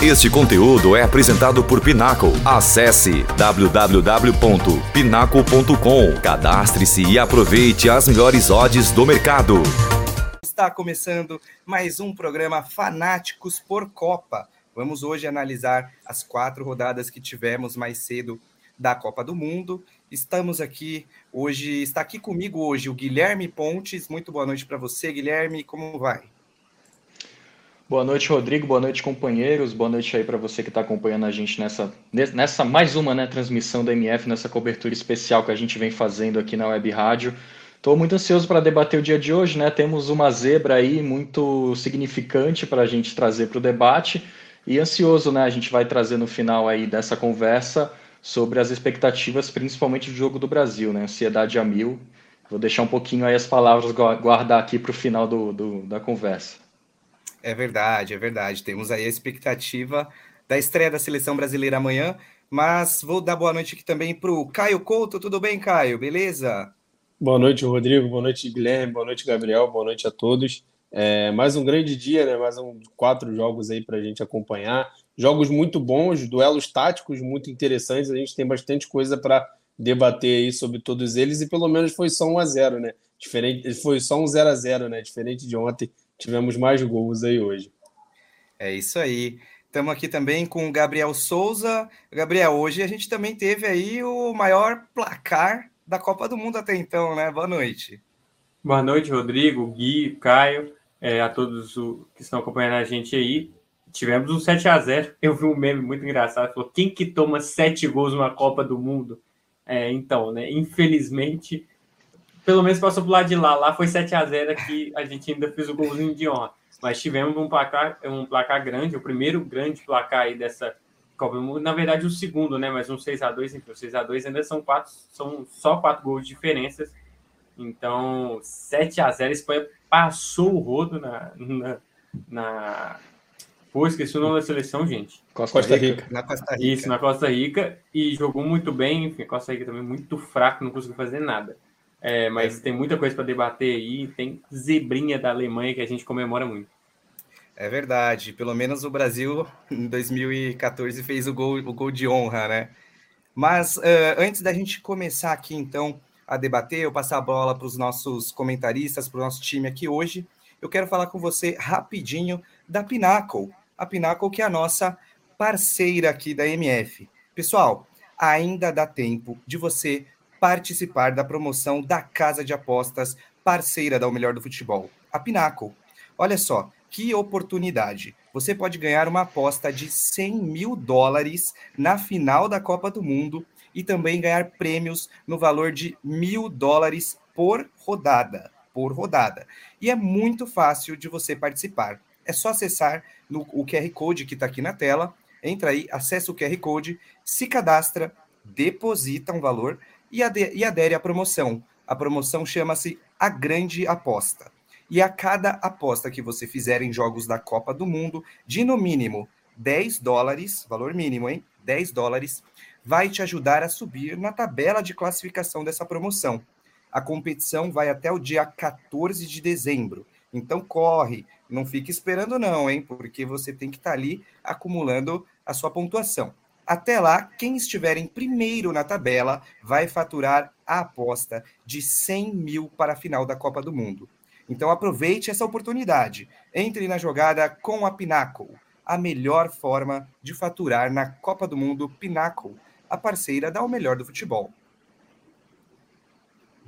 Este conteúdo é apresentado por Pinacle. Acesse www.pinacle.com, cadastre-se e aproveite as melhores odds do mercado. Está começando mais um programa Fanáticos por Copa. Vamos hoje analisar as quatro rodadas que tivemos mais cedo da Copa do Mundo. Estamos aqui hoje, está aqui comigo hoje o Guilherme Pontes. Muito boa noite para você, Guilherme. Como vai? Boa noite, Rodrigo. Boa noite, companheiros. Boa noite aí para você que está acompanhando a gente nessa, nessa mais uma né, transmissão da MF, nessa cobertura especial que a gente vem fazendo aqui na Web Rádio. Estou muito ansioso para debater o dia de hoje, né? Temos uma zebra aí muito significante para a gente trazer para o debate e ansioso, né? A gente vai trazer no final aí dessa conversa sobre as expectativas, principalmente do jogo do Brasil, né? Ansiedade a mil. Vou deixar um pouquinho aí as palavras guardar aqui para o final do, do, da conversa. É verdade, é verdade. Temos aí a expectativa da estreia da seleção brasileira amanhã, mas vou dar boa noite aqui também para o Caio Couto. Tudo bem, Caio? Beleza? Boa noite, Rodrigo. Boa noite, Guilherme. Boa noite, Gabriel. Boa noite a todos. É, mais um grande dia, né? Mais um quatro jogos aí para a gente acompanhar. Jogos muito bons, duelos táticos muito interessantes. A gente tem bastante coisa para debater aí sobre todos eles e pelo menos foi só um a zero, né? Diferente, foi só um 0 a 0 né? Diferente de ontem, tivemos mais gols aí hoje. É isso aí. Estamos aqui também com o Gabriel Souza. Gabriel, hoje a gente também teve aí o maior placar da Copa do Mundo até então, né? Boa noite. Boa noite, Rodrigo, Gui, Caio, é, a todos que estão acompanhando a gente aí. Tivemos um 7 a 0 Eu vi um meme muito engraçado. Falou: quem que toma sete gols numa Copa do Mundo? É, então, né? Infelizmente, pelo menos passou pro lado de lá. Lá foi 7 a 0 que a gente ainda fez o golzinho de honra. Mas tivemos um placar, um placar grande, o primeiro grande placar aí dessa Copa do Mundo. Na verdade, o segundo, né? Mas um 6 a 2 enfim, o 6 a 2 ainda são quatro, são só quatro gols de diferenças. Então, 7 a 0 a Espanha passou o rodo na, na, na... Pô, esqueci o nome da seleção, gente. Costa, Costa Rica. Na Costa Rica. Isso, na Costa Rica. E jogou muito bem. Enfim, Costa Rica também muito fraco, não conseguiu fazer nada. É, mas é. tem muita coisa para debater aí. Tem zebrinha da Alemanha que a gente comemora muito. É verdade. Pelo menos o Brasil, em 2014, fez o gol, o gol de honra, né? Mas uh, antes da gente começar aqui, então, a debater, eu passar a bola para os nossos comentaristas, para o nosso time aqui hoje, eu quero falar com você rapidinho da Pinnacle. A Pinnacle que é a nossa parceira aqui da MF. Pessoal, ainda dá tempo de você participar da promoção da Casa de Apostas, parceira da O Melhor do Futebol, a Pinnacle. Olha só, que oportunidade! Você pode ganhar uma aposta de 100 mil dólares na final da Copa do Mundo e também ganhar prêmios no valor de mil dólares por rodada. Por rodada. E é muito fácil de você participar. É só acessar no, o QR Code que está aqui na tela. Entra aí, acessa o QR Code, se cadastra, deposita um valor e, e adere à promoção. A promoção chama-se A Grande Aposta. E a cada aposta que você fizer em jogos da Copa do Mundo, de no mínimo 10 dólares, valor mínimo, hein? 10 dólares, vai te ajudar a subir na tabela de classificação dessa promoção. A competição vai até o dia 14 de dezembro. Então corre, não fique esperando não, hein? Porque você tem que estar tá ali acumulando a sua pontuação. Até lá, quem estiver em primeiro na tabela vai faturar a aposta de 100 mil para a final da Copa do Mundo. Então aproveite essa oportunidade. Entre na jogada com a Pinnacle, a melhor forma de faturar na Copa do Mundo Pinnacle, a parceira da O Melhor do Futebol.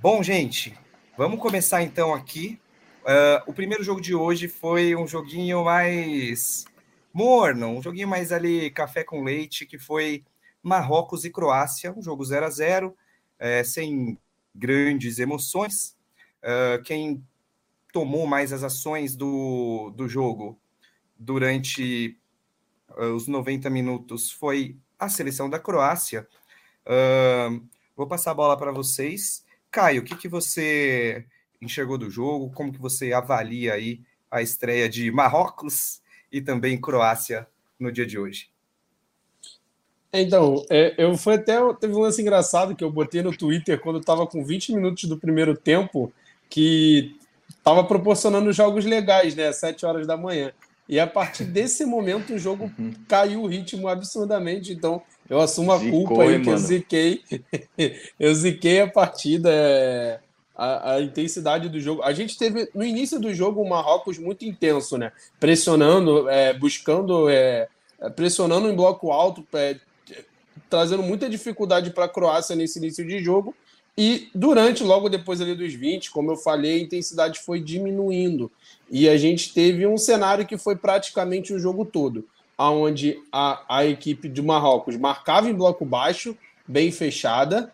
Bom, gente, vamos começar então aqui. Uh, o primeiro jogo de hoje foi um joguinho mais morno, um joguinho mais ali café com leite, que foi Marrocos e Croácia, um jogo 0 a 0 é, sem grandes emoções. Uh, quem tomou mais as ações do, do jogo durante uh, os 90 minutos foi a seleção da Croácia. Uh, vou passar a bola para vocês. Caio, o que, que você enxergou do jogo? Como que você avalia aí a estreia de Marrocos e também Croácia no dia de hoje. Então, é, eu fui até. Teve um lance engraçado que eu botei no Twitter quando estava com 20 minutos do primeiro tempo, que estava proporcionando jogos legais, né? Às 7 horas da manhã. E a partir desse momento o jogo uhum. caiu o ritmo absurdamente. Então eu assumo a Zicou, culpa aí que eu ziquei. eu ziquei a partida. É... A, a, intensidade do jogo. A gente teve no início do jogo o Marrocos muito intenso, né? Pressionando, é, buscando, é, pressionando em bloco alto, é, trazendo muita dificuldade para a Croácia nesse início de jogo. E durante, logo depois ali dos 20, como eu falei, a intensidade foi diminuindo. E a gente teve um cenário que foi praticamente o jogo todo, onde a, a equipe de Marrocos marcava em bloco baixo, bem fechada,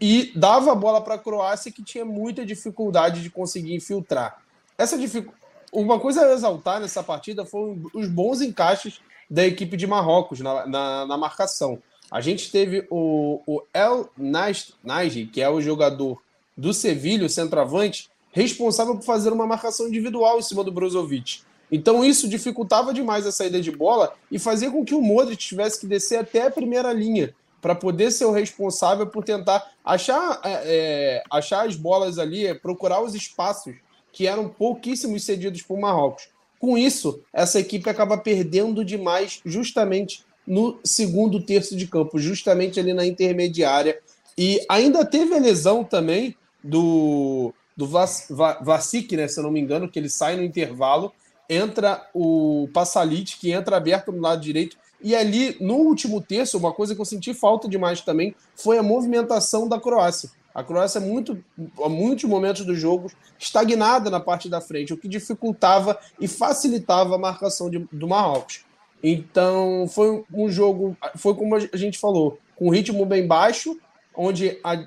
e dava a bola para a Croácia, que tinha muita dificuldade de conseguir infiltrar. Essa dificuldade. Uma coisa a exaltar nessa partida foram os bons encaixes da equipe de Marrocos na, na, na marcação. A gente teve o, o El Nagy, que é o jogador do Sevilha, o centroavante, responsável por fazer uma marcação individual em cima do Brozovic. Então isso dificultava demais a saída de bola e fazia com que o Modric tivesse que descer até a primeira linha para poder ser o responsável por tentar achar, é, é, achar as bolas ali, procurar os espaços que eram pouquíssimos cedidos por Marrocos. Com isso, essa equipe acaba perdendo demais justamente no segundo terço de campo, justamente ali na intermediária. E ainda teve a lesão também do, do Vlasic, né, se eu não me engano, que ele sai no intervalo, entra o Passalit, que entra aberto no lado direito. E ali, no último terço, uma coisa que eu senti falta demais também foi a movimentação da Croácia. A Croácia, muito, a muitos momentos do jogo, estagnada na parte da frente, o que dificultava e facilitava a marcação de, do Marrocos. Então, foi um jogo, foi como a gente falou, com ritmo bem baixo, onde a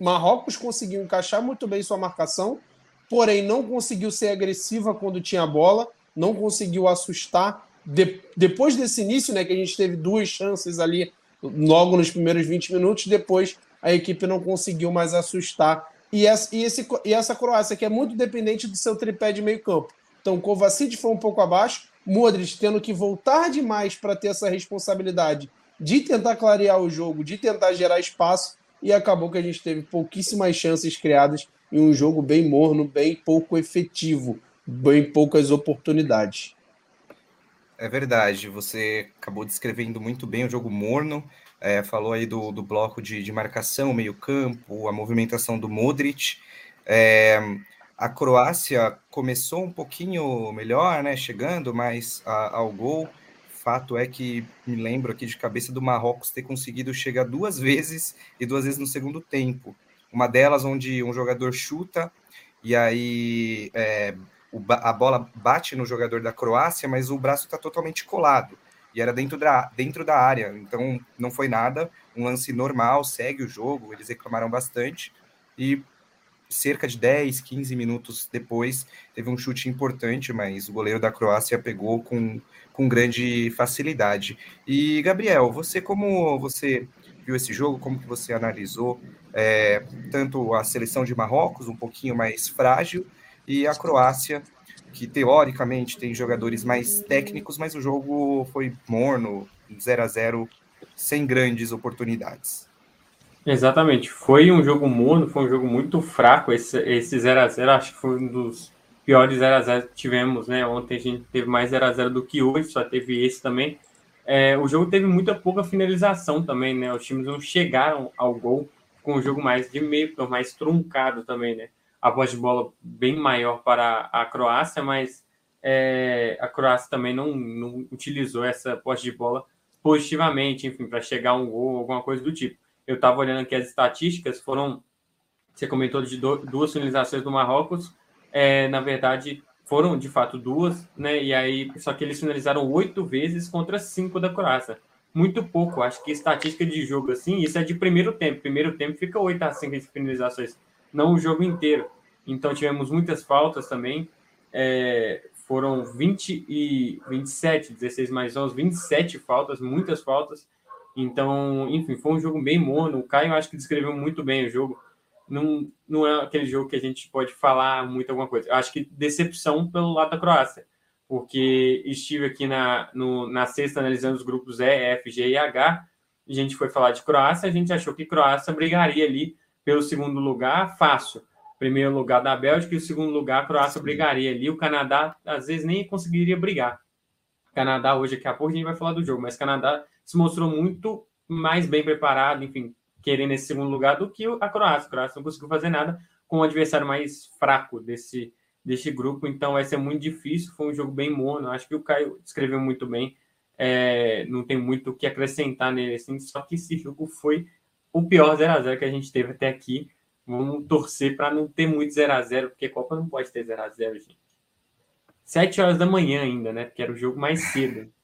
Marrocos conseguiu encaixar muito bem sua marcação, porém não conseguiu ser agressiva quando tinha a bola, não conseguiu assustar. De, depois desse início, né, que a gente teve duas chances ali logo nos primeiros 20 minutos, depois a equipe não conseguiu mais assustar. E essa, e, esse, e essa Croácia, que é muito dependente do seu tripé de meio campo. Então, Kovacic foi um pouco abaixo, Modric tendo que voltar demais para ter essa responsabilidade de tentar clarear o jogo, de tentar gerar espaço, e acabou que a gente teve pouquíssimas chances criadas em um jogo bem morno, bem pouco efetivo, bem poucas oportunidades. É verdade, você acabou descrevendo muito bem o jogo morno, é, falou aí do, do bloco de, de marcação, meio-campo, a movimentação do Modric. É, a Croácia começou um pouquinho melhor, né? Chegando mais a, ao gol. Fato é que me lembro aqui de cabeça do Marrocos ter conseguido chegar duas vezes e duas vezes no segundo tempo. Uma delas onde um jogador chuta e aí é, a bola bate no jogador da Croácia, mas o braço está totalmente colado e era dentro da, dentro da área. Então não foi nada, um lance normal, segue o jogo. Eles reclamaram bastante e cerca de 10, 15 minutos depois, teve um chute importante, mas o goleiro da Croácia pegou com, com grande facilidade. E, Gabriel, você como você viu esse jogo, como que você analisou é, tanto a seleção de Marrocos, um pouquinho mais frágil, e a Croácia, que teoricamente tem jogadores mais técnicos, mas o jogo foi morno, 0 a 0 sem grandes oportunidades. Exatamente. Foi um jogo morno, foi um jogo muito fraco. Esse, esse 0x0, acho que foi um dos piores 0x0 que tivemos, né? Ontem a gente teve mais 0x0 do que hoje, só teve esse também. É, o jogo teve muita pouca finalização também, né? Os times não chegaram ao gol com o jogo mais de meio, mais truncado também, né? A voz de bola bem maior para a Croácia, mas é, a Croácia também não, não utilizou essa posse de bola positivamente, enfim, para chegar a um gol, alguma coisa do tipo eu estava olhando aqui as estatísticas, foram, você comentou de duas finalizações do Marrocos, é, na verdade foram de fato duas, né? E aí, só que eles finalizaram oito vezes contra cinco da Croácia. Muito pouco, acho que estatística de jogo assim, isso é de primeiro tempo. Primeiro tempo fica 8 a 5 de finalizações, não o jogo inteiro. Então tivemos muitas faltas também. É, foram 20 e 27, 16 mais 11, 27 faltas, muitas faltas. Então, enfim, foi um jogo bem mono. O Caio acho que descreveu muito bem o jogo. Não, não é aquele jogo que a gente pode falar muito alguma coisa. Eu acho que decepção pelo lado da Croácia, porque estive aqui na, no, na sexta analisando os grupos E, F, G e H. A gente foi falar de Croácia, a gente achou que Croácia brigaria ali pelo segundo lugar fácil. Primeiro lugar da Bélgica e o segundo lugar a Croácia brigaria ali. O Canadá às vezes nem conseguiria brigar. Canadá hoje, daqui a pouco a gente vai falar do jogo, mas Canadá se mostrou muito mais bem preparado, enfim, querendo esse segundo lugar do que a Croácia. A Croácia não conseguiu fazer nada com o adversário mais fraco desse, desse grupo, então vai ser muito difícil. Foi um jogo bem morno, acho que o Caio escreveu muito bem. É, não tem muito o que acrescentar nele, assim, só que esse jogo foi o pior 0 a 0 que a gente teve até aqui. Vamos torcer para não ter muito 0 a 0 porque Copa não pode ter 0 a 0 gente. Sete horas da manhã ainda, né? Porque era o jogo mais cedo.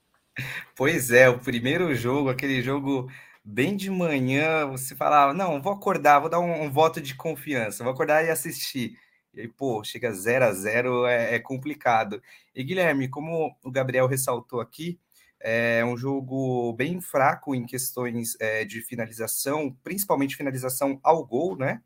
Pois é, o primeiro jogo, aquele jogo bem de manhã, você falava, não, vou acordar, vou dar um, um voto de confiança, vou acordar e assistir. E aí, pô, chega 0 a 0 é, é complicado. E Guilherme, como o Gabriel ressaltou aqui, é um jogo bem fraco em questões é, de finalização, principalmente finalização ao gol, né?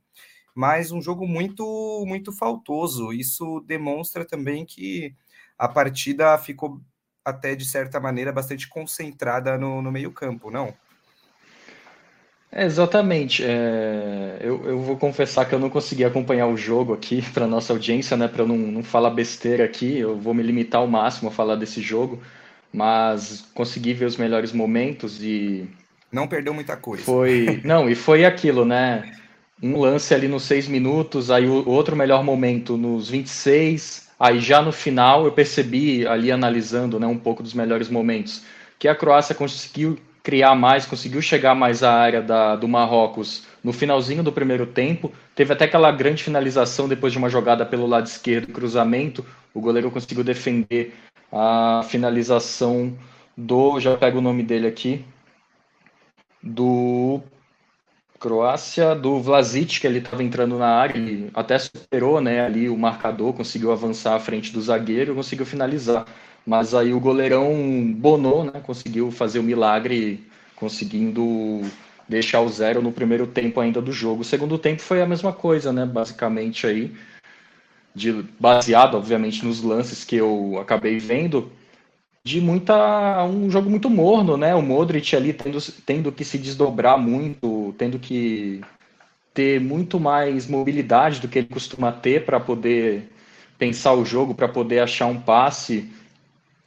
Mas um jogo muito, muito faltoso. Isso demonstra também que a partida ficou até de certa maneira bastante concentrada no, no meio-campo, não? Exatamente. É, eu, eu vou confessar que eu não consegui acompanhar o jogo aqui para nossa audiência, né? Para eu não, não falar besteira aqui, eu vou me limitar ao máximo a falar desse jogo, mas consegui ver os melhores momentos e. Não perdeu muita coisa. Foi. Não, e foi aquilo, né? Um lance ali nos seis minutos, aí o outro melhor momento nos 26, Aí já no final eu percebi ali analisando né, um pouco dos melhores momentos que a Croácia conseguiu criar mais, conseguiu chegar mais à área da, do Marrocos no finalzinho do primeiro tempo. Teve até aquela grande finalização depois de uma jogada pelo lado esquerdo, cruzamento. O goleiro conseguiu defender a finalização do. Já pego o nome dele aqui. Do Croácia do Vlasic, que ele estava entrando na área, ele até superou né, ali o marcador, conseguiu avançar à frente do zagueiro conseguiu finalizar. Mas aí o goleirão Bono né, conseguiu fazer o milagre, conseguindo deixar o zero no primeiro tempo ainda do jogo. O segundo tempo foi a mesma coisa, né, basicamente aí, de, baseado obviamente nos lances que eu acabei vendo, de muita um jogo muito morno, né? O Modric ali tendo, tendo que se desdobrar muito, tendo que ter muito mais mobilidade do que ele costuma ter para poder pensar o jogo, para poder achar um passe.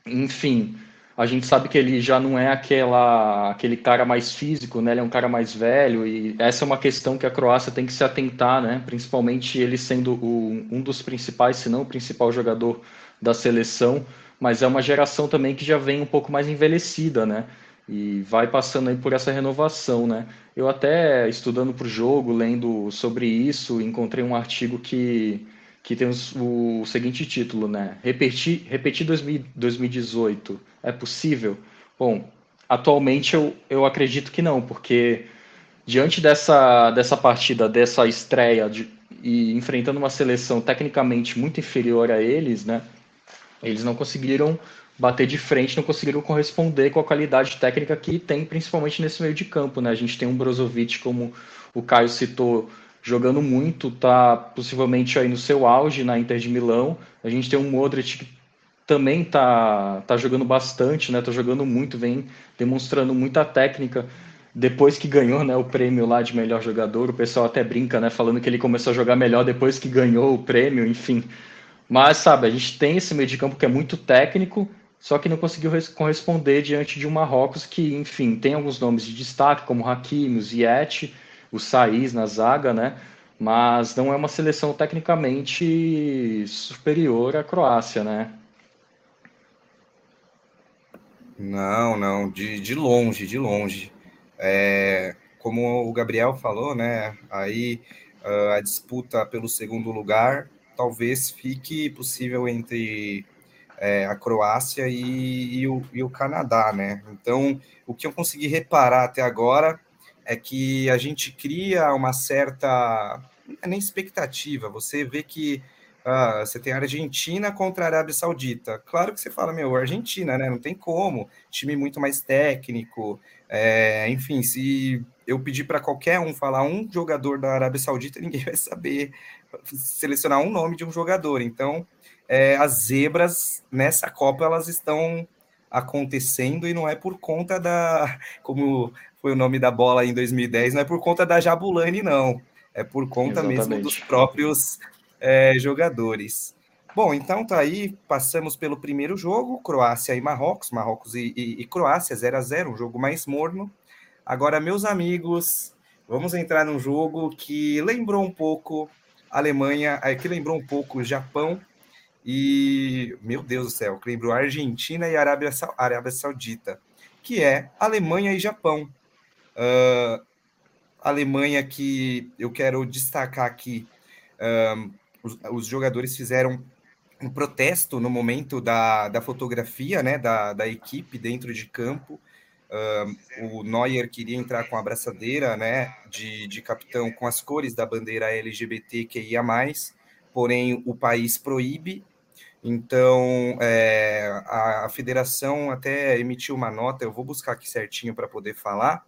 Enfim, a gente sabe que ele já não é aquela, aquele cara mais físico, né? Ele é um cara mais velho e essa é uma questão que a Croácia tem que se atentar, né? Principalmente ele sendo o, um dos principais, se não o principal jogador da seleção mas é uma geração também que já vem um pouco mais envelhecida, né? E vai passando aí por essa renovação, né? Eu até estudando para o jogo, lendo sobre isso, encontrei um artigo que, que tem o, o seguinte título, né? Repetir, repetir 2018 é possível? Bom, atualmente eu, eu acredito que não, porque diante dessa, dessa partida, dessa estreia de, e enfrentando uma seleção tecnicamente muito inferior a eles, né? Eles não conseguiram bater de frente, não conseguiram corresponder com a qualidade técnica que tem, principalmente nesse meio de campo. Né? A gente tem um Brozovic, como o Caio citou, jogando muito, tá possivelmente aí no seu auge na Inter de Milão. A gente tem um Modric que também tá, tá jogando bastante, né? Tá jogando muito, vem demonstrando muita técnica. Depois que ganhou né, o prêmio lá de melhor jogador, o pessoal até brinca, né? Falando que ele começou a jogar melhor depois que ganhou o prêmio, enfim. Mas, sabe, a gente tem esse meio de campo que é muito técnico, só que não conseguiu corresponder diante de um Marrocos que, enfim, tem alguns nomes de destaque, como Hakimi, Ziyech, o Saiz na zaga, né? Mas não é uma seleção tecnicamente superior à Croácia, né? Não, não, de, de longe, de longe. É, como o Gabriel falou, né? Aí uh, a disputa pelo segundo lugar talvez fique possível entre é, a Croácia e, e, o, e, o, Canadá, né? Então, o que eu consegui reparar até agora é que a gente cria uma certa é nem expectativa. Você vê que ah, você tem a Argentina contra a Arábia Saudita. Claro que você fala, meu, Argentina, né? Não tem como. Time muito mais técnico. É, enfim, se eu pedir para qualquer um falar um jogador da Arábia Saudita, ninguém vai saber selecionar um nome de um jogador. Então, é, as zebras nessa Copa elas estão acontecendo e não é por conta da, como foi o nome da bola em 2010, não é por conta da Jabulani, não. É por conta Exatamente. mesmo dos próprios é, jogadores. Bom, então tá aí, passamos pelo primeiro jogo, Croácia e Marrocos, Marrocos e, e, e Croácia, 0 a 0 um jogo mais morno. Agora, meus amigos, vamos entrar num jogo que lembrou um pouco a Alemanha, é, que lembrou um pouco o Japão e, meu Deus do céu, que lembrou a Argentina e a Arábia, Arábia Saudita, que é Alemanha e Japão. Uh, Alemanha que eu quero destacar aqui, um, os, os jogadores fizeram um protesto no momento da, da fotografia né, da, da equipe dentro de campo. o Neuer queria entrar com a abraçadeira né, de, de capitão com as cores da bandeira LGBTQIA, porém o país proíbe. Então é, a, a federação até emitiu uma nota, eu vou buscar aqui certinho para poder falar,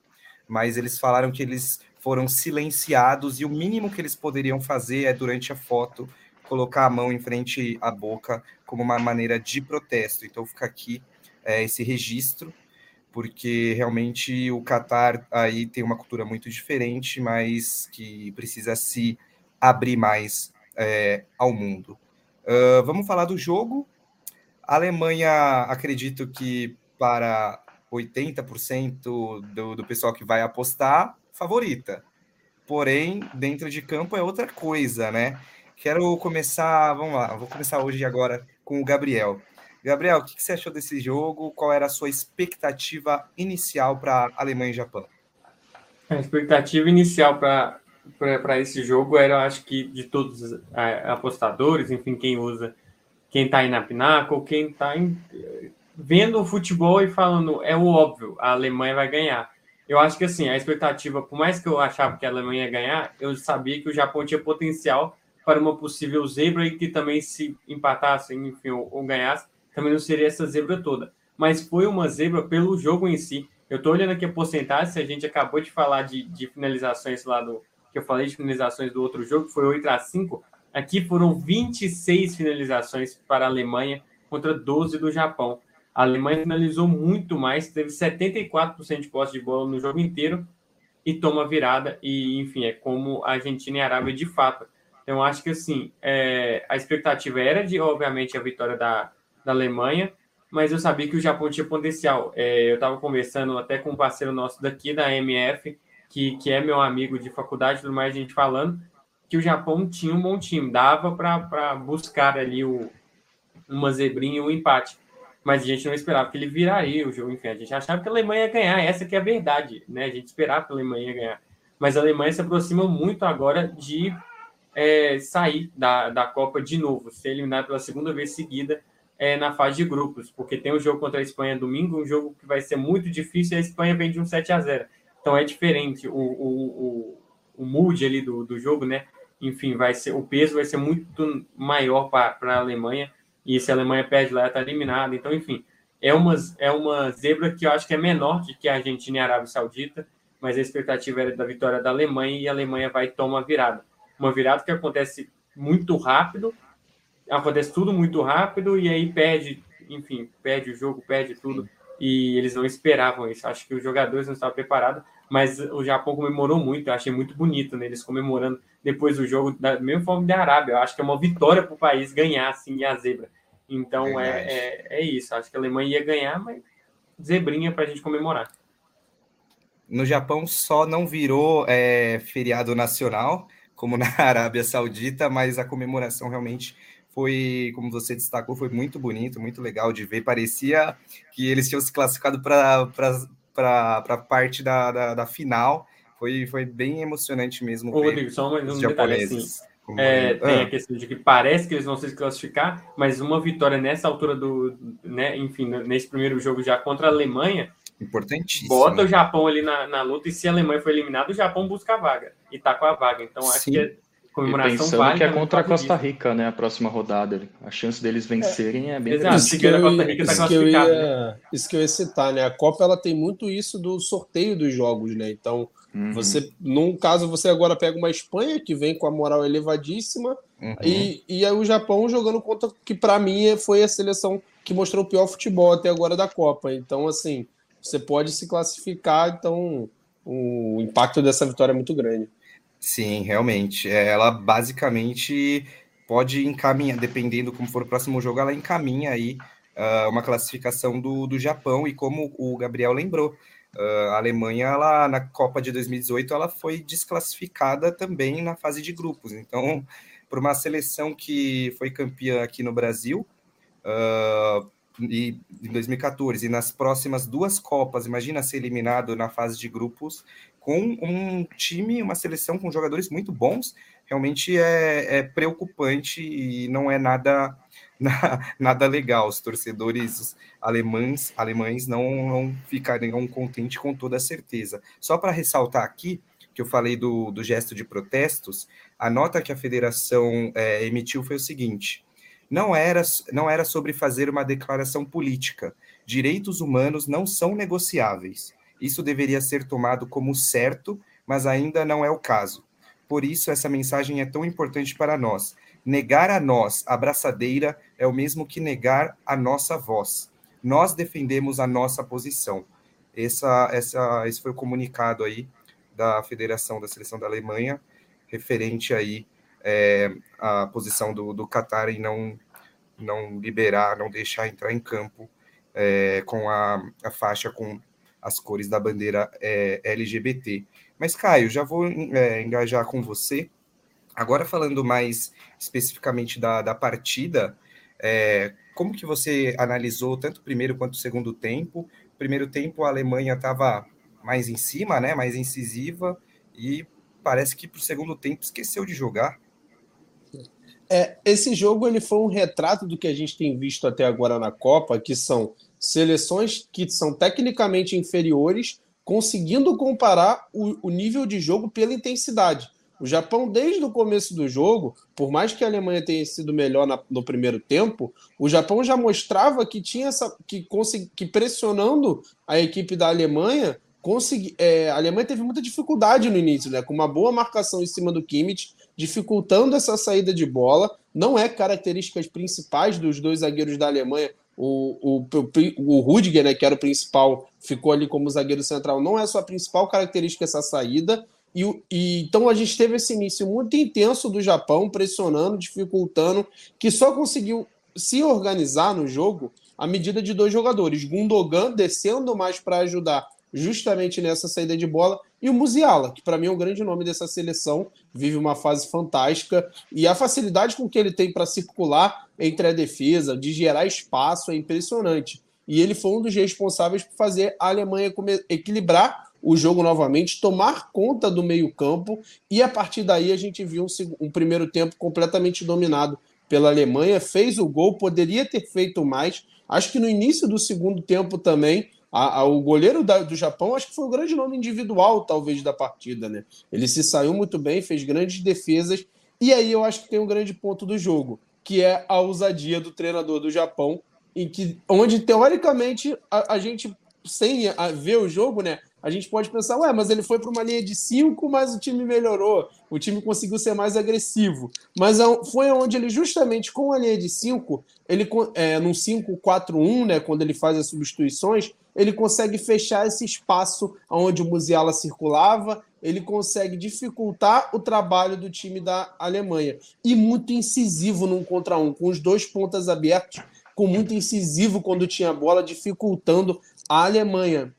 mas eles falaram que eles foram silenciados e o mínimo que eles poderiam fazer é durante a foto colocar a mão em frente à boca como uma maneira de protesto. Então fica aqui é, esse registro, porque realmente o Catar aí tem uma cultura muito diferente, mas que precisa se abrir mais é, ao mundo. Uh, vamos falar do jogo. A Alemanha, acredito que para 80% do, do pessoal que vai apostar, favorita. Porém, dentro de campo é outra coisa, né? Quero começar, vamos lá, vou começar hoje agora com o Gabriel. Gabriel, o que você achou desse jogo? Qual era a sua expectativa inicial para Alemanha e Japão? A expectativa inicial para esse jogo era, acho que, de todos os apostadores, enfim, quem usa, quem está aí na Pinnacle, quem está vendo o futebol e falando, é o óbvio, a Alemanha vai ganhar. Eu acho que, assim, a expectativa, por mais que eu achava que a Alemanha ia ganhar, eu sabia que o Japão tinha potencial para uma possível zebra e que também se empatasse, enfim, ou, ou ganhasse, também não seria essa zebra toda. Mas foi uma zebra pelo jogo em si. Eu estou olhando aqui a porcentagem, se a gente acabou de falar de, de finalizações lá do. que eu falei de finalizações do outro jogo, foi 8 a 5. Aqui foram 26 finalizações para a Alemanha contra 12 do Japão. A Alemanha finalizou muito mais, teve 74% de posse de bola no jogo inteiro e toma virada. E, enfim, é como a Argentina e a Arábia de fato então, acho que assim, é, a expectativa era de, obviamente, a vitória da, da Alemanha, mas eu sabia que o Japão tinha potencial. É, eu estava conversando até com um parceiro nosso daqui da MF, que, que é meu amigo de faculdade, tudo mais, a gente falando que o Japão tinha um bom time, dava para buscar ali o, uma zebrinha e um empate. Mas a gente não esperava que ele viraria o jogo. Enfim, a gente achava que a Alemanha ia ganhar, essa que é a verdade, né? A gente esperava que a Alemanha ia ganhar. Mas a Alemanha se aproxima muito agora de é, sair da, da Copa de novo, ser eliminado pela segunda vez seguida é, na fase de grupos, porque tem um jogo contra a Espanha domingo, um jogo que vai ser muito difícil, e a Espanha vem de um 7 a 0 Então é diferente o, o, o, o mood ali do, do jogo, né? Enfim, vai ser o peso vai ser muito maior para a Alemanha, e se a Alemanha perde lá, está eliminada. Então, enfim, é uma, é uma zebra que eu acho que é menor do que a Argentina e a Arábia Saudita, mas a expectativa era da vitória da Alemanha e a Alemanha vai tomar virada uma virada que acontece muito rápido, acontece tudo muito rápido e aí perde, enfim, perde o jogo, perde tudo. E eles não esperavam isso. Acho que os jogadores não estavam preparados, mas o Japão comemorou muito. Eu achei muito bonito né? eles comemorando depois do jogo, da mesma forma da Arábia. Eu acho que é uma vitória para o país ganhar assim a zebra. Então é, é, é, isso. Acho que a Alemanha ia ganhar, mas zebrinha para a gente comemorar. No Japão só não virou é, feriado nacional como na Arábia Saudita, mas a comemoração realmente foi, como você destacou, foi muito bonito, muito legal de ver. Parecia que eles tinham se classificado para a parte da, da, da, final. Foi, foi bem emocionante mesmo. Ô, Rodrigo, só um, um detalhe assim. É, tem ah. a questão de que parece que eles vão se classificar, mas uma vitória nessa altura do, né, enfim, nesse primeiro jogo já contra a Alemanha, Importantíssimo. Bota o Japão ali na, na luta e se a Alemanha for eliminada, o Japão busca a vaga. E tá com a vaga. Então acho Sim. que a comemoração e pensando vale que é contra a Costa Rica, né? A próxima rodada. A chance deles vencerem é, é bem Exato, isso que, eu, Costa Rica tá isso, que eu ia, né? isso que eu ia citar, né? A Copa ela tem muito isso do sorteio dos jogos, né? Então, uhum. você, num caso, você agora pega uma Espanha que vem com a moral elevadíssima uhum. e, e aí o Japão jogando contra que para mim foi a seleção que mostrou o pior futebol até agora da Copa. Então, assim, você pode se classificar, então o impacto dessa vitória é muito grande. Sim, realmente. É, ela basicamente pode encaminhar, dependendo como for o próximo jogo, ela encaminha aí uh, uma classificação do, do Japão, e como o Gabriel lembrou, a Alemanha, ela, na Copa de 2018, ela foi desclassificada também na fase de grupos. Então, por uma seleção que foi campeã aqui no Brasil, uh, e, em 2014, e nas próximas duas Copas, imagina ser eliminado na fase de grupos com um time, uma seleção com jogadores muito bons, realmente é, é preocupante e não é nada nada legal. Os torcedores alemães, alemães não, não ficariam contentes com toda certeza. Só para ressaltar aqui, que eu falei do, do gesto de protestos, a nota que a federação é, emitiu foi o seguinte: não era, não era sobre fazer uma declaração política. Direitos humanos não são negociáveis. Isso deveria ser tomado como certo, mas ainda não é o caso. Por isso, essa mensagem é tão importante para nós. Negar a nós a braçadeira é o mesmo que negar a nossa voz. Nós defendemos a nossa posição. Essa, essa, esse foi o comunicado aí da Federação da Seleção da Alemanha, referente aí é, a posição do, do Qatar em não, não liberar, não deixar entrar em campo é, com a, a faixa com as cores da bandeira é, LGBT. Mas, Caio, já vou é, engajar com você. Agora, falando mais especificamente da, da partida, é, como que você analisou tanto o primeiro quanto o segundo tempo? Primeiro tempo, a Alemanha estava mais em cima, né, mais incisiva, e parece que para o segundo tempo esqueceu de jogar. É, esse jogo ele foi um retrato do que a gente tem visto até agora na Copa, que são seleções que são tecnicamente inferiores, conseguindo comparar o, o nível de jogo pela intensidade. O Japão, desde o começo do jogo, por mais que a Alemanha tenha sido melhor na, no primeiro tempo, o Japão já mostrava que tinha essa. que, que pressionando a equipe da Alemanha, consegui, é, a Alemanha teve muita dificuldade no início, né? Com uma boa marcação em cima do Kimmich, dificultando essa saída de bola. Não é características principais dos dois zagueiros da Alemanha. O, o, o, Rudiger, né, que era o principal, ficou ali como zagueiro central. Não é sua principal característica essa saída. E, e, então a gente teve esse início muito intenso do Japão, pressionando, dificultando, que só conseguiu se organizar no jogo à medida de dois jogadores. Gundogan descendo mais para ajudar justamente nessa saída de bola, e o Musiala, que para mim é o grande nome dessa seleção, vive uma fase fantástica, e a facilidade com que ele tem para circular entre a defesa, de gerar espaço, é impressionante. E ele foi um dos responsáveis por fazer a Alemanha equilibrar o jogo novamente, tomar conta do meio-campo, e a partir daí a gente viu um, um primeiro tempo completamente dominado pela Alemanha, fez o gol, poderia ter feito mais. Acho que no início do segundo tempo também a, a, o goleiro da, do Japão acho que foi o grande nome individual, talvez, da partida, né? Ele se saiu muito bem, fez grandes defesas, e aí eu acho que tem um grande ponto do jogo, que é a ousadia do treinador do Japão, que, onde teoricamente a, a gente, sem a, ver o jogo, né? a gente pode pensar, ué, mas ele foi para uma linha de 5, mas o time melhorou, o time conseguiu ser mais agressivo. Mas é foi onde ele, justamente com a linha de 5, ele é, num 5-4-1, né, quando ele faz as substituições, ele consegue fechar esse espaço onde o Musiala circulava, ele consegue dificultar o trabalho do time da Alemanha. E muito incisivo num contra um, com os dois pontas abertos, com muito incisivo quando tinha bola, dificultando a Alemanha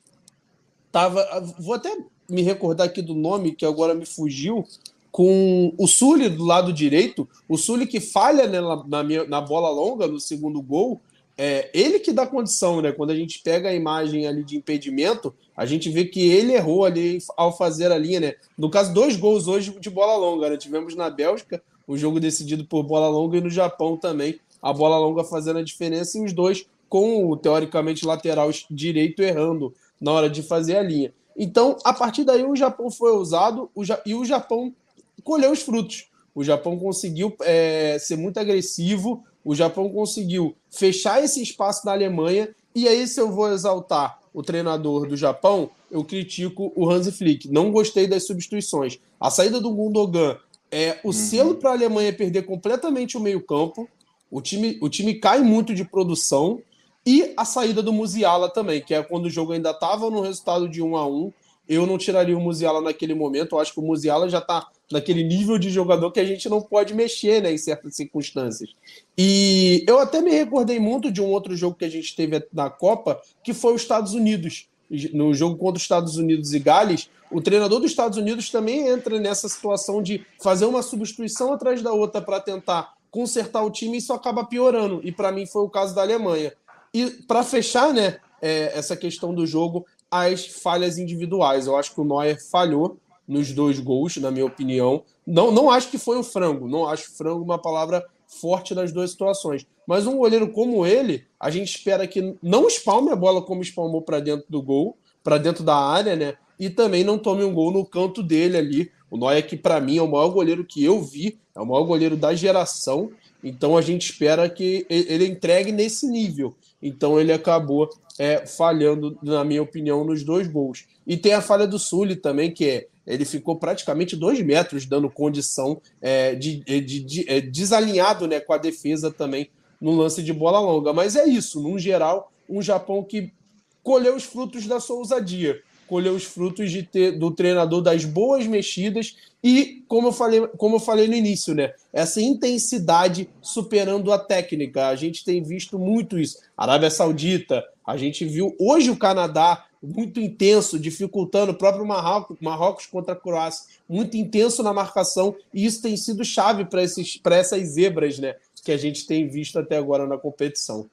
tava. Vou até me recordar aqui do nome que agora me fugiu. Com o Sully do lado direito, o Sully que falha né, na, minha, na bola longa, no segundo gol, é ele que dá condição, né? Quando a gente pega a imagem ali de impedimento, a gente vê que ele errou ali ao fazer a linha, né? No caso, dois gols hoje de bola longa, né? Tivemos na Bélgica o jogo decidido por bola longa e no Japão também a bola longa fazendo a diferença e os dois com o teoricamente lateral direito errando na hora de fazer a linha. Então, a partir daí, o Japão foi usado o ja e o Japão colheu os frutos. O Japão conseguiu é, ser muito agressivo, o Japão conseguiu fechar esse espaço da Alemanha. E aí, se eu vou exaltar o treinador do Japão, eu critico o Hansi Flick. Não gostei das substituições. A saída do Gundogan é o uhum. selo para a Alemanha perder completamente o meio-campo. O time, o time cai muito de produção. E a saída do Musiala também, que é quando o jogo ainda estava no resultado de 1 a 1 Eu não tiraria o Musiala naquele momento. Eu acho que o Musiala já está naquele nível de jogador que a gente não pode mexer né, em certas circunstâncias. E eu até me recordei muito de um outro jogo que a gente teve na Copa, que foi os Estados Unidos. No jogo contra os Estados Unidos e Gales, o treinador dos Estados Unidos também entra nessa situação de fazer uma substituição atrás da outra para tentar consertar o time isso acaba piorando. E para mim foi o caso da Alemanha. E para fechar, né, é, essa questão do jogo, as falhas individuais. Eu acho que o Neuer falhou nos dois gols, na minha opinião. Não, não acho que foi o frango, não acho frango uma palavra forte nas duas situações. Mas um goleiro como ele, a gente espera que não espalme a bola como espalmou para dentro do gol, para dentro da área, né? E também não tome um gol no canto dele ali. O Neuer, que para mim é o maior goleiro que eu vi, é o maior goleiro da geração. Então a gente espera que ele entregue nesse nível. Então ele acabou é, falhando, na minha opinião, nos dois gols. E tem a falha do Sully também, que é ele ficou praticamente dois metros dando condição é, de, de, de é, desalinhado né, com a defesa também no lance de bola longa. Mas é isso, num geral, um Japão que colheu os frutos da sua ousadia, colheu os frutos de ter, do treinador das boas mexidas e, como eu falei, como eu falei no início, né, essa intensidade superando a técnica. A gente tem visto muito isso. Arábia Saudita, a gente viu hoje o Canadá muito intenso, dificultando o próprio Marrocos, Marrocos contra a Croácia, muito intenso na marcação, e isso tem sido chave para essas zebras né, que a gente tem visto até agora na competição.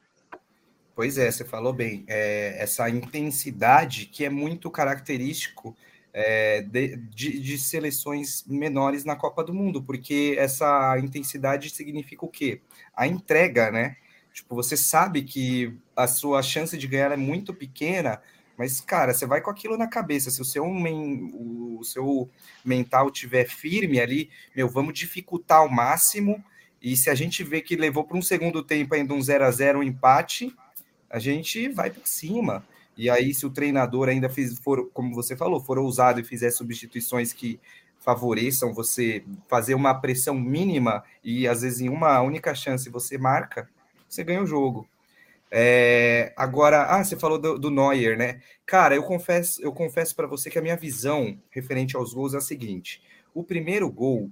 Pois é, você falou bem. É, essa intensidade que é muito característico é, de, de, de, seleções menores na Copa do Mundo, porque essa intensidade significa o quê? A entrega, né? Tipo, você sabe que a sua chance de ganhar é muito pequena, mas, cara, você vai com aquilo na cabeça. Se o seu, men, o seu mental tiver firme ali, meu, vamos dificultar ao máximo. E se a gente vê que levou para um segundo tempo ainda um 0 a 0 um empate, a gente vai para cima. E aí, se o treinador ainda fez, for, como você falou, for ousado e fizer substituições que favoreçam você fazer uma pressão mínima e às vezes em uma única chance você marca, você ganha o jogo. É, agora, ah, você falou do, do, Neuer, né? Cara, eu confesso, eu confesso para você que a minha visão referente aos gols é a seguinte: o primeiro gol,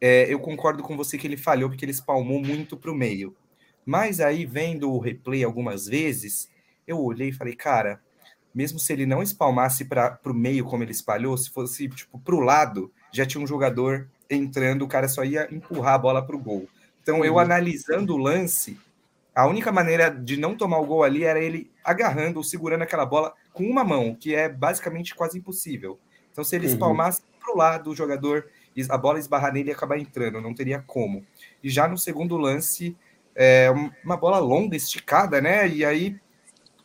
é, eu concordo com você que ele falhou porque ele espalmou muito para o meio. Mas aí, vendo o replay algumas vezes, eu olhei e falei, cara, mesmo se ele não espalmasse para o meio como ele espalhou, se fosse tipo para o lado, já tinha um jogador entrando, o cara só ia empurrar a bola para o gol. Então, eu uhum. analisando o lance, a única maneira de não tomar o gol ali era ele agarrando ou segurando aquela bola com uma mão, que é basicamente quase impossível. Então, se ele uhum. espalmasse para o lado, o jogador, a bola esbarrar nele e acabar entrando, não teria como. E já no segundo lance, é uma bola longa, esticada, né? E aí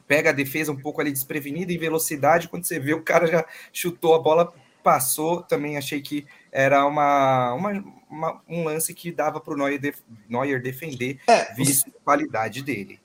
pega a defesa um pouco ali desprevenida em velocidade. Quando você vê, o cara já chutou a bola, passou. Também achei que era uma, uma, uma, um lance que dava para o Neuer, def, Neuer defender, é, visto a qualidade dele.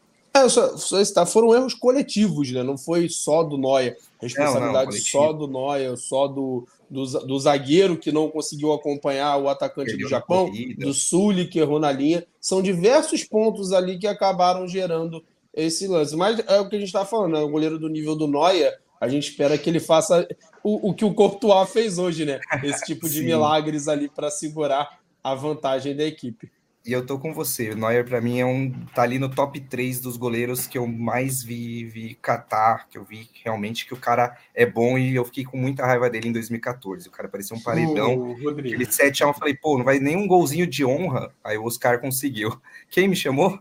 É, só, só está, foram erros coletivos, né? Não foi só do Neuer. Responsabilidade não, não, só do Neuer, só do, do, do, zagueiro que não conseguiu acompanhar o atacante Perdeu do Japão, do Sully que errou na linha. São diversos pontos ali que acabaram gerando esse lance. Mas é o que a gente está falando, né? O goleiro do nível do Neuer, a gente espera que ele faça o, o que o Courtois fez hoje, né? Esse tipo de milagres ali para segurar a vantagem da equipe. E eu tô com você. O Neuer, para mim, é um. tá ali no top 3 dos goleiros que eu mais vi, vi catar, que eu vi realmente que o cara é bom e eu fiquei com muita raiva dele em 2014. O cara parecia um paredão. Aquele 7 a 1, eu falei, pô, não vai nem um golzinho de honra. Aí o Oscar conseguiu. Quem me chamou?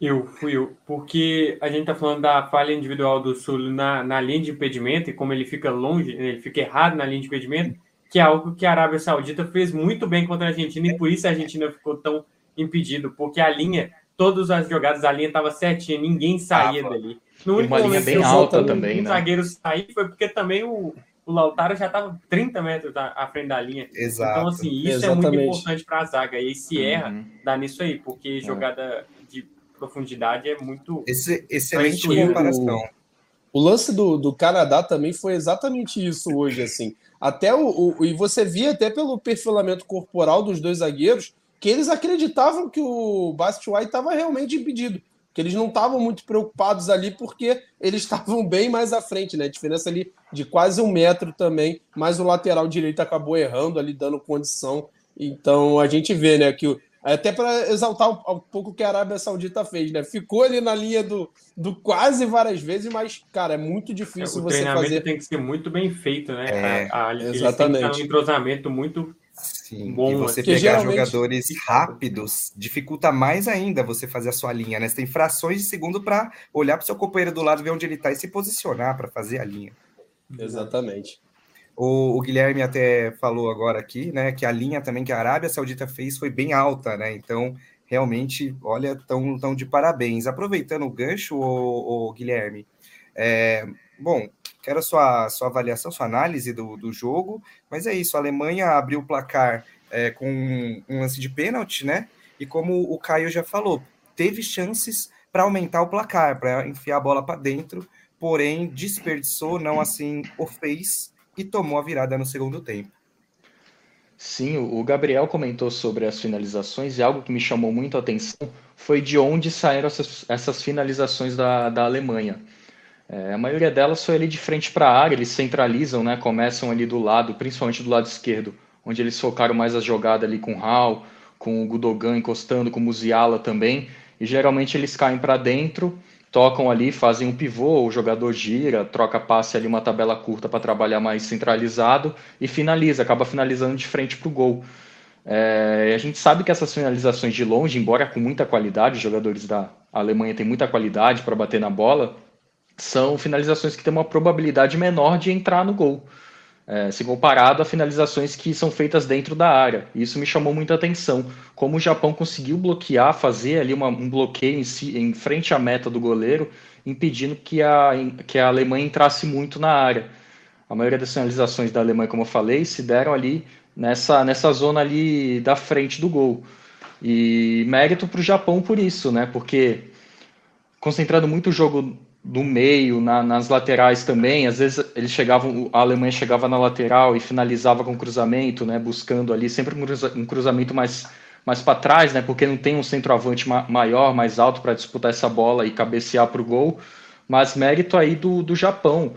Eu, fui eu. Porque a gente tá falando da falha individual do Sul na, na linha de impedimento e como ele fica longe, ele fica errado na linha de impedimento, que é algo que a Arábia Saudita fez muito bem contra a Argentina e por isso a Argentina ficou tão impedido, porque a linha, todas as jogadas da linha estava certinha, ninguém saía ah, dali. No único uma linha bem alta também, um né? zagueiro sair foi porque também o, o Lautaro já estava 30 metros da, à frente da linha. Exato. Então, assim, isso Exatamente. é muito importante para a zaga. E se erra, uhum. dá nisso aí, porque jogada profundidade é muito. Esse, excelente comparação. O, o, lance do, do Canadá também foi exatamente isso hoje, assim. Até o, o, e você via até pelo perfilamento corporal dos dois zagueiros que eles acreditavam que o Bastiouai estava realmente impedido, que eles não estavam muito preocupados ali porque eles estavam bem mais à frente, né? A diferença ali de quase um metro também, mas o lateral direito acabou errando ali, dando condição Então a gente vê, né, que até para exaltar um, um pouco o que a Arábia Saudita fez, né? Ficou ali na linha do, do quase várias vezes, mas, cara, é muito difícil o você treinamento fazer. tem que ser muito bem feito, né? É, a, a, eles exatamente. têm que ter um entrosamento muito Sim, Bom, e você porque pegar geralmente- jogadores rápidos dificulta mais ainda você fazer a sua linha, né? Você tem frações de segundo para olhar para o seu companheiro do lado, ver onde ele está e se posicionar para fazer a linha. Exatamente. O, o Guilherme até falou agora aqui, né, que a linha também que a Arábia Saudita fez foi bem alta, né? Então, realmente, olha, tão, tão de parabéns. Aproveitando o gancho, o, o Guilherme, é, bom, quero a sua, sua avaliação, sua análise do, do jogo, mas é isso, a Alemanha abriu o placar é, com um, lance de pênalti, né? E como o Caio já falou, teve chances para aumentar o placar, para enfiar a bola para dentro, porém desperdiçou, não assim o fez e tomou a virada no segundo tempo. Sim, o Gabriel comentou sobre as finalizações e algo que me chamou muito a atenção foi de onde saíram essas, essas finalizações da, da Alemanha. É, a maioria delas foi ali de frente para a área, eles centralizam, né, começam ali do lado, principalmente do lado esquerdo, onde eles focaram mais a jogada ali com o Hal, com o Gudogan encostando, com o Musiala também, e geralmente eles caem para dentro, tocam ali, fazem um pivô, o jogador gira, troca passe ali uma tabela curta para trabalhar mais centralizado e finaliza, acaba finalizando de frente para o gol. É, a gente sabe que essas finalizações de longe, embora com muita qualidade, os jogadores da Alemanha têm muita qualidade para bater na bola, são finalizações que têm uma probabilidade menor de entrar no gol. É, se comparado a finalizações que são feitas dentro da área. Isso me chamou muita atenção. Como o Japão conseguiu bloquear, fazer ali uma, um bloqueio em, si, em, frente à meta do goleiro, impedindo que a, que a Alemanha entrasse muito na área. A maioria das finalizações da Alemanha, como eu falei, se deram ali nessa, nessa zona ali da frente do gol. E mérito para o Japão por isso, né? Porque concentrando muito o jogo do meio, na, nas laterais também. Às vezes eles chegavam, a Alemanha chegava na lateral e finalizava com cruzamento, né? Buscando ali sempre um, um cruzamento mais, mais para trás, né? Porque não tem um centroavante ma maior, mais alto para disputar essa bola e cabecear para o gol. Mas mérito aí do, do Japão.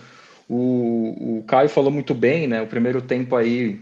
O, o Caio falou muito bem, né? O primeiro tempo aí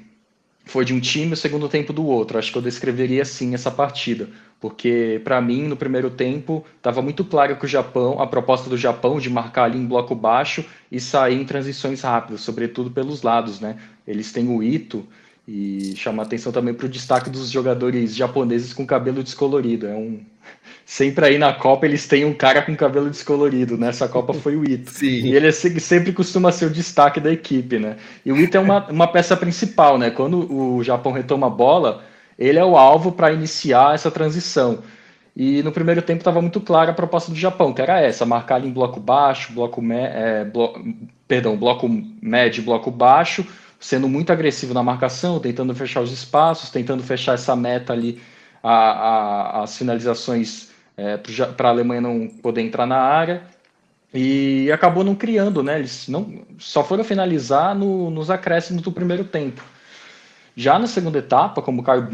foi de um time, o segundo tempo do outro. Acho que eu descreveria assim essa partida, porque para mim no primeiro tempo estava muito claro que o Japão, a proposta do Japão de marcar ali em bloco baixo e sair em transições rápidas, sobretudo pelos lados, né? Eles têm o Ito e chama atenção também para o destaque dos jogadores japoneses com cabelo descolorido. É um sempre aí na Copa eles têm um cara com cabelo descolorido. Nessa Copa foi o Ito. Sim. E ele sempre costuma ser o destaque da equipe, né? E o Ito é uma, uma peça principal, né? Quando o Japão retoma a bola, ele é o alvo para iniciar essa transição. E no primeiro tempo estava muito clara a proposta do Japão, que era essa: marcar ali em bloco baixo, bloco me, é, blo, perdão, bloco médio, bloco baixo, sendo muito agressivo na marcação, tentando fechar os espaços, tentando fechar essa meta ali, a, a, as finalizações é, para a Alemanha não poder entrar na área. E acabou não criando, né? Eles não, só foram finalizar no, nos acréscimos do primeiro tempo. Já na segunda etapa, como o Caio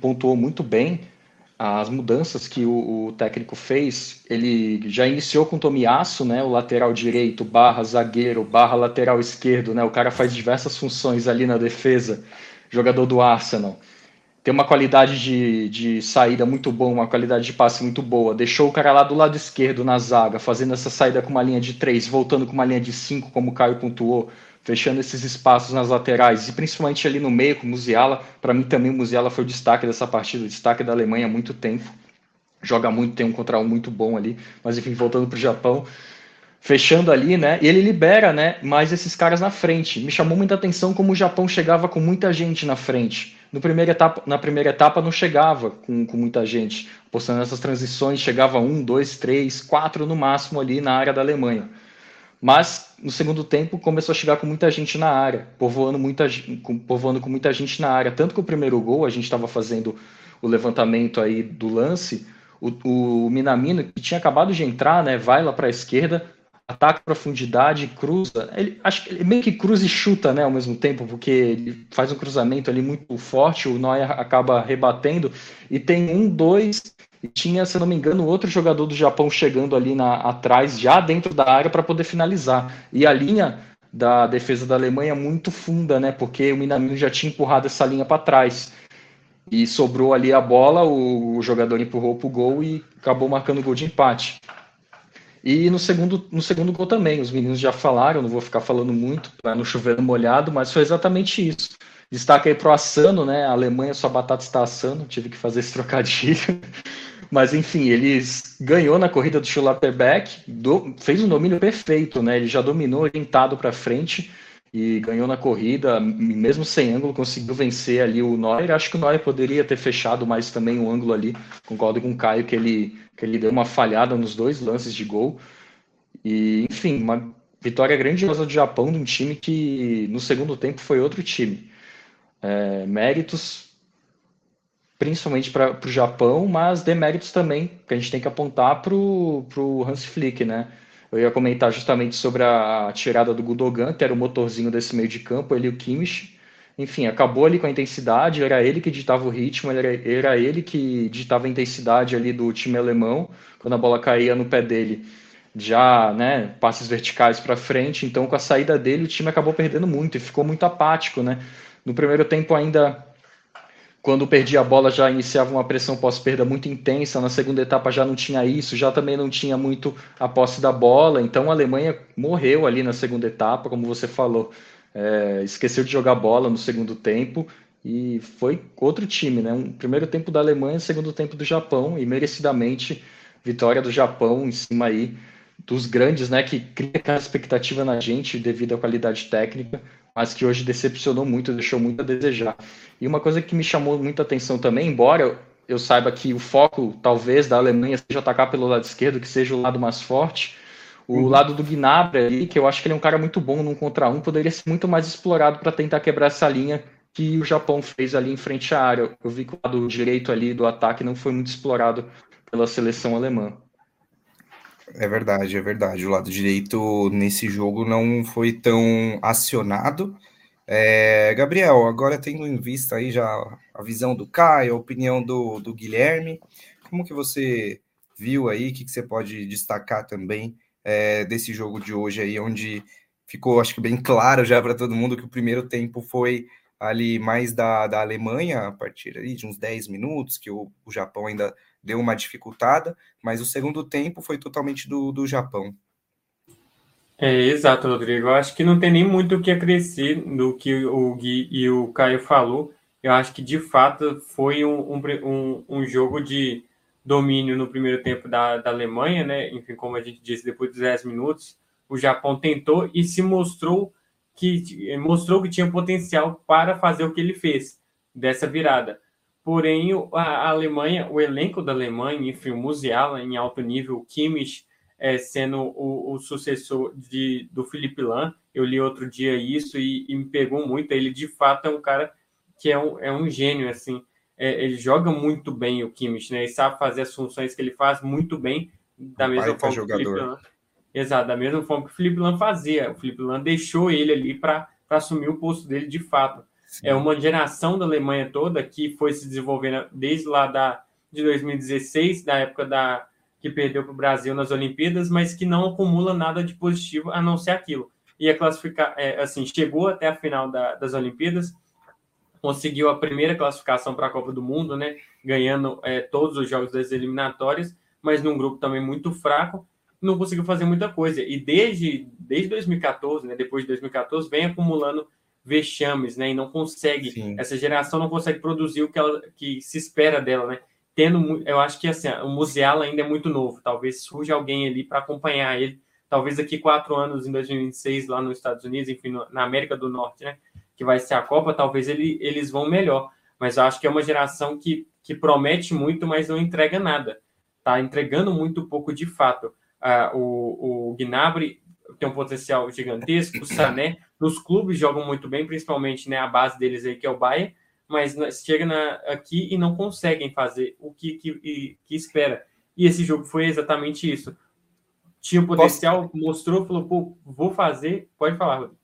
pontuou muito bem, as mudanças que o, o, técnico fez, ele já iniciou com o Tomiasso, né, o lateral direito, barra zagueiro, barra lateral esquerdo, né, o cara faz diversas funções ali na defesa, jogador do Arsenal. Tem uma qualidade de, de saída muito boa, uma qualidade de passe muito boa. Deixou o cara lá do lado esquerdo na zaga, fazendo essa saída com uma linha de três, voltando com uma linha de cinco, como o Caio pontuou fechando esses espaços nas laterais e principalmente ali no meio com o Musiala. Para mim também o Musiala foi o destaque dessa partida, o destaque da Alemanha há muito tempo. Joga muito, tem um contra um muito bom ali. Mas enfim, voltando para o Japão, fechando ali, né? E ele libera, né? Mais esses caras na frente. Me chamou muita atenção como o Japão chegava com muita gente na frente. No primeira etapa, na primeira etapa não chegava com, com muita gente. Postando essas transições, chegava um, dois, três, quatro no máximo ali na área da Alemanha. Mas no segundo tempo começou a chegar com muita gente na área, povoando, muita, com, povoando com muita gente na área. Tanto que o primeiro gol, a gente estava fazendo o levantamento aí do lance, o, o, Minamino, que tinha acabado de entrar, né, vai lá para a esquerda, ataca profundidade, cruza. Ele, acho ele meio que cruza e chuta né, ao mesmo tempo, porque ele faz um cruzamento ali muito forte, o Neuer acaba rebatendo, e tem um, dois, e tinha, se não me engano, outro jogador do Japão chegando ali na, atrás, já dentro da área, para poder finalizar. E a linha da defesa da Alemanha é muito funda, né? Porque o Minamino já tinha empurrado essa linha para trás. e sobrou ali a bola, o, o jogador empurrou para o gol e acabou marcando o gol de empate. E no segundo, no segundo gol também, os meninos já falaram, não vou ficar falando muito para não chover molhado, mas foi exatamente isso. Destaque aí pro assando, né? A Alemanha sua batata está assando, tive que fazer esse trocadilho. Mas enfim, eles ganhou na corrida do Schulterbeck, fez um domínio perfeito, né? Ele já dominou orientado para frente e ganhou na corrida, mesmo sem ângulo, conseguiu vencer ali o Neuer. Acho que o Neuer poderia ter fechado mais também o ângulo ali. Concordo com o Caio que ele, que ele deu uma falhada nos dois lances de gol. E, enfim, uma vitória grandiosa do Japão de um time que no segundo tempo foi outro time. É, méritos principalmente para o Japão, mas deméritos também que a gente tem que apontar para o Hans Flick, né? Eu ia comentar justamente sobre a tirada do Gudogan, que era o motorzinho desse meio de campo, ele e o Kimmich. Enfim, acabou ali com a intensidade, era ele que ditava o ritmo, era, era ele que ditava a intensidade ali do time alemão, quando a bola caía no pé dele, já, né, passes verticais para frente, então com a saída dele o time acabou perdendo muito e ficou muito apático, né? No primeiro tempo ainda quando perdia a bola já iniciava uma pressão pós-perda muito intensa, na segunda etapa já não tinha isso, já também não tinha muito a posse da bola, então a Alemanha morreu ali na segunda etapa, como você falou, é, esqueceu de jogar bola no segundo tempo e foi outro time, né? Um primeiro tempo da Alemanha, segundo tempo do Japão e merecidamente vitória do Japão em cima aí dos grandes, né? Que cria aquela expectativa na gente devido à qualidade técnica, mas que hoje decepcionou muito, deixou muito a desejar. E uma coisa que me chamou muita atenção também, embora eu saiba que o foco talvez da Alemanha seja atacar pelo lado esquerdo, que seja o lado mais forte, o uhum. lado do Gnabry ali, que eu acho que ele é um cara muito bom num contra um, poderia ser muito mais explorado para tentar quebrar essa linha que o Japão fez ali em frente à área. Eu vi que o lado direito ali do ataque não foi muito explorado pela seleção alemã. É verdade, é verdade. O lado direito nesse jogo não foi tão acionado. É, Gabriel, agora tendo em vista aí já a visão do Caio, a opinião do, do Guilherme, como que você viu aí, o que, que você pode destacar também é, desse jogo de hoje aí, onde ficou, acho que bem claro já para todo mundo que o primeiro tempo foi ali mais da, da Alemanha, a partir ali de uns 10 minutos, que o, o Japão ainda deu uma dificultada, mas o segundo tempo foi totalmente do, do Japão. É, exato, Rodrigo. Eu acho que não tem nem muito o que acrescer do que o Gui e o Caio falou. Eu acho que de fato foi um, um, um jogo de domínio no primeiro tempo da, da Alemanha, né? Enfim, como a gente disse, depois dos 10 minutos, o Japão tentou e se mostrou que mostrou que tinha potencial para fazer o que ele fez dessa virada. Porém, a Alemanha, o elenco da Alemanha, enfim, o Musiala em alto nível, o Kimmich é, sendo o, o, sucessor de, do Felipe Lan, eu li outro dia isso e, e, me pegou muito. Ele de fato é um cara que é um, é um gênio, assim. É, ele joga muito bem o Kimmich, né? Ele sabe fazer as funções que ele faz muito bem, da mesma forma jogador. que o Felipe Lan. Exato, da mesma forma que o Felipe Lan fazia. O Felipe Lan deixou ele ali para assumir o posto dele de fato. É uma geração da Alemanha toda que foi se desenvolvendo desde lá da, de 2016, da época da que perdeu para o Brasil nas Olimpíadas, mas que não acumula nada de positivo a não ser aquilo. E a classificar, é, assim, chegou até a final da, das Olimpíadas, conseguiu a primeira classificação para a Copa do Mundo, né? Ganhando é, todos os jogos das eliminatórias, mas num grupo também muito fraco, não conseguiu fazer muita coisa. E desde, desde 2014, né? Depois de 2014, vem acumulando vexames, né? E não consegue, Sim. essa geração não consegue produzir o que, ela, que se espera dela, né? Tendo, eu acho que assim, o Musiala ainda é muito novo, talvez surja alguém ali para acompanhar ele, talvez daqui quatro anos, em 2026, lá nos Estados Unidos, enfim, na América do Norte, né? Que vai ser a Copa, talvez ele, eles vão melhor. Mas eu acho que é uma geração que, que promete muito, mas não entrega nada. Tá entregando muito pouco de fato. Ah, o, o Gnabry tem um potencial gigantesco, o Sané nos clubes jogam muito bem, principalmente né, a base deles aí, que é o Bayern, mas chega na, aqui e não conseguem fazer o que, que, que espera. E esse jogo foi exatamente isso. Tinha o potencial, Posso... mostrou, falou, pô, vou fazer. Pode falar, Rodrigo.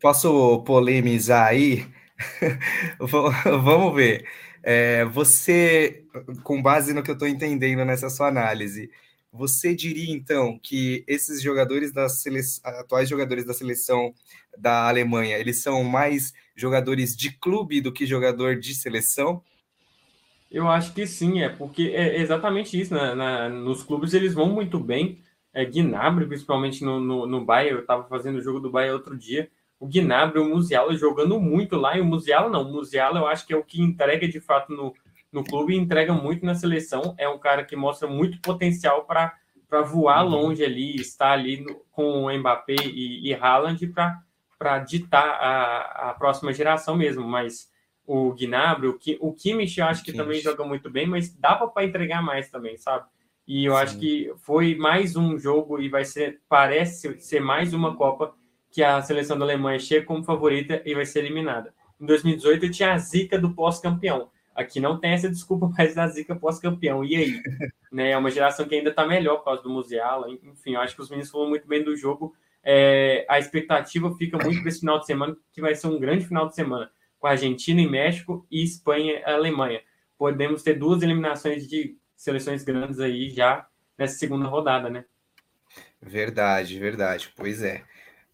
Posso polemizar aí? Vamos ver. É, você, com base no que eu estou entendendo nessa sua análise, você diria então que esses jogadores da seleção, atuais jogadores da seleção da Alemanha, eles são mais jogadores de clube do que jogador de seleção? Eu acho que sim, é porque é exatamente isso. Né? Na, nos clubes eles vão muito bem. É, Gnabry, principalmente no, no, no Bayern, eu estava fazendo o jogo do Bayern outro dia. O Gnabry, o Musiala jogando muito lá, e o Musiala não. O Musiala eu acho que é o que entrega de fato no, no clube e entrega muito na seleção. É um cara que mostra muito potencial para voar uhum. longe ali, estar ali no, com o Mbappé e, e Haaland para ditar a, a próxima geração mesmo. Mas o Gnabry, o, o Kimmich, eu acho que Kimmich. também joga muito bem, mas dá para entregar mais também, sabe? E eu Sim. acho que foi mais um jogo e vai ser, parece ser mais uma Copa que a seleção da Alemanha chega como favorita e vai ser eliminada. Em 2018 tinha a zica do pós-campeão. Aqui não tem essa desculpa mais da zica pós-campeão. E aí? né, é uma geração que ainda está melhor por causa do Musiala. Enfim, eu acho que os meninos foram muito bem do jogo. É, a expectativa fica muito para esse final de semana, que vai ser um grande final de semana com a Argentina e México e Espanha e Alemanha. Podemos ter duas eliminações de seleções grandes aí já nessa segunda rodada, né? Verdade, verdade. Pois é.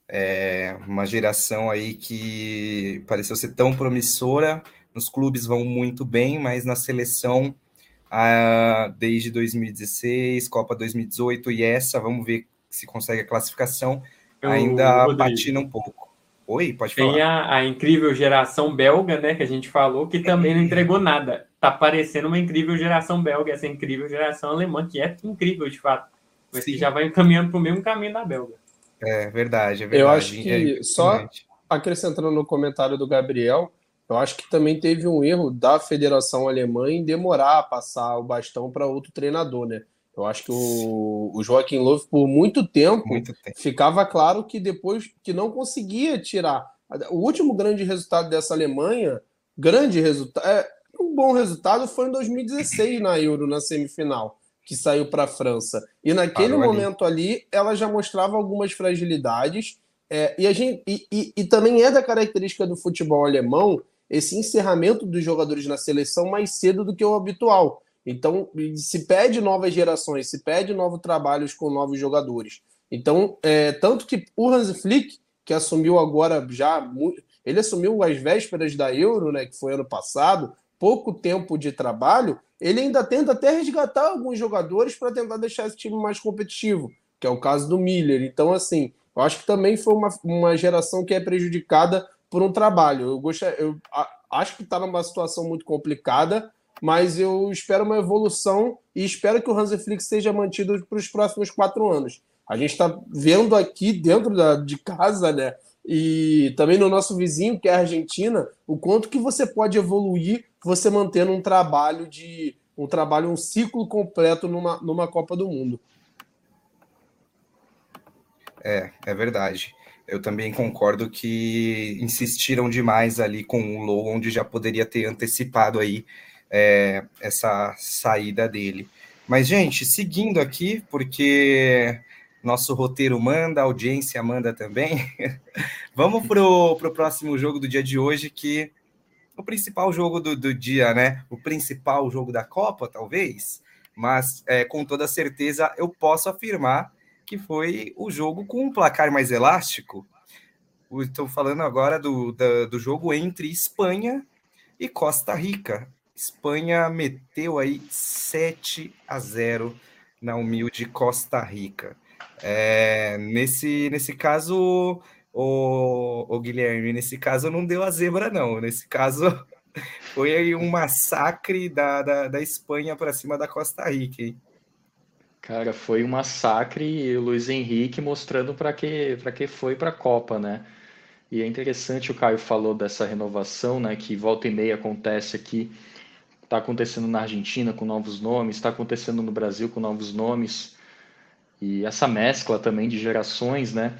É uma geração aí que pareceu ser tão promissora. Nos clubes vão muito bem, mas na seleção, ah, desde 2016, Copa 2018 e essa, vamos ver se consegue a classificação, ainda patina um pouco. Oi, pode falar. Tem a, a, incrível geração belga, né, que a gente falou, que também não entregou nada. Tá parecendo uma incrível geração belga, essa incrível geração alemã, que é incrível, de fato. Mas Sim. que já vai caminhando para o mesmo caminho da belga. É verdade, é verdade. Eu acho que, é só acrescentando no comentário do Gabriel, eu acho que também teve um erro da Federação Alemã em demorar a passar o bastão para outro treinador, né? Eu acho que o, o Joaquim Löw, por muito tempo, muito tempo, ficava claro que depois que não conseguia tirar. O último grande resultado dessa Alemanha, grande resultado, é, um bom resultado foi em 2016 na Euro, na semifinal, que saiu para a França. E naquele Parou momento ali. ali. ela já mostrava algumas fragilidades. É, e, a gente, e, e, e também é da característica do futebol alemão esse encerramento dos jogadores na seleção mais cedo do que o habitual. Então, se pede novas gerações, se pede novos trabalhos com novos jogadores. Então, é, tanto que o Hans Flick, que assumiu agora já, ele assumiu as vésperas da Euro, né, que foi ano passado, pouco tempo de trabalho, ele ainda tenta até resgatar alguns jogadores para tentar deixar esse time mais competitivo, que é o caso do Miller. Então, assim, eu acho que também foi uma, uma geração que é prejudicada por um trabalho. Eu, gosto, eu acho que está numa situação muito complicada, mas eu espero uma evolução e espero que o Hansi Flick seja mantido para os próximos quatro anos. A gente está vendo aqui dentro da, de casa, né? E também no nosso vizinho, que é a Argentina, o quanto que você pode evoluir você mantendo um trabalho de um trabalho, um ciclo completo numa, numa Copa do Mundo. É, é verdade. Eu também concordo que insistiram demais ali com o Low, onde já poderia ter antecipado aí é, essa saída dele. Mas, gente, seguindo aqui, porque nosso roteiro manda, a audiência manda também, vamos para o próximo jogo do dia de hoje, que o principal jogo do, do dia, né? O principal jogo da Copa, talvez, mas é, com toda certeza eu posso afirmar que foi o jogo com um placar mais elástico. Estou falando agora do, do, do jogo entre Espanha e Costa Rica. Espanha meteu aí 7 a 0 na humilde Costa Rica. É, nesse, nesse caso, o, o Guilherme, nesse caso não deu a zebra, não. Nesse caso foi aí um massacre da, da, da Espanha para cima da Costa Rica. Hein? Cara, foi um massacre e o Luiz Henrique mostrando para que, que foi para a Copa, né? E é interessante o Caio falou dessa renovação, né? Que volta e meia acontece aqui Está acontecendo na Argentina com novos nomes, está acontecendo no Brasil com novos nomes. E essa mescla também de gerações, né?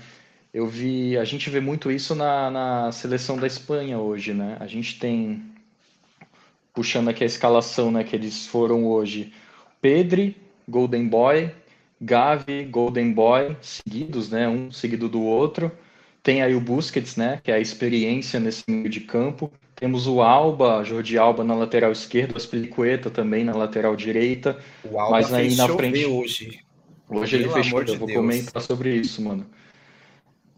Eu vi, a gente vê muito isso na, na seleção da Espanha hoje, né? A gente tem, puxando aqui a escalação, né, que eles foram hoje, Pedri, Golden Boy, Gavi, Golden Boy, seguidos, né, um seguido do outro. Tem aí o Busquets, né, que é a experiência nesse meio de campo. Temos o Alba, Jordi Alba na lateral esquerda, o Aspilicueta também na lateral direita. O Alba mas aí na frente hoje. Hoje Pelo ele fez de eu vou Deus. comentar sobre isso, mano.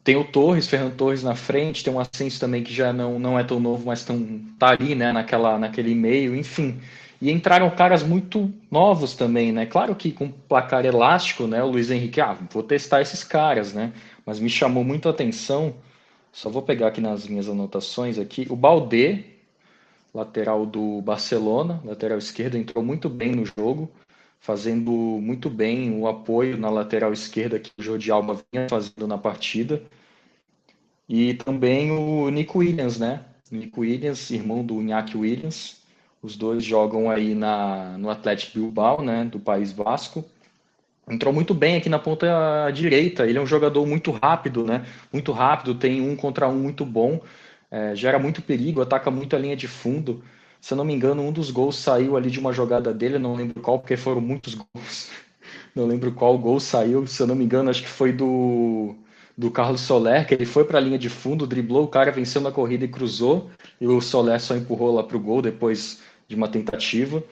Tem o Torres, Fernando Torres na frente, tem um Ascenso também que já não, não é tão novo, mas tão, tá ali, né, naquela, naquele meio, enfim. E entraram caras muito novos também, né? Claro que com placar elástico, né? O Luiz Henrique, ah, vou testar esses caras, né? Mas me chamou muito a atenção, só vou pegar aqui nas minhas anotações aqui, o Baldé, lateral do Barcelona, lateral esquerdo, entrou muito bem no jogo, fazendo muito bem o apoio na lateral esquerda que o Jordi Alba vinha fazendo na partida. E também o Nico Williams, né? Nico Williams, irmão do Iñaki Williams. Os dois jogam aí na, no Atlético Bilbao, né? Do País Vasco. Entrou muito bem aqui na ponta direita. Ele é um jogador muito rápido, né? Muito rápido, tem um contra um muito bom. É, gera muito perigo, ataca muito a linha de fundo. Se eu não me engano, um dos gols saiu ali de uma jogada dele, não lembro qual, porque foram muitos gols. Não lembro qual gol saiu, se eu não me engano, acho que foi do do Carlos Soler, que ele foi para a linha de fundo, driblou o cara, venceu na corrida e cruzou, e o Soler só empurrou lá para o gol depois de uma tentativa.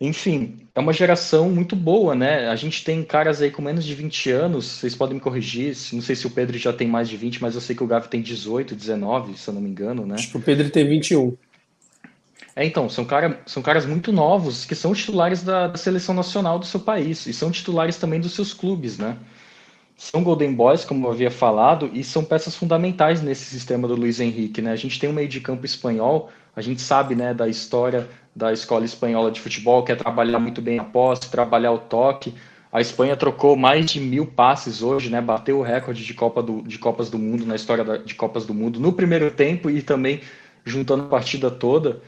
Enfim, é uma geração muito boa, né? A gente tem caras aí com menos de 20 anos, vocês podem me corrigir, não sei se o Pedro já tem mais de 20, mas eu sei que o Gavi tem 18, 19, se eu não me engano, né? Acho que o Pedro tem 21. É, então, são, cara, são caras muito novos que são titulares da, da seleção nacional do seu país e são titulares também dos seus clubes, né? são Golden Boys, como eu havia falado, e são peças fundamentais nesse sistema do Luiz Henrique. Né? A gente tem um meio de campo espanhol, a gente sabe né, da história da escola espanhola de futebol, que é trabalhar muito bem a posse, trabalhar o toque. A Espanha trocou mais de mil passes hoje, né? bateu o recorde de, Copa do, de Copas do Mundo na história da, de Copas do Mundo no primeiro tempo e também juntando a partida toda.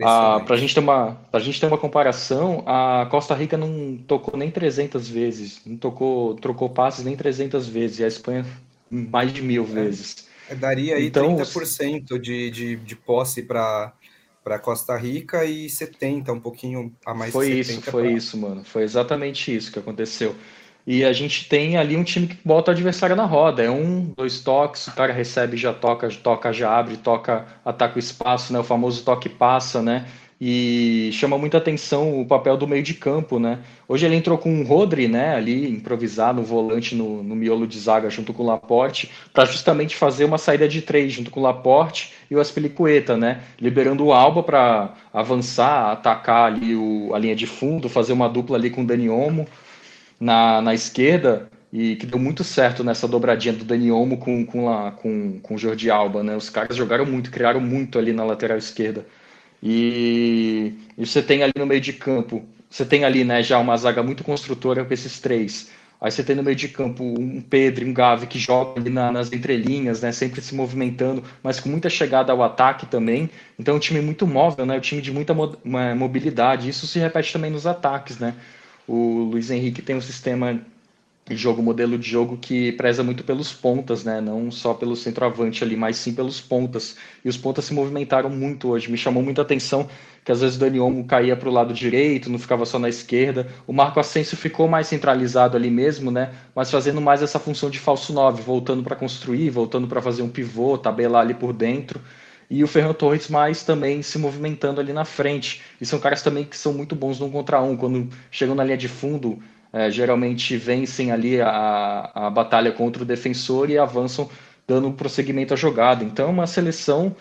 Ah, para a gente ter uma pra gente ter uma comparação, a Costa Rica não tocou nem 300 vezes, não tocou trocou passes nem 300 vezes, e a Espanha mais de mil é, vezes. Daria aí então, 30% de, de, de posse para para Costa Rica e 70, um pouquinho a mais. Foi isso, foi pra... isso, mano. Foi exatamente isso que aconteceu. E a gente tem ali um time que bota o adversário na roda. É um, dois toques, o cara recebe, já toca, toca, já abre, toca, ataca o espaço, né? O famoso toque passa, né? E chama muita atenção o papel do meio de campo, né? Hoje ele entrou com o Rodri, né? Ali, improvisado, no volante, no, no miolo de zaga, junto com o Laporte, para justamente fazer uma saída de três, junto com o Laporte e o Aspilicueta, né? Liberando o Alba para avançar, atacar ali o, a linha de fundo, fazer uma dupla ali com o Dani Olmo na, na esquerda e que deu muito certo nessa dobradinha do Dani Olmo com, com, a, com, com o Jordi Alba, né? Os caras jogaram muito, criaram muito ali na lateral esquerda. E, e você tem ali no meio de campo, você tem ali né, já uma zaga muito construtora com esses três. Aí você tem no meio de campo um Pedro um Gavi que joga ali na, nas entrelinhas, né, sempre se movimentando, mas com muita chegada ao ataque também. Então é um time muito móvel, né, um time de muita mobilidade. Isso se repete também nos ataques, né. O Luiz Henrique tem um sistema jogo, modelo de jogo que preza muito pelos pontas, né? Não só pelo centroavante ali, mas sim pelos pontas. E os pontas se movimentaram muito hoje. Me chamou muita atenção que às vezes o Dani Olmo caía para o lado direito, não ficava só na esquerda. O Marco Asensio ficou mais centralizado ali mesmo, né? Mas fazendo mais essa função de falso 9, voltando para construir, voltando para fazer um pivô, tabelar ali por dentro e o Ferran Torres mais também se movimentando ali na frente. E são caras também que são muito bons no contra um, quando chegam na linha de fundo, é, geralmente vencem ali a, a batalha contra o defensor e avançam dando prosseguimento à jogada. Então é uma seleção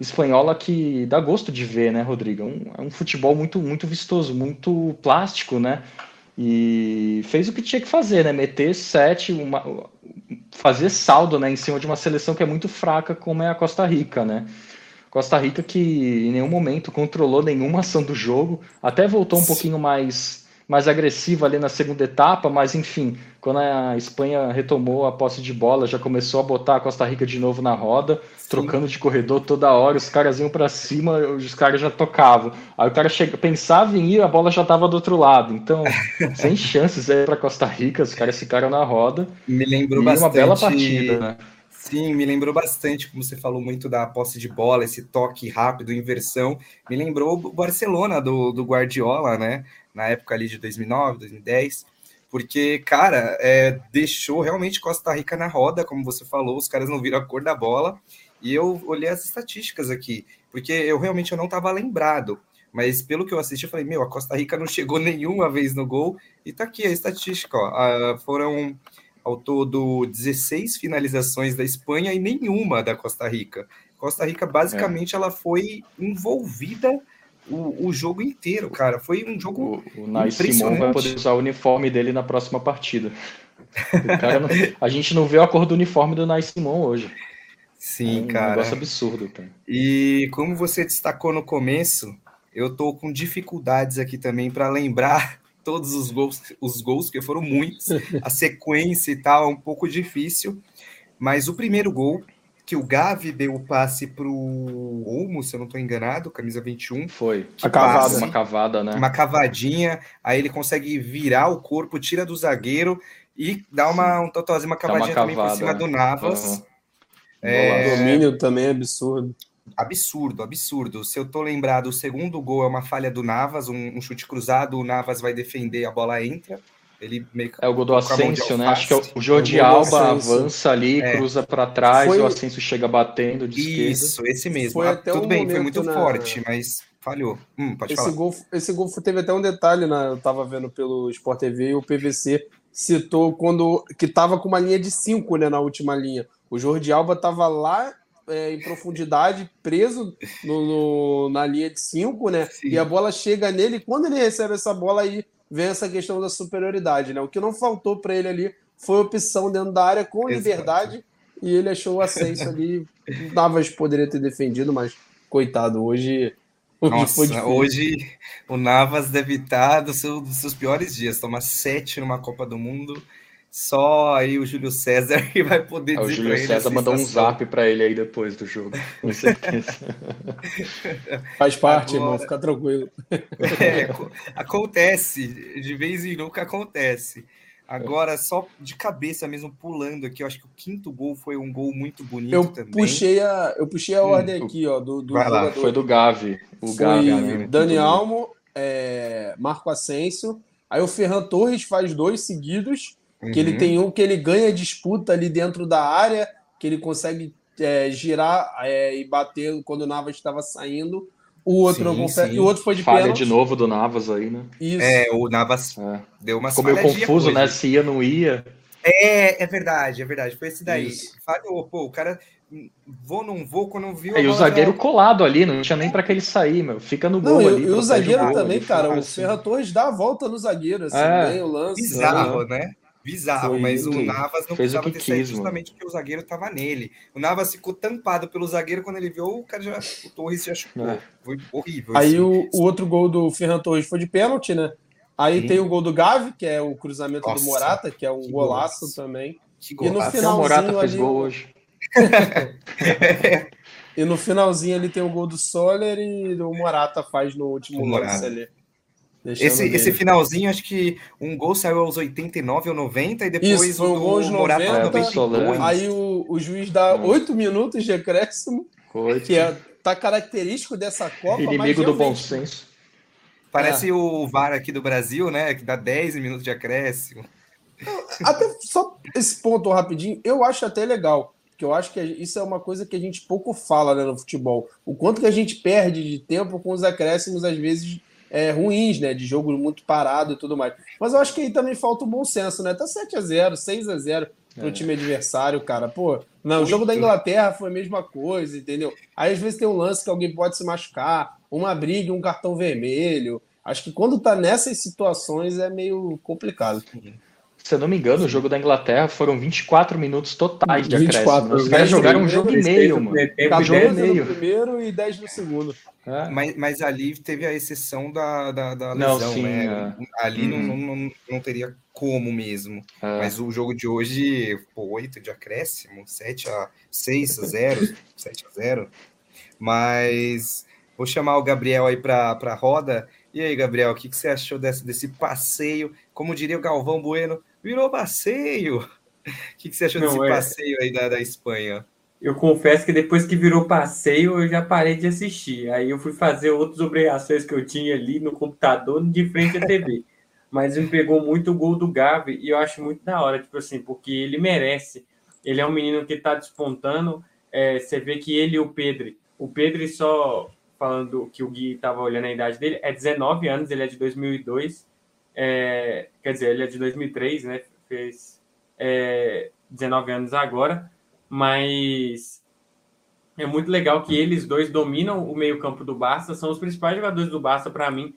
espanhola que dá gosto de ver, né, Rodrigo? É um, é um futebol muito, muito vistoso, muito plástico, né? E fez o que tinha que fazer, né? Meter sete, uma, fazer saldo né, em cima de uma seleção que é muito fraca, como é a Costa Rica, né? Costa Rica que em nenhum momento controlou nenhuma ação do jogo, até voltou um pouquinho mais mais agressiva ali na segunda etapa, mas enfim, quando a Espanha retomou a posse de bola, já começou a botar a Costa Rica de novo na roda, Sim. trocando de corredor toda hora, os caras iam para cima, os caras já tocavam. Aí o cara chega, pensava em ir, a bola já estava do outro lado. Então, sem chances aí para Costa Rica, os caras ficaram na roda. Me lembrou bastante. uma bela partida, né? Sim, me lembrou bastante, como você falou muito da posse de bola, esse toque rápido, inversão. Me lembrou o Barcelona do, do Guardiola, né? Na época ali de 2009, 2010. Porque, cara, é, deixou realmente Costa Rica na roda, como você falou, os caras não viram a cor da bola. E eu olhei as estatísticas aqui, porque eu realmente eu não estava lembrado. Mas pelo que eu assisti, eu falei, meu, a Costa Rica não chegou nenhuma vez no gol. E tá aqui a estatística, ó. Ah, foram ao todo 16 finalizações da Espanha e nenhuma da Costa Rica. Costa Rica, basicamente, é. ela foi envolvida o, o jogo inteiro, cara. Foi um jogo. O, o Nai Simon vai poder usar o uniforme dele na próxima partida. Não, a gente não vê a cor do uniforme do Nai Simon hoje. Sim, é um cara. negócio absurdo, cara. E como você destacou no começo, eu tô com dificuldades aqui também para lembrar todos os gols, os gols, que foram muitos, a sequência e tal, é um pouco difícil. Mas o primeiro gol, que o Gavi deu o passe pro Olmo, se eu não estou enganado, camisa 21. Foi. Uma cavada, uma cavada, né? Uma cavadinha, aí ele consegue virar o corpo, tira do zagueiro e dá uma, um totalzinho, uma cavadinha uma cavada, também por cima do Navas. Uhum. É... O domínio também é absurdo absurdo, absurdo. Se eu tô lembrado, o segundo gol é uma falha do Navas, um, um chute cruzado, o Navas vai defender, a bola entra. Ele meio que é o gol do Ascenso, né? Acho que é o Jordi Alba avança ali, é. cruza para trás, foi... o Ascenso chega batendo de Isso, esquerda. esse mesmo. Foi ah, até Tudo um bem, foi muito na... forte, mas falhou. Hum, esse falar. Gol, esse gol teve até um detalhe, né? Eu tava vendo pelo Sport TV e o PVC citou quando que tava com uma linha de 5, né, na última linha. O Jordi Alba tava lá é, em profundidade, preso no, no, na linha de 5, né? Sim. E a bola chega nele, quando ele recebe essa bola aí, vem essa questão da superioridade, né? O que não faltou para ele ali foi opção dentro da área com Exato. liberdade e ele achou o ascenso ali. Navas poderia ter defendido, mas coitado, hoje. Hoje, Nossa, hoje o Navas deve estar dos seus, dos seus piores dias. Toma sete numa Copa do Mundo só aí o Júlio César que vai poder ah, dizer. O Júlio César mandou um zap para ele aí depois do jogo, com certeza. Faz parte, Agora... irmão, fica tranquilo. É, acontece, de vez em nunca acontece. Agora, só de cabeça mesmo, pulando aqui, eu acho que o quinto gol foi um gol muito bonito eu também. Puxei a, eu puxei a hum, ordem aqui, ó, do, do jogador. Foi do Gavi. O Gavi, né? Dani Almo, é, Marco Asensio. Aí o Ferran Torres faz dois seguidos Uhum. Que ele uhum. tem um que ele ganha disputa ali dentro da área, que ele consegue é, girar é, e bater quando o Navas estava saindo. O outro, sim, sim. E o outro foi de Falha pênalti. de novo do Navas aí, né? Isso. É, o Navas é. deu uma Ficou meio confuso, né? Se ia, não ia. É, é verdade, é verdade. Foi esse daí. Isso. Falhou, pô, o cara vou, não vou, quando viu. É, e o zagueiro já... colado ali, não tinha nem para que ele sair, meu. Fica no gol não, ali. E o zagueiro também, ali, cara. O Ferran Torres dá a volta no zagueiro, assim, é. o lance. Bizarro, né? né? Bizarro, Foi mas o Navas não precisava ter saído justamente porque o zagueiro estava nele. O Navas ficou tampado pelo zagueiro quando ele viu o cara já, o Torres já chupou. É. Foi horrível. Aí o, o, outro gol do Ferran Torres foi de pênalti, né? Aí Sim. tem o gol do Gavi, que é o cruzamento Nossa, do Morata, que é um que golaço, golaço também. Que e no finalzinho o Morata fez ali... gol hoje. e no finalzinho ali tem o gol do Soler e o Morata faz no último lance ali. Esse, esse finalzinho, acho que um gol saiu aos 89 ou 90 e depois Isso, o, gol do Morata 92. Aí o, o juiz dá hum. 8 minutos de acréscimo, Oito. que é, tá característico dessa Copa. Inimigo do bom senso. Parece é. o VAR aqui do Brasil, né? Que dá 10 minutos de acréscimo. Até só esse ponto rapidinho, eu acho até legal. Que eu acho que isso é uma coisa que a gente pouco fala né, no futebol. O quanto que a gente perde de tempo com os acréscimos, às vezes, é, ruins, né? De jogo muito parado e tudo mais. Mas eu acho que aí também falta o bom senso, né? Tá 7x0, 6x0 pro é. time adversário, cara. Pô, não, o jogo da Inglaterra foi a mesma coisa, entendeu? Aí às vezes tem um lance que alguém pode se machucar, uma briga, um cartão vermelho. Acho que quando tá nessas situações é meio complicado. Se eu não me engano, o jogo da Inglaterra foram 24 minutos totais de 24, acréscimo. Os caras jogaram um jogo e meio, mano. 14 no primeiro e 10 no segundo. É. Mas, mas ali teve a exceção da, da, da lesão, não, sim, né? É. Ali não, uhum. não, não, não teria como mesmo. É. Mas o jogo de hoje, pô, 8 de acréscimo, 7 a 6 a 0, 7 a 0. Mas vou chamar o Gabriel aí para a roda. E aí, Gabriel, o que, que você achou desse, desse passeio? Como diria o Galvão Bueno, virou passeio. O que, que você achou Não, desse é... passeio aí da, da Espanha? Eu confesso que depois que virou passeio, eu já parei de assistir. Aí eu fui fazer outras obrigações que eu tinha ali no computador, de frente à TV. Mas me pegou muito o gol do Gavi e eu acho muito da hora, tipo assim, porque ele merece. Ele é um menino que está despontando. É, você vê que ele e o Pedro, o Pedro só falando que o Gui estava olhando a idade dele, é 19 anos, ele é de 2002. É, quer dizer, ele é de 2003, né? Fez é, 19 anos agora mas é muito legal que eles dois dominam o meio-campo do Barça, são os principais jogadores do Barça para mim.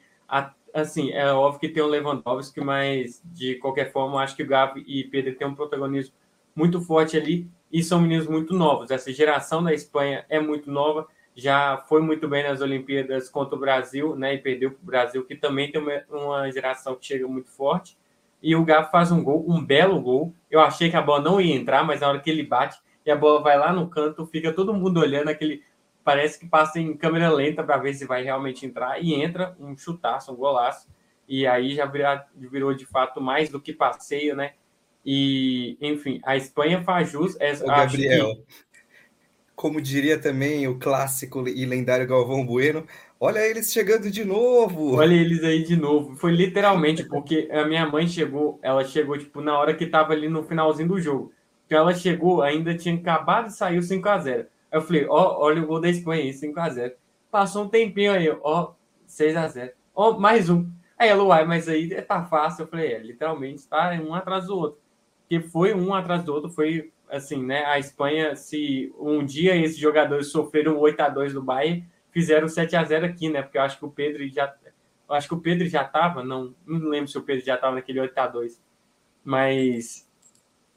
Assim, é óbvio que tem o Lewandowski, mas de qualquer forma, acho que o Gavi e Pedro têm um protagonismo muito forte ali e são meninos muito novos. Essa geração da Espanha é muito nova, já foi muito bem nas Olimpíadas contra o Brasil, né? E perdeu para o Brasil, que também tem uma, uma geração que chega muito forte. E o Gavi faz um gol, um belo gol. Eu achei que a bola não ia entrar, mas na hora que ele bate, e a bola vai lá no canto, fica todo mundo olhando aquele. Parece que passa em câmera lenta para ver se vai realmente entrar e entra um chutaço, um golaço. E aí já virou, virou de fato mais do que passeio, né? E, enfim, a Espanha faz jus. É, o Gabriel, que... como diria também o clássico e lendário Galvão Bueno, olha eles chegando de novo. Olha eles aí de novo. Foi literalmente porque a minha mãe chegou, ela chegou tipo na hora que tava ali no finalzinho do jogo que ela chegou, ainda tinha acabado de sair o 5x0. Aí eu falei, ó, olha o gol da Espanha aí, 5x0. Passou um tempinho aí, ó, 6x0. Ó, mais um. Aí ela, uai, mas aí tá fácil. Eu falei, é, literalmente, tá um atrás do outro. Que foi um atrás do outro, foi assim, né? A Espanha, se um dia esses jogadores sofreram 8x2 do Bayern, fizeram 7x0 aqui, né? Porque eu acho que o Pedro já. Acho que o Pedro já tava, não, não lembro se o Pedro já tava naquele 8x2. Mas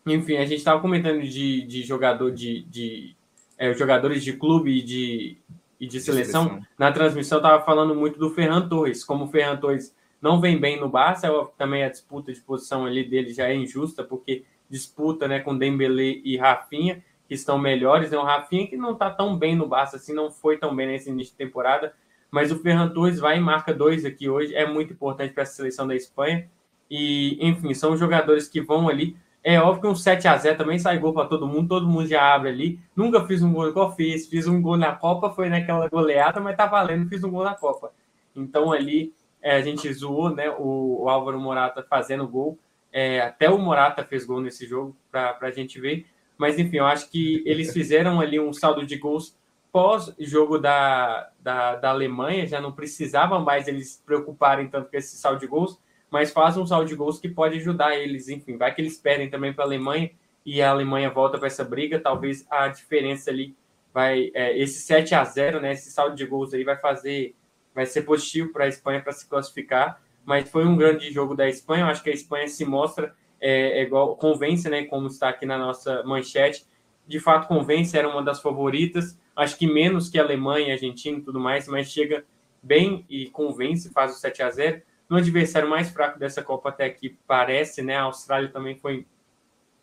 enfim, a gente estava comentando de, de jogador de, de é, jogadores de clube e de, e de seleção. seleção. Na transmissão estava falando muito do Ferran Torres, como o Ferran Torres não vem bem no Barça, também a disputa de posição ali dele já é injusta, porque disputa né, com Dembele e Rafinha, que estão melhores. É um Rafinha que não está tão bem no Barça, assim, não foi tão bem nesse início de temporada, mas o Ferran Torres vai e marca dois aqui hoje, é muito importante para a seleção da Espanha. E, enfim, são jogadores que vão ali é óbvio que um 7x0 também sai gol para todo mundo, todo mundo já abre ali. Nunca fiz um gol igual fiz, fiz um gol na Copa, foi naquela goleada, mas tá valendo, fiz um gol na Copa. Então ali é, a gente zoou né, o, o, Álvaro Morata fazendo gol. É, até o Morata fez gol nesse jogo para a gente ver. Mas enfim, eu acho que eles fizeram ali um saldo de gols pós-jogo da, da, da Alemanha, já não precisavam mais eles se preocuparem tanto com esse saldo de gols mas faz um saldo de gols que pode ajudar eles. Enfim, vai que eles perdem também para a Alemanha e a Alemanha volta para essa briga. Talvez a diferença ali vai. É, esse 7 a 0 né? Esse saldo de gols aí vai fazer. Vai ser positivo para a Espanha para se classificar. Mas foi um grande jogo da Espanha. Eu acho que a Espanha se mostra é, é igual, convence, né? Como está aqui na nossa manchete. De fato, convence, era uma das favoritas. Acho que menos que a Alemanha, Argentina e tudo mais, mas chega bem e convence, faz o 7 a 0 no adversário mais fraco dessa Copa até aqui, parece, né? A Austrália também foi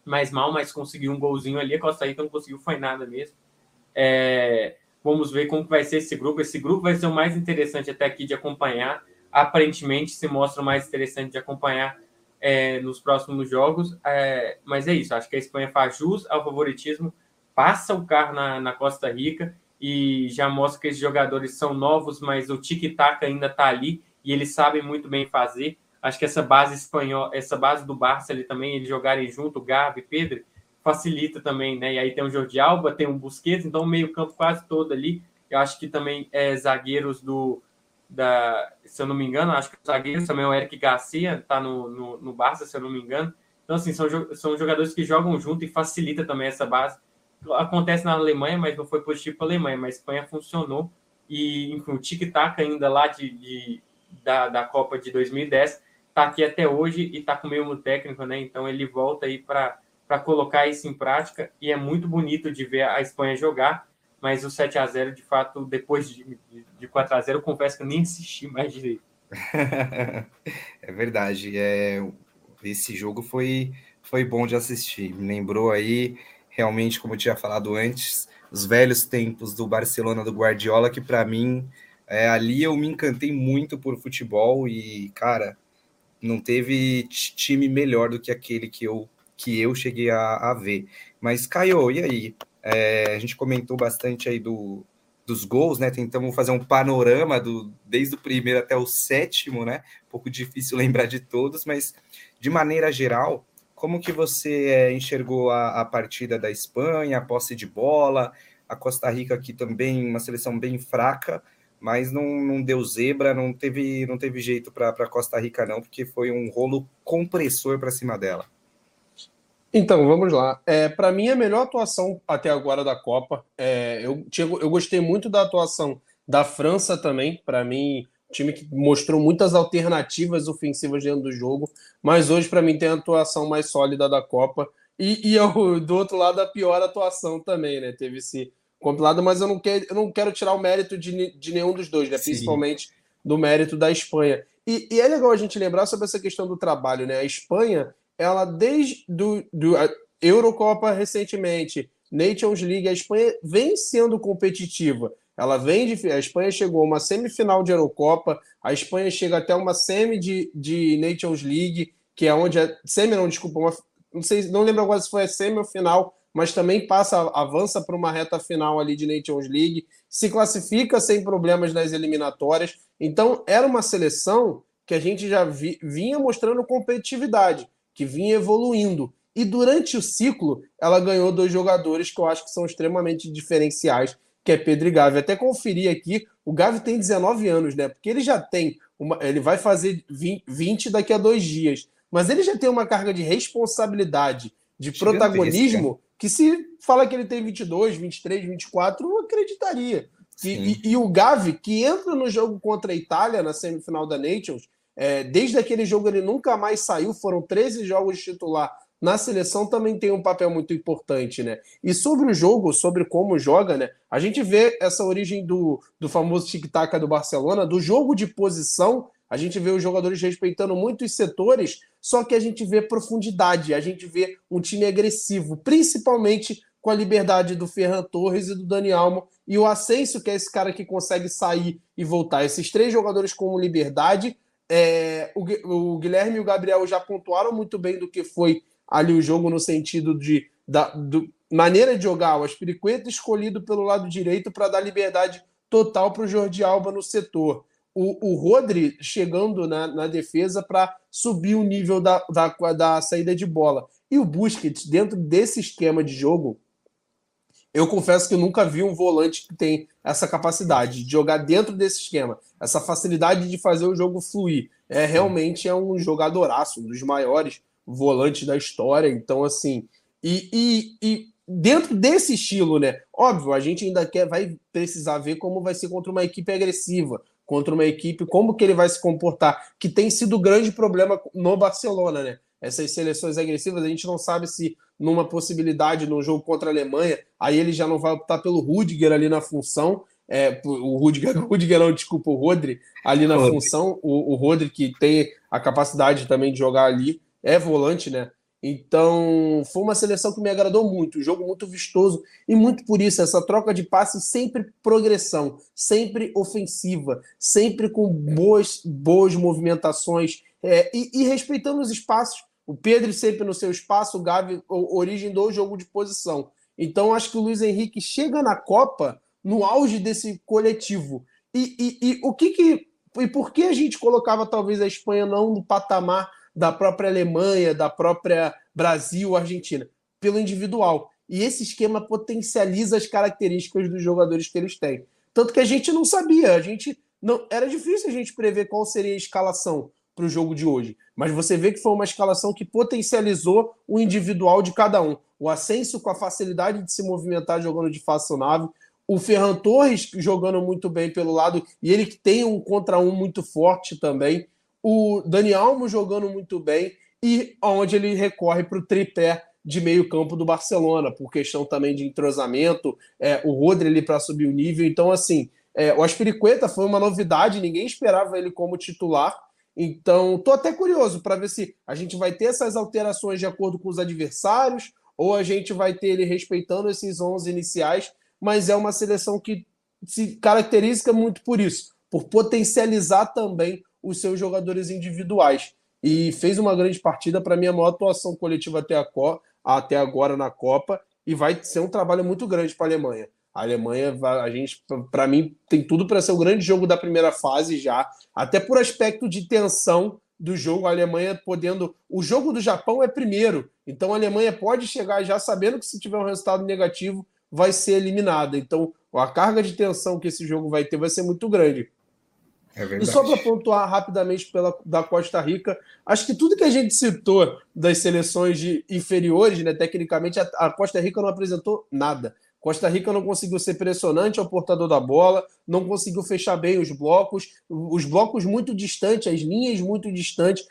mais mal, mas conseguiu um golzinho ali. A Costa Rica não conseguiu, foi nada mesmo. É, vamos ver como vai ser esse grupo. Esse grupo vai ser o mais interessante até aqui de acompanhar. Aparentemente se mostra mais interessante de acompanhar é, nos próximos jogos. É, mas é isso, acho que a Espanha faz jus ao favoritismo, passa o carro na, na Costa Rica e já mostra que esses jogadores são novos, mas o tic-tac ainda está ali e eles sabem muito bem fazer. Acho que essa base espanhola, essa base do Barça ali também, eles jogarem junto, Gabi, Pedro, facilita também, né? E aí tem o Jordi Alba, tem o Busquets, então o meio-campo quase todo ali. Eu acho que também é zagueiros do da, se eu não me engano, acho que os zagueiros também o Eric Garcia tá no, no, no Barça, se eu não me engano. Então, assim, são, são jogadores que jogam junto e facilita também essa base. Acontece na Alemanha, mas não foi positivo para a Alemanha, mas a Espanha funcionou. E, enfim, o tic-tac ainda lá de, de da, da Copa de 2010, está aqui até hoje e está com o mesmo técnico, né? Então ele volta aí para colocar isso em prática e é muito bonito de ver a Espanha jogar, mas o 7 a 0 de fato, depois de, de 4 a 0 eu confesso que eu nem assisti mais direito. é verdade. É, esse jogo foi, foi bom de assistir. Me lembrou aí, realmente, como eu tinha falado antes, os velhos tempos do Barcelona do Guardiola, que para mim é, ali eu me encantei muito por futebol e, cara, não teve time melhor do que aquele que eu, que eu cheguei a, a ver. Mas, Caio, e aí? É, a gente comentou bastante aí do, dos gols, né? Tentamos fazer um panorama do, desde o primeiro até o sétimo, né? Um pouco difícil lembrar de todos, mas de maneira geral, como que você é, enxergou a, a, partida da Espanha, a posse de bola, a Costa Rica aqui também, uma seleção bem fraca, mas não, não deu zebra, não teve, não teve jeito para Costa Rica, não, porque foi um rolo compressor para cima dela. Então, vamos lá. É, Para mim, a melhor atuação até agora da Copa. É, eu, tinha, eu gostei muito da atuação da França também. Para mim, time que mostrou muitas alternativas ofensivas dentro do jogo. Mas hoje, para mim, tem a atuação mais sólida da Copa. E, e eu, do outro lado, a pior atuação também, né? Teve esse compilado, mas eu não quero, eu não quero tirar o mérito de, de nenhum dos dois, né? Principalmente do mérito da Espanha. E, e, é legal a gente lembrar sobre essa questão do trabalho, né? A Espanha ela desde do, do Eurocopa recentemente, Nations League, a Espanha vem sendo competitiva. Ela vem de, a Espanha chegou a uma semifinal de Eurocopa, a Espanha chega até uma semi de, de Nations League, que é onde a semi não, desculpa, uma, não sei, não lembro agora se foi a semi ou final, mas também passa, avança para uma reta final ali de Nations League, se classifica sem problemas nas eliminatórias. Então, era uma seleção que a gente já vi, vinha mostrando competitividade que vinha evoluindo. E durante o ciclo, ela ganhou dois jogadores que eu acho que são extremamente diferenciais, que é Pedro e Gavi. Até conferi aqui, o Gavi tem 19 anos, né? Porque ele já tem, uma, ele vai fazer 20 daqui a dois dias, mas ele já tem uma carga de responsabilidade, de protagonismo, que se fala que ele tem 22, 23, 24, eu acreditaria. E, e, e, o Gavi, que entra no jogo contra a Itália na semifinal da Nations, é, desde aquele jogo ele nunca mais saiu, foram 13 jogos de titular na seleção também tem um papel muito importante, né? E sobre o jogo, sobre como joga, né? A gente vê essa origem do, do famoso tic-tac do Barcelona, do jogo de posição, a gente vê os jogadores respeitando muito os setores, só que a gente vê profundidade, a gente vê um time agressivo, principalmente com a liberdade do Ferran Torres e do Dani Almo, e o Ascenso, que é esse cara que consegue sair e voltar. Esses três jogadores com liberdade é, o, o, Guilherme e o Gabriel já pontuaram muito bem do que foi ali o jogo no sentido de da do, maneira de jogar. O Aspiricueta escolhido pelo lado direito para dar liberdade total para o Jordi Alba no setor. O, o Rodri chegando na, na defesa para subir o nível da, da, da saída de bola. E o Busquets, dentro desse esquema de jogo, eu confesso que eu nunca vi um volante que tem essa capacidade de jogar dentro desse esquema, essa facilidade de fazer o jogo fluir. É realmente é um jogadoraço, um dos maiores volantes da história. Então, assim, e, e, e dentro desse estilo, né? Óbvio, a gente ainda quer, vai precisar ver como vai ser contra uma equipe agressiva, contra uma equipe, como que ele vai se comportar, que tem sido o grande problema no Barcelona, né? Essas seleções agressivas, a gente não sabe se numa possibilidade no jogo contra a Alemanha, aí ele já não vai optar pelo Rudiger ali na função, é, o Rudiger, Rudiger não, desculpa, o Rodri ali na Rodri. função, o, o Rodri que tem a capacidade também de jogar ali, é volante, né? Então, foi uma seleção que me agradou muito, um jogo muito vistoso e muito por isso, essa troca de passes sempre progressão, sempre ofensiva, sempre com boas, boas movimentações é, e, e respeitando os espaços o Pedro sempre no seu espaço, o Gavi, origem do jogo de posição. Então, acho que o Luiz Henrique chega na Copa no auge desse coletivo. E, e, e o que que. E por que a gente colocava talvez a Espanha não no patamar da própria Alemanha, da própria Brasil, Argentina? Pelo individual. E esse esquema potencializa as características dos jogadores que eles têm. Tanto que a gente não sabia, a gente não era difícil a gente prever qual seria a escalação para o jogo de hoje. Mas você vê que foi uma escalação que potencializou o individual de cada um. O Ascenso com a facilidade de se movimentar jogando de nave, o Ferran Torres jogando muito bem pelo lado e ele que tem um contra um muito forte também. O Dani Almo jogando muito bem e onde ele recorre para o tripé de meio campo do Barcelona, por questão também de entrosamento, é, o Rodri ali para subir o nível. Então, assim, é, o Aspiricueta foi uma novidade, ninguém esperava ele como titular, então, estou até curioso para ver se a gente vai ter essas alterações de acordo com os adversários ou a gente vai ter ele respeitando esses 11 iniciais, mas é uma seleção que se caracteriza muito por isso, por potencializar também os seus jogadores individuais. E fez uma grande partida, para mim, a maior atuação coletiva até, a, até agora na Copa, e vai ser um trabalho muito grande para a Alemanha. A Alemanha, a gente, para mim, tem tudo para ser o grande jogo da primeira fase já, até por aspecto de tensão do jogo, a Alemanha podendo. O jogo do Japão é primeiro, então a Alemanha pode chegar já sabendo que se tiver um resultado negativo, vai ser eliminada. Então a carga de tensão que esse jogo vai ter vai ser muito grande. É e só para pontuar rapidamente pela, da Costa Rica, acho que tudo que a gente citou das seleções de inferiores, né, tecnicamente, a, a Costa Rica não apresentou nada. Costa Rica não conseguiu ser pressionante ao portador da bola, não conseguiu fechar bem os blocos, os blocos muito distantes, as linhas muito distantes.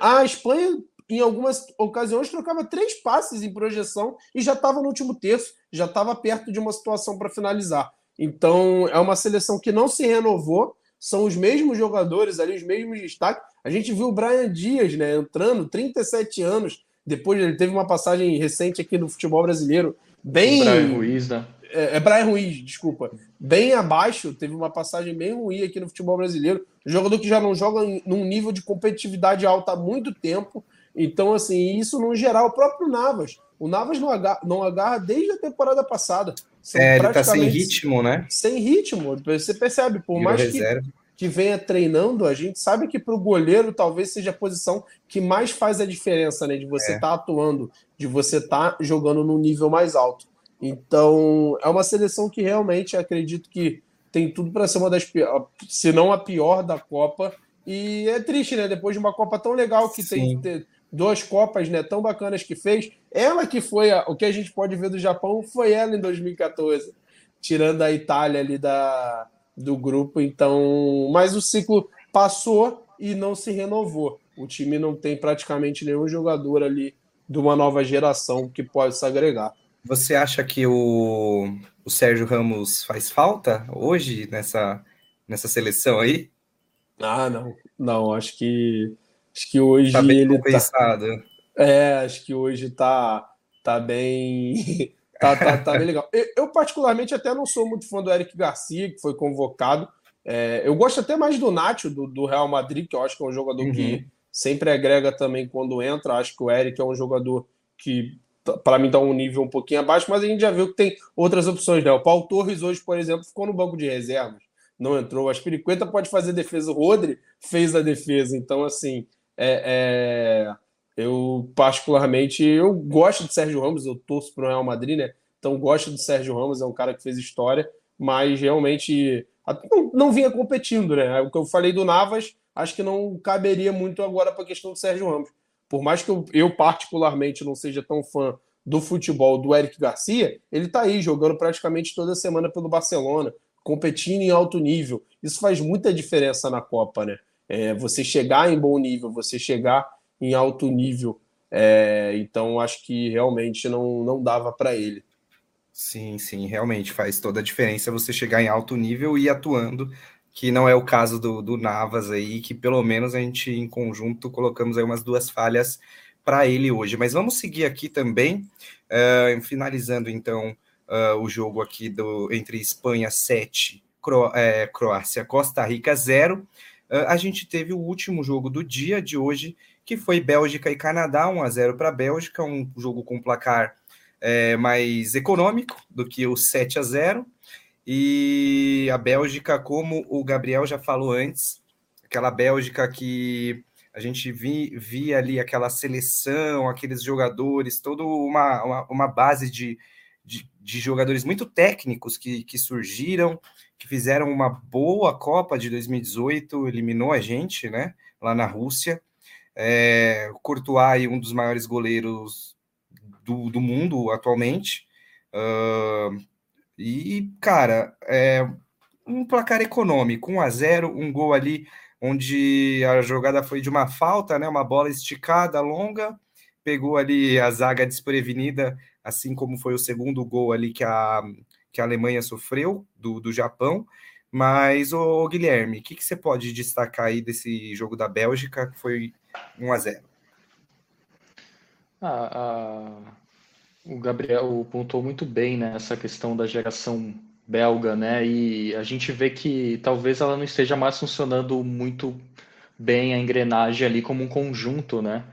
A Espanha, em algumas ocasiões, trocava três passes em projeção e já estava no último terço, já estava perto de uma situação para finalizar. Então, é uma seleção que não se renovou, são os mesmos jogadores ali, os mesmos destaques. A gente viu o Brian Dias né, entrando, 37 anos, depois ele teve uma passagem recente aqui no futebol brasileiro, bem. O Brian Ruiz, né? É, é Brian Ruiz, desculpa. Bem abaixo, teve uma passagem bem ruim aqui no futebol brasileiro. Jogador que já não joga em, num nível de competitividade alta há muito tempo. Então, assim, isso no geral, o próprio Navas. O Navas não agarra, não agarra desde a temporada passada. São é, ele tá sem ritmo, né? Sem ritmo. Você percebe, por mais que, que venha treinando, a gente sabe que para o goleiro talvez seja a posição que mais faz a diferença, né? De você estar é. tá atuando, de você estar tá jogando num nível mais alto. Então, é uma seleção que realmente acredito que tem tudo para ser uma das piores, se não a pior da Copa. E é triste, né? Depois de uma Copa tão legal que Sim. tem duas Copas né, tão bacanas que fez, ela que foi a, o que a gente pode ver do Japão foi ela em 2014, tirando a Itália ali da, do grupo. Então, mas o ciclo passou e não se renovou. O time não tem praticamente nenhum jogador ali de uma nova geração que pode se agregar. Você acha que o, o Sérgio Ramos faz falta hoje nessa, nessa seleção aí? Ah, não. Não, acho que acho que hoje tá bem ele compensado. Tá, é, acho que hoje tá tá bem tá, tá, tá bem legal. Eu, particularmente até não sou muito fã do Eric Garcia, que foi convocado. É, eu gosto até mais do Nacho, do, do, Real Madrid, que eu acho que é um jogador uhum. que sempre agrega também quando entra. Acho que o Eric é um jogador que para mim, está um nível um pouquinho abaixo, mas a gente já viu que tem outras opções, né? O Paulo Torres hoje, por exemplo, ficou no banco de reservas, não entrou. A Aspiricueta pode fazer defesa, o Rodri fez a defesa. Então, assim, é, é... eu particularmente eu gosto de Sérgio Ramos, eu torço para o Real Madrid, né? Então, gosto de Sérgio Ramos, é um cara que fez história, mas realmente não, não vinha competindo, né? O que eu falei do Navas, acho que não caberia muito agora para a questão do Sérgio Ramos por mais que eu, eu, particularmente não seja tão fã do futebol do Eric Garcia, ele está aí jogando praticamente toda semana pelo Barcelona, competindo em alto nível. Isso faz muita diferença na Copa, né? É, você chegar em bom nível, você chegar em alto nível. É, então, acho que realmente não, não dava para ele. Sim, sim, realmente faz toda a diferença você chegar em alto nível e atuando que não é o caso do, do Navas aí, que pelo menos a gente em conjunto colocamos aí umas duas falhas para ele hoje. Mas vamos seguir aqui também, uh, finalizando então uh, o jogo aqui do entre Espanha 7, Cro é, Croácia, Costa Rica 0. Uh, a gente teve o último jogo do dia de hoje, que foi Bélgica e Canadá, 1 a 0 para a Bélgica, um jogo com placar é, mais econômico do que o 7 a 0. E a Bélgica, como o Gabriel já falou antes, aquela Bélgica que a gente vi, via ali aquela seleção, aqueles jogadores, toda uma, uma, uma base de, de, de, jogadores muito técnicos que, que surgiram, que fizeram uma boa Copa de 2018, eliminou a gente, né, lá na Rússia. É, Courtois, um dos maiores goleiros do, do mundo atualmente. Uh, e, cara, é um placar econômico, 1 a 0 um gol ali onde a jogada foi de uma falta, né? Uma bola esticada, longa, pegou ali a zaga desprevenida, assim como foi o segundo gol ali que a, que a Alemanha sofreu do, do Japão. Mas, o Guilherme, o que, que você pode destacar aí desse jogo da Bélgica, que foi 1 a 0 ah, o Gabriel pontuou muito bem nessa né, questão da geração belga, né? E a gente vê que talvez ela não esteja mais funcionando muito bem a engrenagem ali como um conjunto, né?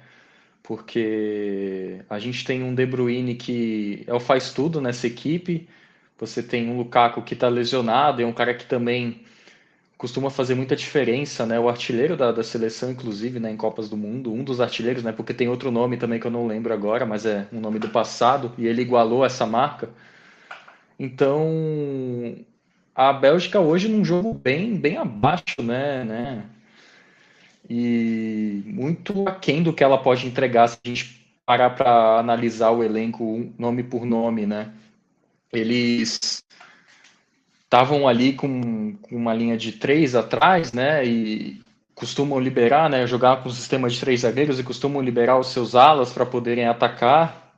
Porque a gente tem um De Bruyne que é o faz tudo nessa equipe. Você tem um Lukaku que está lesionado, é um cara que também costuma fazer muita diferença, né? O artilheiro da, da seleção, inclusive, né, em Copas do Mundo, um dos artilheiros, né? Porque tem outro nome também que eu não lembro agora, mas é um nome do passado, e ele igualou essa marca. Então, a Bélgica hoje num jogo bem, bem abaixo, né, né? E muito aquém do que ela pode entregar se a gente parar para analisar o elenco nome por nome, né? Eles estavam ali com, com, uma linha de três atrás, né? E costumam liberar, né? Jogar com o sistema de três zagueiros e costumam liberar os seus alas para poderem atacar.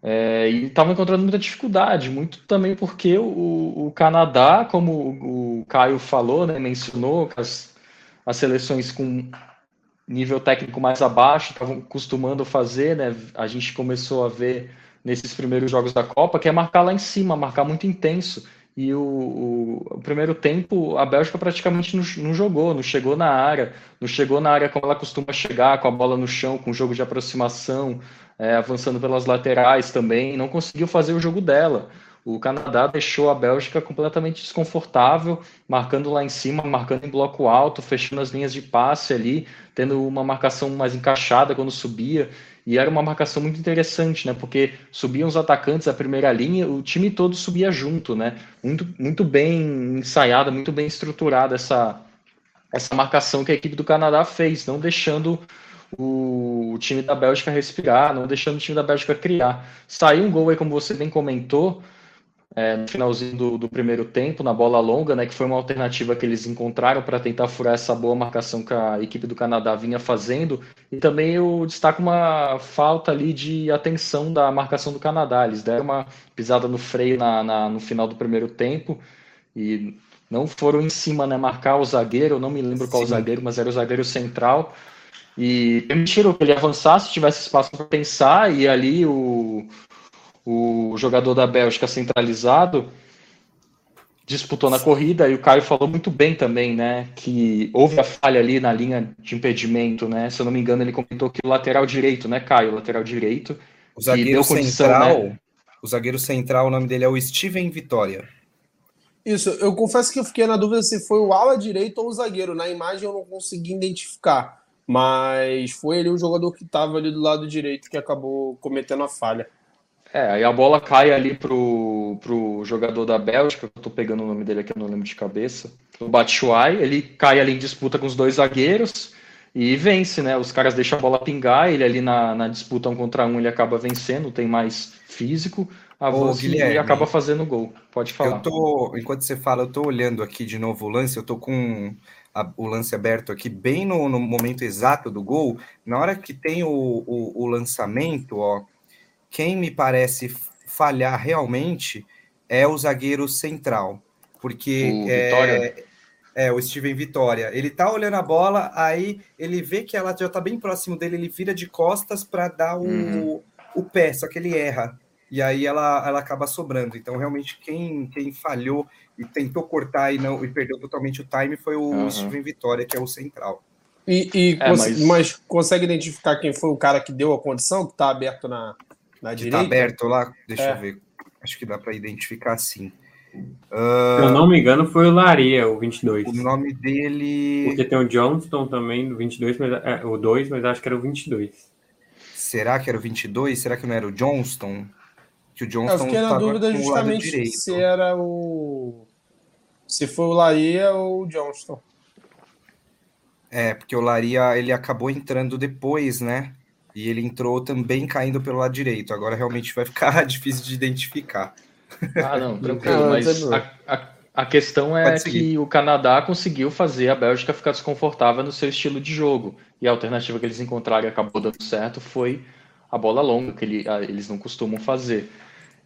É, e estavam encontrando muita dificuldade, muito também porque o, o Canadá, como o, o Caio falou, né, mencionou, as, as seleções com nível técnico mais abaixo estavam costumando fazer, né? A gente começou a ver nesses primeiros jogos da Copa, que é marcar lá em cima, marcar muito intenso. E o, o, o primeiro tempo, a Bélgica praticamente não, não, jogou, não chegou na área, não chegou na área como ela costuma chegar, com a bola no chão, com jogo de aproximação, é, avançando pelas laterais também, não conseguiu fazer o jogo dela. O Canadá deixou a Bélgica completamente desconfortável, marcando lá em cima, marcando em bloco alto, fechando as linhas de passe ali, tendo uma marcação mais encaixada quando subia. E era uma marcação muito interessante, né? Porque subiam os atacantes, a primeira linha, o time todo subia junto, né? Muito, muito bem ensaiada, muito bem estruturada essa, essa marcação que a equipe do Canadá fez, não deixando o time da Bélgica respirar, não deixando o time da Bélgica criar. Saiu um gol aí, como você bem comentou, é, no finalzinho do, do, primeiro tempo, na bola longa, né, que foi uma alternativa que eles encontraram para tentar furar essa boa marcação que a equipe do Canadá vinha fazendo. E também eu destaco uma falta ali de atenção da marcação do Canadá. Eles deram uma pisada no freio na, na no final do primeiro tempo e não foram em cima, né, marcar o zagueiro, não me lembro qual Sim. zagueiro, mas era o zagueiro central. E permitiram que ele avançasse, tivesse espaço para pensar, e ali o, o jogador da Bélgica centralizado disputou na corrida e o Caio falou muito bem também, né? Que houve a falha ali na linha de impedimento, né? Se eu não me engano, ele comentou que o lateral direito, né, Caio? O lateral direito. O zagueiro condição, central. Né? O zagueiro central, o nome dele é o Steven Vitória. Isso, eu confesso que eu fiquei na dúvida se foi o ala direito ou o zagueiro. Na imagem eu não consegui identificar. Mas foi ele o jogador que estava ali do lado direito que acabou cometendo a falha. É, aí a bola cai ali pro, pro jogador da Bélgica, eu tô pegando o nome dele aqui, eu não lembro de cabeça, o Batshuayi, ele cai ali em disputa com os dois zagueiros e vence, né? Os caras deixam a bola pingar, ele ali na, na disputa um contra um, ele acaba vencendo, tem mais físico, avança e acaba fazendo gol. Pode falar. Eu tô, enquanto você fala, eu tô olhando aqui de novo o lance, eu tô com a, o lance aberto aqui bem no, no, momento exato do gol, na hora que tem o, o, o lançamento, ó, quem me parece falhar realmente é o zagueiro central, porque o é, é, o Steven Vitória. Ele tá olhando a bola, aí ele vê que ela já tá bem próximo dele, ele vira de costas para dar o, uhum. o pé, só que ele erra. E aí ela, ela acaba sobrando. Então, realmente, quem, quem falhou e tentou cortar e não e perdeu totalmente o time foi o uhum. Steven Vitória, que é o central. E, e é, mas... mas... consegue identificar quem foi o cara que deu a condição, que está aberto na, na que tá direita? Aberto lá? Deixa é. eu ver. Acho que dá para identificar sim. Uh... Se eu não me engano, foi o Laria, o 22. O nome dele. Porque tem o Johnston também, o 22, mas, é, o 2, mas acho que era o 22. Será que era o 22? Será que não era o Johnston? Que o Johnston eu fiquei na dúvida justamente se era o. Se foi o Laria ou o Johnston. É, porque o Laria ele acabou entrando depois, né? E ele entrou também caindo pelo lado direito. Agora realmente vai ficar difícil de identificar. Ah, não, tranquilo. mas a, a, a questão é que o Canadá conseguiu fazer a Bélgica ficar desconfortável no seu estilo de jogo. E a alternativa que eles encontraram e acabou dando certo foi a bola longa, que ele, eles não costumam fazer.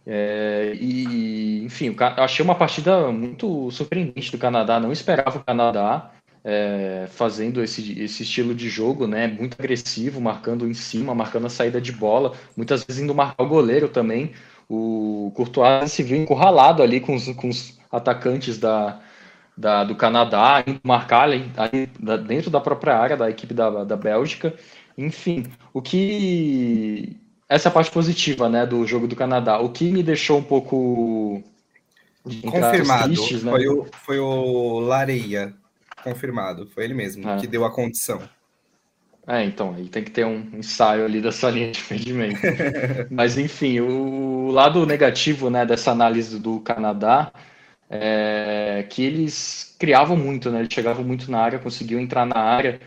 É, e, enfim, eu achei uma partida muito surpreendente do Canadá. Não esperava o Canadá é, fazendo esse, esse estilo de jogo, né? Muito agressivo, marcando em cima, marcando a saída de bola, muitas vezes indo marcar o goleiro também. O Courtois se viu encurralado ali com os, com os atacantes da, da, do Canadá, indo marcar ali, ali, dentro da própria área da equipe da, da Bélgica. Enfim, o que essa é a parte positiva, né, do jogo do Canadá. O que me deixou um pouco confirmado tristes, né? foi, o, foi o Lareia, confirmado, foi ele mesmo é. que deu a condição. É, então, aí tem que ter um ensaio ali dessa linha de impedimento. Mas, enfim, o lado negativo né, dessa análise do Canadá é, que eles criavam muito, né? Eles chegavam muito na área, conseguiam entrar na área,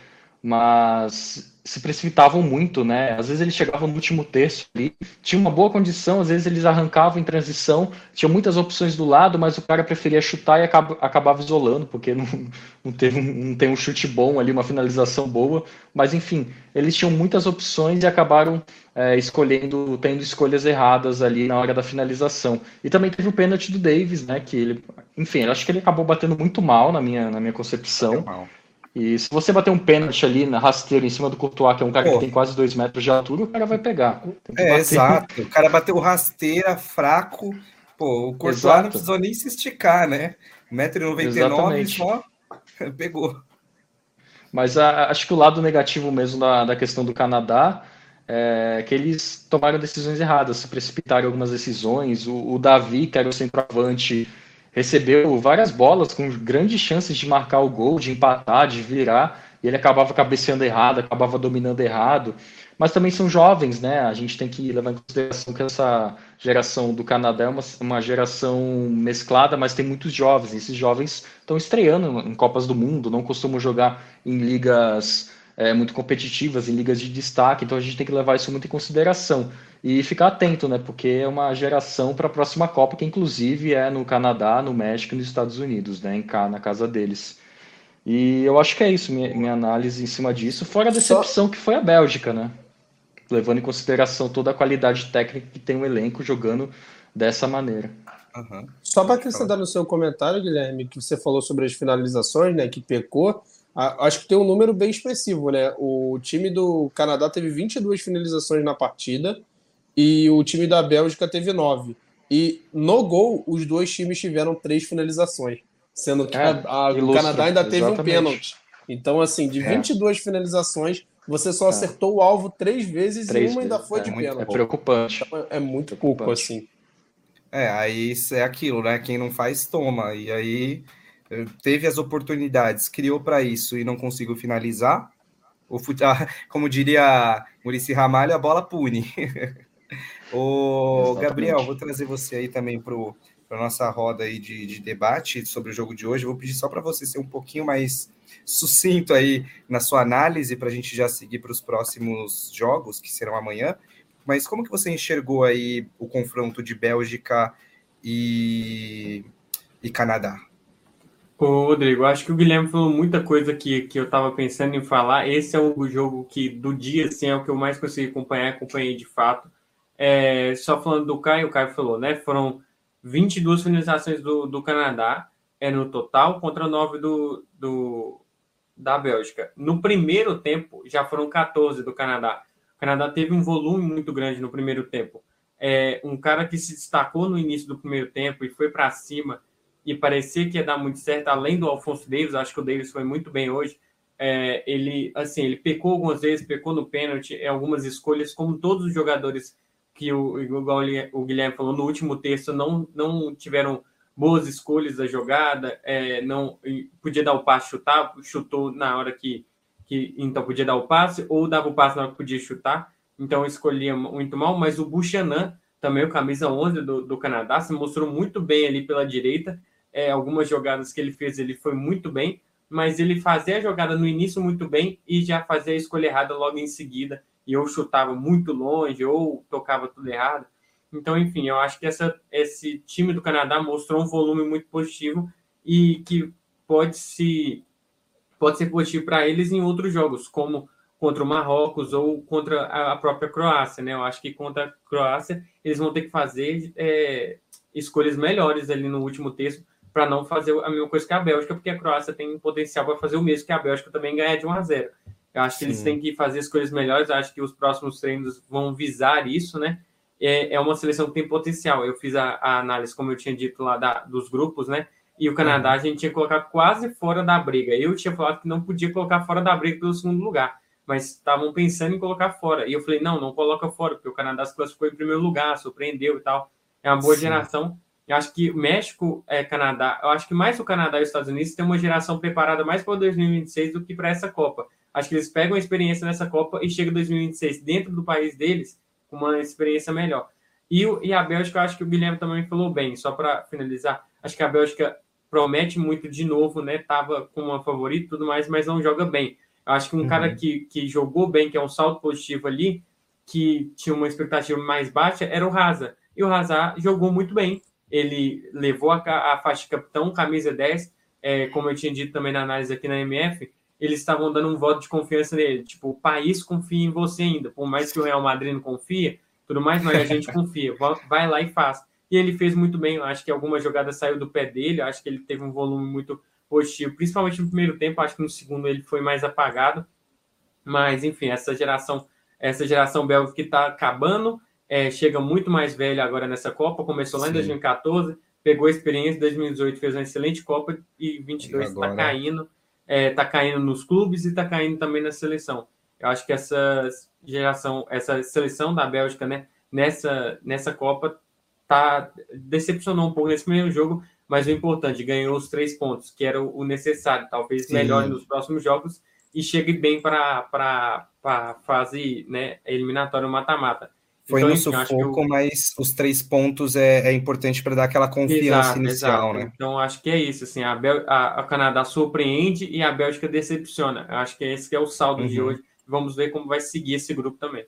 mas se precipitavam muito, né? Às vezes eles chegavam no último terço ali, tinha uma boa condição, às vezes eles arrancavam em transição, tinha muitas opções do lado, mas o cara preferia chutar e acaba, acabava isolando, porque não, não, teve um, não tem um chute bom ali, uma finalização boa. Mas enfim, eles tinham muitas opções e acabaram é, escolhendo, tendo escolhas erradas ali na hora da finalização. E também teve o pênalti do Davis, né? Que ele, enfim, eu acho que ele acabou batendo muito mal na minha, na minha concepção. E se você bater um pênalti ali na rasteira em cima do Courtois, que é um cara Pô. que tem quase dois metros de altura, o cara vai pegar. É, exato. O cara bateu rasteira, fraco. Pô, o Courtois exato. não precisou nem se esticar, né? 1,99m só pegou. Mas a, acho que o lado negativo mesmo da, da questão do Canadá é que eles tomaram decisões erradas, se precipitaram algumas decisões. O, o Davi, que era o centroavante recebeu várias bolas com grandes chances de marcar o gol, de empatar, de virar, e ele acabava cabeceando errado, acabava dominando errado. Mas também são jovens, né? A gente tem que levar em consideração que essa geração do Canadá é uma, uma geração mesclada, mas tem muitos jovens. Esses jovens estão estreando em Copas do Mundo, não costumam jogar em ligas é, muito competitivas, em ligas de destaque, então a gente tem que levar isso muito em consideração e ficar atento, né? Porque é uma geração para a próxima Copa, que inclusive é no Canadá, no México e nos Estados Unidos, né? Em cá, na casa deles. E eu acho que é isso, minha, minha análise em cima disso, fora a decepção Só... que foi a Bélgica, né? Levando em consideração toda a qualidade técnica que tem o elenco jogando dessa maneira. Uhum. Só para acrescentar no seu comentário, Guilherme, que você falou sobre as finalizações, né? Que pecou. Acho que tem um número bem expressivo, né? O time do Canadá teve 22 finalizações na partida e o time da Bélgica teve nove. E no gol, os dois times tiveram três finalizações, sendo que é, a, a, o Canadá ainda teve exatamente. um pênalti. Então, assim, de 22 é. finalizações, você só é. acertou o alvo três vezes três e uma ainda foi é, de pênalti. É preocupante. Então, é muito pouco, assim. É, aí é aquilo, né? Quem não faz, toma. E aí teve as oportunidades, criou para isso e não conseguiu finalizar. O fute... como diria Murici Ramalho, a bola pune. O Gabriel, vou trazer você aí também para a nossa roda aí de, de, debate sobre o jogo de hoje. Vou pedir só para você ser um pouquinho mais sucinto aí na sua análise para a gente já seguir para os próximos jogos que serão amanhã. Mas como que você enxergou aí o confronto de Bélgica e, e Canadá? Ô, Rodrigo, acho que o Guilherme falou muita coisa que, que eu estava pensando em falar. Esse é o jogo que do dia assim, é o que eu mais consegui acompanhar, acompanhei de fato. É, só falando do Caio, o Caio falou, né? Foram 22 finalizações do, do Canadá é no total contra 9 do, do, da Bélgica. No primeiro tempo, já foram 14 do Canadá. O Canadá teve um volume muito grande no primeiro tempo. É, um cara que se destacou no início do primeiro tempo e foi para cima e parecia que ia dar muito certo, além do Alfonso Davis, acho que o Davis foi muito bem hoje. É, ele, assim, ele pecou algumas vezes, pecou no pênalti, em algumas escolhas, como todos os jogadores que o, igual o Guilherme falou no último texto, não, não tiveram boas escolhas da jogada, é, não podia dar o passe chutar, chutou na hora que, que então podia dar o passe, ou dava o passe na hora que podia chutar, então escolhia muito mal, mas o Buchanan, também o camisa 11 do, do Canadá, se mostrou muito bem ali pela direita, é, algumas jogadas que ele fez, ele foi muito bem, mas ele fazia a jogada no início muito bem e já fazia a escolha errada logo em seguida, e ou chutava muito longe ou tocava tudo errado. Então, enfim, eu acho que essa, esse time do Canadá mostrou um volume muito positivo e que pode se pode ser positivo para eles em outros jogos, como contra o Marrocos ou contra a própria Croácia, né? Eu acho que contra a Croácia eles vão ter que fazer é, escolhas melhores ali no último terço para não fazer a mesma coisa que a Bélgica, porque a Croácia tem potencial para fazer o mesmo que a Bélgica também ganhar de 1 a 0. Eu acho que Sim. eles têm que fazer as coisas melhores. Acho que os próximos treinos vão visar isso, né? É, é uma seleção que tem potencial. Eu fiz a, a análise, como eu tinha dito lá, da, dos grupos, né? E o Canadá a gente tinha que colocar quase fora da briga. Eu tinha falado que não podia colocar fora da briga pelo segundo lugar, mas estavam pensando em colocar fora. E eu falei, não, não coloca fora, porque o Canadá se classificou em primeiro lugar, surpreendeu e tal. É uma boa Sim. geração. Eu acho que México, é, Canadá, eu acho que mais o Canadá e os Estados Unidos têm uma geração preparada mais para 2026 do que para essa Copa. Acho que eles pegam a experiência nessa Copa e chega 2026 dentro do país deles com uma experiência melhor. E, e a Bélgica, eu acho que o Guilherme também falou bem, só para finalizar. Acho que a Bélgica promete muito de novo, né? Tava com uma favorita e tudo mais, mas não joga bem. Eu acho que um uhum. cara que, que jogou bem, que é um salto positivo ali, que tinha uma expectativa mais baixa, era o Raza. E o Raza jogou muito bem. Ele levou a, a faixa de capitão, camisa 10, é, como eu tinha dito também na análise aqui na MF, eles estavam dando um voto de confiança nele. Tipo, o país confia em você ainda. Por mais que o Real Madrid não confia, tudo mais, mas a gente confia. Vai lá e faz. E ele fez muito bem. Acho que alguma jogada saiu do pé dele. Acho que ele teve um volume muito positivo, principalmente no primeiro tempo. Acho que no segundo ele foi mais apagado. Mas, enfim, essa geração, essa geração belga que está acabando, é, chega muito mais velha agora nessa Copa. Começou lá Sim. em 2014, pegou a experiência. 2018 fez uma excelente Copa e 22 está caindo é, tá caindo nos clubes e está caindo também na seleção. Eu acho que essa geração, essa seleção da Bélgica, né, nessa, nessa Copa, tá decepcionou um pouco nesse primeiro jogo, mas o importante, ganhou os três pontos, que era o necessário, talvez melhor nos próximos jogos e chegue bem para a fase né, eliminatória mata-mata. Foi então, no sufoco, eu... mas os três pontos é, é importante para dar aquela confiança exato, inicial, exato. né? Então, acho que é isso. Assim, a, Bel... a, a, Canadá surpreende e a Bélgica decepciona. Acho que esse que é o saldo uhum. de hoje. Vamos ver como vai seguir esse grupo também.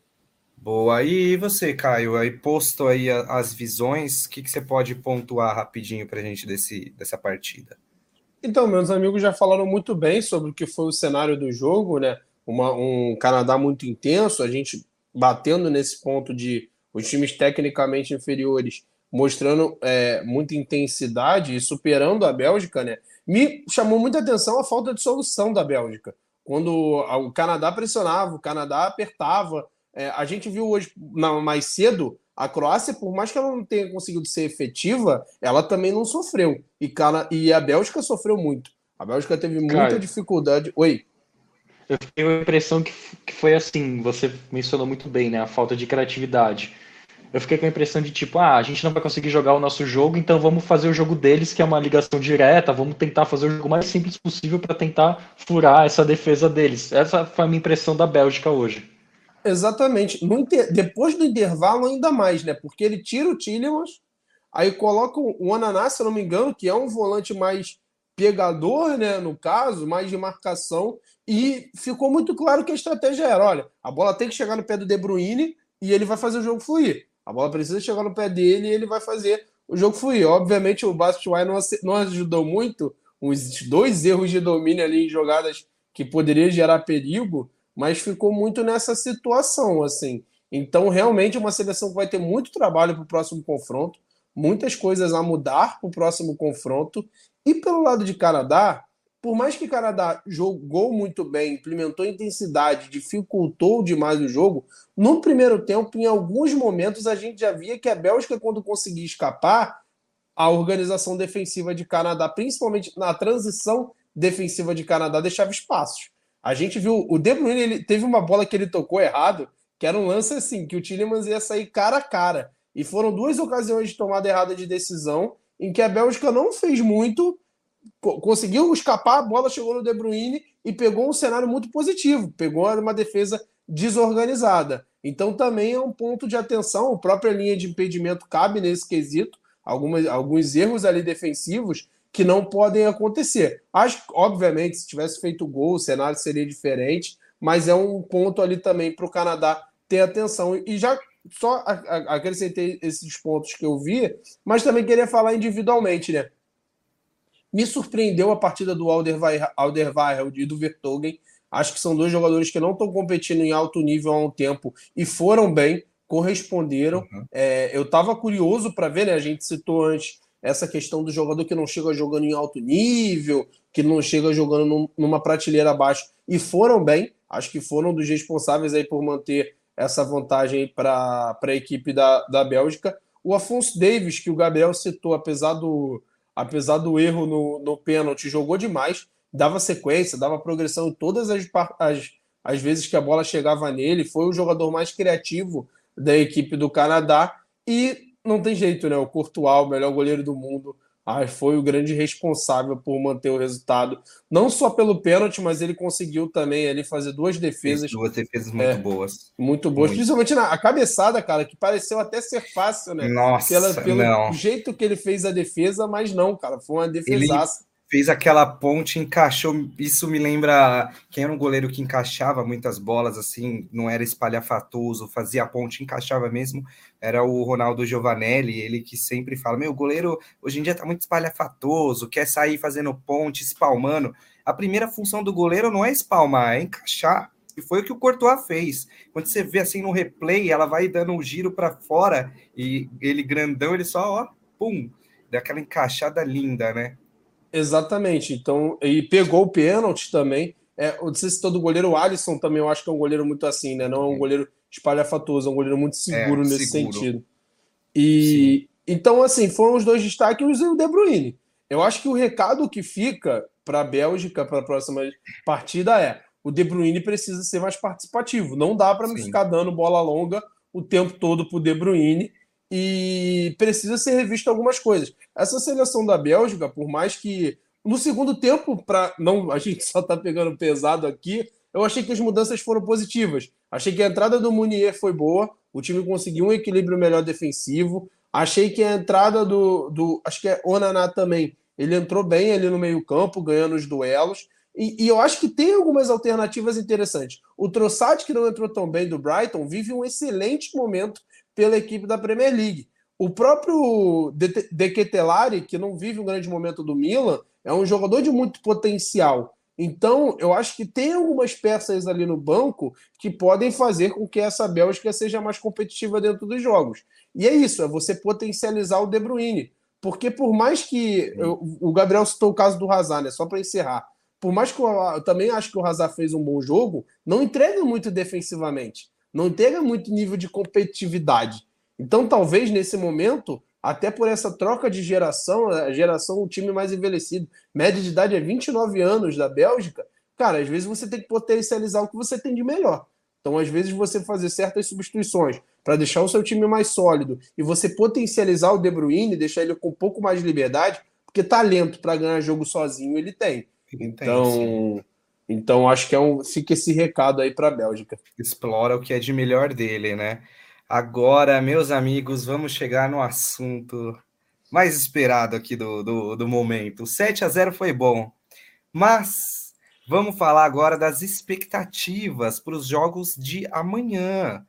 Boa. E você, Caio, aí posto aí as visões, o que, que você pode pontuar rapidinho para a gente desse, dessa partida? Então, meus amigos já falaram muito bem sobre o que foi o cenário do jogo, né? Uma, um Canadá muito intenso, a gente batendo nesse ponto de os times tecnicamente inferiores mostrando é, muita intensidade e superando a Bélgica, né? Me chamou muita atenção a falta de solução da Bélgica. Quando o Canadá pressionava, o Canadá apertava. É, a gente viu hoje, mais cedo, a Croácia, por mais que ela não tenha conseguido ser efetiva, ela também não sofreu. E, e a Bélgica sofreu muito. A Bélgica teve muita Cara, dificuldade. Oi eu tenho a impressão que, que foi assim, você mencionou muito bem, né? A falta de criatividade. Eu fiquei com a impressão de tipo, ah, a gente não vai conseguir jogar o nosso jogo, então vamos fazer o jogo deles, que é uma ligação direta, vamos tentar fazer o jogo mais simples possível para tentar furar essa defesa deles. Essa foi a minha impressão da Bélgica hoje. Exatamente. Inter... Depois do intervalo, ainda mais, né? Porque ele tira o Tillemans, aí coloca o Ananá, se não me engano, que é um volante mais pegador, né? No caso, mais de marcação, e ficou muito claro que a estratégia era: olha, a bola tem que chegar no pé do De Bruyne e ele vai fazer o jogo fluir. A bola precisa chegar no pé dele e ele vai fazer o jogo fluir. Obviamente, o Batshuayi não, não ajudou muito, os dois erros de domínio ali em jogadas que poderia gerar perigo, mas ficou muito nessa situação, assim. Então, realmente, é uma seleção que vai ter muito trabalho para o próximo confronto, muitas coisas a mudar para o próximo confronto. E pelo lado de Canadá, por mais que o Canadá jogou muito bem, implementou intensidade, dificultou demais o jogo, no primeiro tempo, em alguns momentos, a gente já via que a Bélgica, quando conseguia escapar, a organização defensiva de Canadá, principalmente na transição defensiva de Canadá, deixava espaços. A gente viu o De Bruyne, ele teve uma bola que ele tocou errado, que era um lance assim, que o Tillemans ia sair cara a cara. E foram duas ocasiões de tomada errada de decisão em que a Bélgica não fez muito, conseguiu escapar, a bola chegou no De Bruyne e pegou um cenário muito positivo, pegou uma defesa desorganizada. Então também é um ponto de atenção, a própria linha de impedimento cabe nesse quesito, algumas, alguns erros ali defensivos que não podem acontecer. Acho que, obviamente, se tivesse feito gol, o cenário seria diferente, mas é um ponto ali também para o Canadá ter atenção. E já só acrescentei esses pontos que eu vi, mas também queria falar individualmente, né? Me surpreendeu a partida do Alderweireld e do Vertogen. Acho que são dois jogadores que não estão competindo em alto nível há um tempo e foram bem, corresponderam. Uhum. É, eu estava curioso para ver, né? A gente citou antes essa questão do jogador que não chega jogando em alto nível, que não chega jogando num, numa prateleira abaixo, e foram bem. Acho que foram dos responsáveis aí por manter essa vantagem para a equipe da, da Bélgica. O Afonso Davis, que o Gabriel citou, apesar do, apesar do erro no, no pênalti, jogou demais, dava sequência, dava progressão em todas as, as, as vezes que a bola chegava nele, foi o jogador mais criativo da equipe do Canadá e não tem jeito, né? O Courtois, o melhor goleiro do mundo, ah, foi o grande responsável por manter o resultado, não só pelo pênalti, mas ele conseguiu também ali fazer duas defesas. Duas defesas muito é, boas. Muito boas, muito. principalmente na a cabeçada, cara, que pareceu até ser fácil, né? Nossa, Pela, pelo não. jeito que ele fez a defesa, mas não, cara, foi uma defesaça fez aquela ponte, encaixou. Isso me lembra quem era um goleiro que encaixava muitas bolas assim, não era espalhafatoso, fazia a ponte, encaixava mesmo. Era o Ronaldo Giovanelli, ele que sempre fala: Meu, goleiro hoje em dia tá muito espalhafatoso, quer sair fazendo ponte, espalmando. A primeira função do goleiro não é espalmar, é encaixar. E foi o que o Courtois fez. Quando você vê assim no replay, ela vai dando um giro para fora e ele grandão, ele só, ó, pum, dá aquela encaixada linda, né? Exatamente. Então, e pegou o pênalti também. É, você citou do goleiro Alisson também, eu acho que é um goleiro muito assim, né? Não é um goleiro espalhafatoso, é um goleiro muito seguro é, nesse seguro. sentido. E Sim. então, assim, foram os dois destaques e o De Bruyne. Eu acho que o recado que fica para a Bélgica para a próxima partida é: o De Bruyne precisa ser mais participativo. Não dá para me ficar dando bola longa o tempo todo para o De Bruyne e precisa ser revisto algumas coisas. Essa seleção da Bélgica, por mais que no segundo tempo, para não a gente só tá pegando pesado aqui, eu achei que as mudanças foram positivas. Achei que a entrada do Munier foi boa, o time conseguiu um equilíbrio melhor defensivo. Achei que a entrada do, do acho que é Onaná também, ele entrou bem ali no meio-campo, ganhando os duelos. E, e, eu acho que tem algumas alternativas interessantes. O Trossard, que não entrou tão bem do Brighton, vive um excelente momento pela equipe da Premier League. O próprio De Ketelari, que não vive um grande momento do Milan, é um jogador de muito potencial. Então, eu acho que tem algumas peças ali no banco que podem fazer com que essa Bélgica seja mais competitiva dentro dos jogos. E é isso, é você potencializar o De Bruyne. Porque por mais que. Eu, o Gabriel citou o caso do Hazard, né? Só para encerrar. Por mais que eu, eu, também acho que o Hazard fez um bom jogo, não entrega muito defensivamente não entrega muito nível de competitividade. Então, talvez nesse momento, até por essa troca de geração, a geração, o time mais envelhecido, média de idade é 29 anos da Bélgica, cara, às vezes você tem que potencializar o que você tem de melhor. Então, às vezes, você fazer certas substituições para deixar o seu time mais sólido e você potencializar o De Bruyne, deixar ele com um pouco mais de liberdade, porque talento para ganhar jogo sozinho ele tem. Então, então, acho que é um, fica esse recado aí para a Bélgica. Explora o que é de melhor dele, né? Agora, meus amigos, vamos chegar no assunto mais esperado aqui do, do, do momento. O 7 a 0 foi bom, mas vamos falar agora das expectativas para os jogos de amanhã.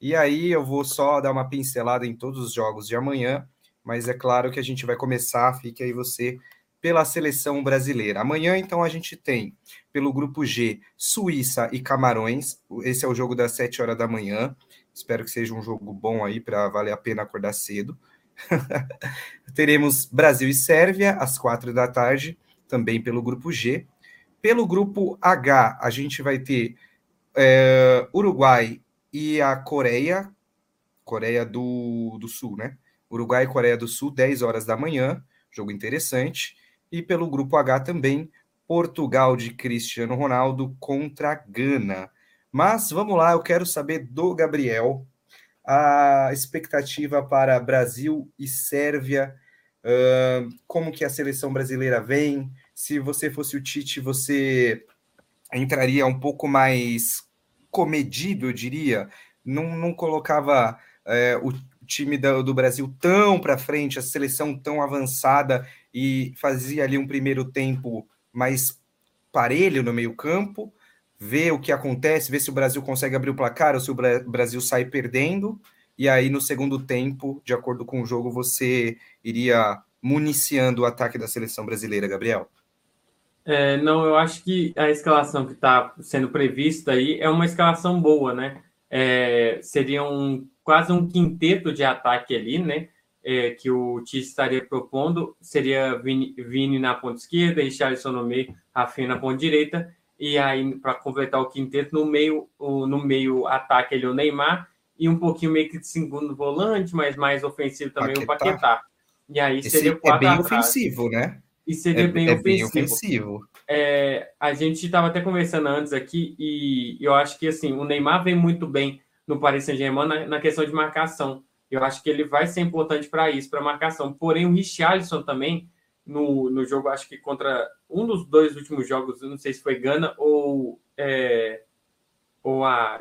E aí eu vou só dar uma pincelada em todos os jogos de amanhã, mas é claro que a gente vai começar, fique aí você pela seleção brasileira. Amanhã, então, a gente tem, pelo grupo G, Suíça e Camarões. Esse é o jogo das 7 horas da manhã. Espero que seja um jogo bom aí para valer a pena acordar cedo. Teremos Brasil e Sérvia às quatro da tarde, também pelo grupo G. Pelo grupo H, a gente vai ter é, Uruguai e a Coreia, Coreia do, do Sul, né? Uruguai e Coreia do Sul, 10 horas da manhã, jogo interessante. E pelo grupo H também, Portugal de Cristiano Ronaldo contra Gana. Mas vamos lá, eu quero saber do Gabriel a expectativa para Brasil e Sérvia, uh, como que a seleção brasileira vem. Se você fosse o Tite, você entraria um pouco mais comedido, eu diria. Não, não colocava uh, o time do, do Brasil tão para frente, a seleção tão avançada e fazia ali um primeiro tempo mais parelho no meio-campo, ver o que acontece, ver se o Brasil consegue abrir o placar ou se o Brasil sai perdendo, e aí no segundo tempo, de acordo com o jogo, você iria municiando o ataque da seleção brasileira, Gabriel? É, não, eu acho que a escalação que está sendo prevista aí é uma escalação boa, né? É, seria um, quase um quinteto de ataque ali, né? é, que o Tite estaria propondo seria Vini, Vini na ponta esquerda, Richarlison no meio, Rafinha na ponta direita, e aí para completar o quinteto no meio, o, no meio ataque ele o Neymar e um pouquinho meio que de segundo volante, mas mais ofensivo também Paquetá. o Paquetá. E aí Esse seria quatro é bem ofensivo, né? E seria é, bem, é ofensivo. bem ofensivo. É, a gente estava até conversando antes aqui e eu acho que assim o Neymar vem muito bem no Paris Saint-Germain na, na questão de marcação eu acho que ele vai ser importante para isso, para marcação. Porém, o Richarlison também no, no jogo, acho que contra um dos dois últimos jogos, não sei se foi Gana ou, é, ou a,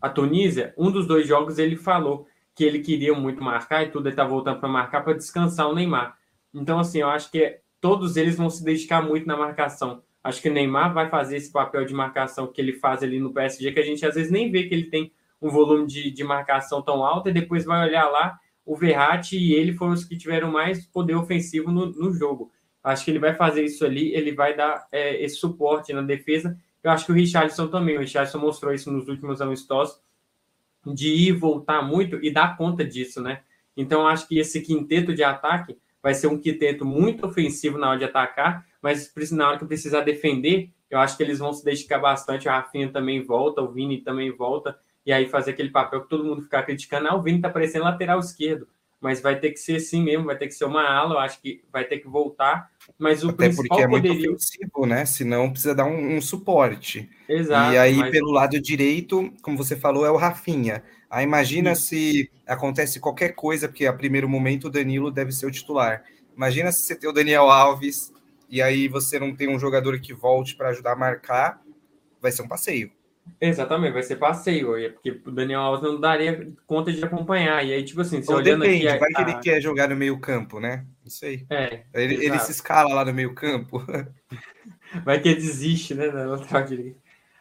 a Tunísia, um dos dois jogos ele falou que ele queria muito marcar e tudo, ele tá voltando para marcar para descansar o Neymar. Então, assim, eu acho que todos eles vão se dedicar muito na marcação. Acho que o Neymar vai fazer esse papel de marcação que ele faz ali no PSG, que a gente às vezes nem vê que ele tem um volume de, de marcação tão alto, e depois vai olhar lá, o Verratti e ele foram os que tiveram mais poder ofensivo no, no jogo. Acho que ele vai fazer isso ali, ele vai dar é, esse suporte na defesa. Eu acho que o Richardson também, o Richardson mostrou isso nos últimos amistosos, de ir voltar muito e dar conta disso, né? Então, acho que esse quinteto de ataque vai ser um quinteto muito ofensivo na hora de atacar, mas na hora que precisar defender, eu acho que eles vão se dedicar bastante. A Rafinha também volta, o Vini também volta, e aí fazer aquele papel que todo mundo ficar criticando. Ah, o Vini tá parecendo lateral esquerdo, mas vai ter que ser assim mesmo, vai ter que ser uma ala, eu acho que vai ter que voltar. Mas o Até principal porque é poderio... muito ofensivo, né? Senão precisa dar um, um suporte. Exato. E aí, pelo lado direito, como você falou, é o Rafinha. Aí imagina se acontece qualquer coisa, porque a primeiro momento o Danilo deve ser o titular. Imagina se você tem o Daniel Alves e aí você não tem um jogador que volte para ajudar a marcar, vai ser um passeio. Exatamente, vai ser passeio, porque o Daniel Alves não daria conta de acompanhar. E aí, tipo assim, você olhando depende, aqui. Vai a... que ele quer jogar no meio-campo, né? Não sei. É, ele, ele, se escala lá no meio-campo. Vai que desiste, né? Na lateral direita.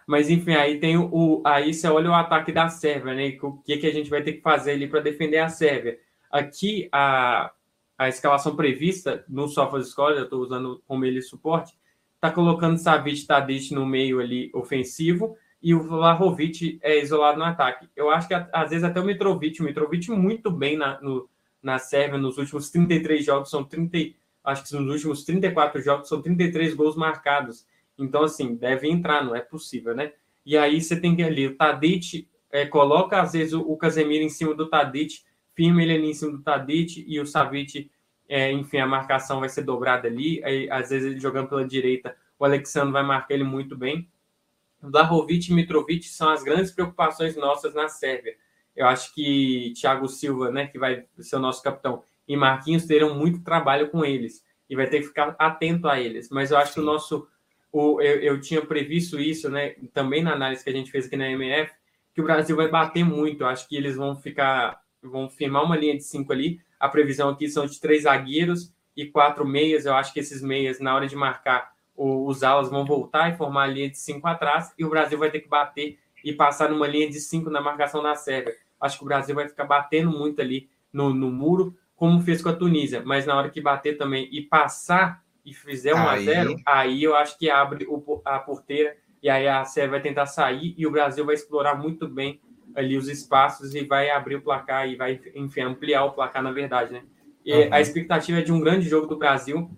Mas enfim, aí tem o. Aí você olha o ataque da Sérvia, né? O que, que a gente vai ter que fazer ali para defender a Sérvia? Aqui, a, a escalação prevista no SofaScore, eu estou usando como ele suporte, está colocando Savic Tadic no meio ali ofensivo e o Vlahovic é isolado no ataque. Eu acho que às vezes até o Mitrovic, o Mitrovic muito bem na, no, na Sérvia nos últimos 33 jogos, são 30, acho que nos últimos 34 jogos são 33 gols marcados. Então, assim, deve entrar, não é possível, né? E aí você tem que ali, o Tadic é, coloca às vezes o, o Casemiro em cima do Tadic, firma ele ali em cima do Tadic e o Savic, é, enfim, a marcação vai ser dobrada ali. Aí, às vezes ele jogando pela direita, o Alexandre vai marcar ele muito bem. Vlahovic e Mitrovic são as grandes preocupações nossas na Sérvia. Eu acho que Thiago Silva, né, que vai ser o nosso capitão, e Marquinhos terão muito trabalho com eles e vai ter que ficar atento a eles. Mas eu acho Sim. que o nosso, o, eu, eu, tinha previsto isso, né, também na análise que a gente fez aqui na MF, que o Brasil vai bater muito. Acho que eles vão ficar, vão firmar uma linha de cinco ali. A previsão aqui são de três zagueiros e quatro meias. Eu acho que esses meias, na hora de marcar os alas vão voltar e formar a linha de cinco atrás, e o Brasil vai ter que bater e passar numa linha de cinco na marcação da Sérvia. Acho que o Brasil vai ficar batendo muito ali no, no muro, como fez com a Tunísia, mas na hora que bater também e passar e fizer 1 a 0 aí eu acho que abre o, a porteira e aí a Sérvia vai tentar sair e o Brasil vai explorar muito bem ali os espaços e vai abrir o placar e vai, enfim, ampliar o placar, na verdade, né? E uhum. a expectativa é de um grande jogo do Brasil,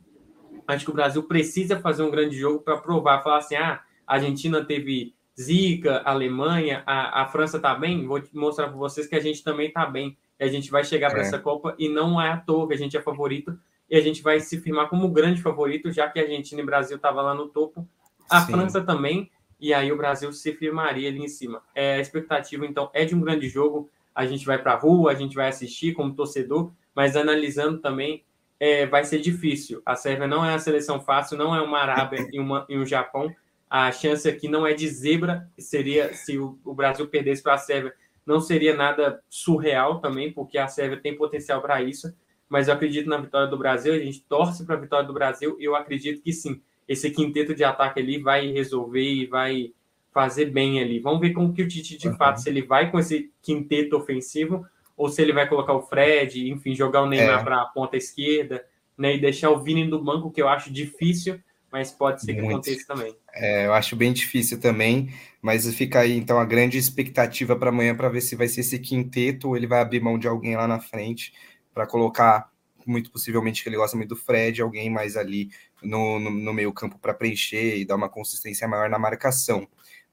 Acho que o Brasil precisa fazer um grande jogo para provar, falar assim: ah, a Argentina teve Zika, a Alemanha, a, a França está bem. Vou mostrar para vocês que a gente também está bem. E a gente vai chegar é. para essa Copa e não é à toa que a gente é favorito e a gente vai se firmar como grande favorito, já que a Argentina e o Brasil estavam lá no topo, a Sim. França também, e aí o Brasil se firmaria ali em cima. É, a expectativa, então, é de um grande jogo. A gente vai para a rua, a gente vai assistir como torcedor, mas analisando também é, vai ser difícil. A Sérvia não é uma seleção fácil, não é uma Arábia e, uma, e um Japão. A chance aqui não é de zebra, seria se o, o Brasil perdesse para a Sérvia, não seria nada surreal também, porque a Sérvia tem potencial para isso. Mas eu acredito na vitória do Brasil, a gente torce para a vitória do Brasil eu acredito que sim, esse quinteto de ataque ali vai resolver e vai fazer bem ali. Vamos ver como que o Tite de uhum. fato, se ele vai com esse quinteto ofensivo ou se ele vai colocar o Fred, enfim, jogar o Neymar é. para a ponta esquerda, né, e deixar o Vini no banco, que eu acho difícil, mas pode ser que Muito. aconteça também. É, eu acho bem difícil também, mas fica aí então a grande expectativa para amanhã para ver se vai ser esse quinteto ou ele vai abrir mão de alguém lá na frente para colocar, muito possivelmente que ele gosta muito do Fred, alguém mais ali no, no, no meio campo para preencher e dar uma consistência maior na marcação.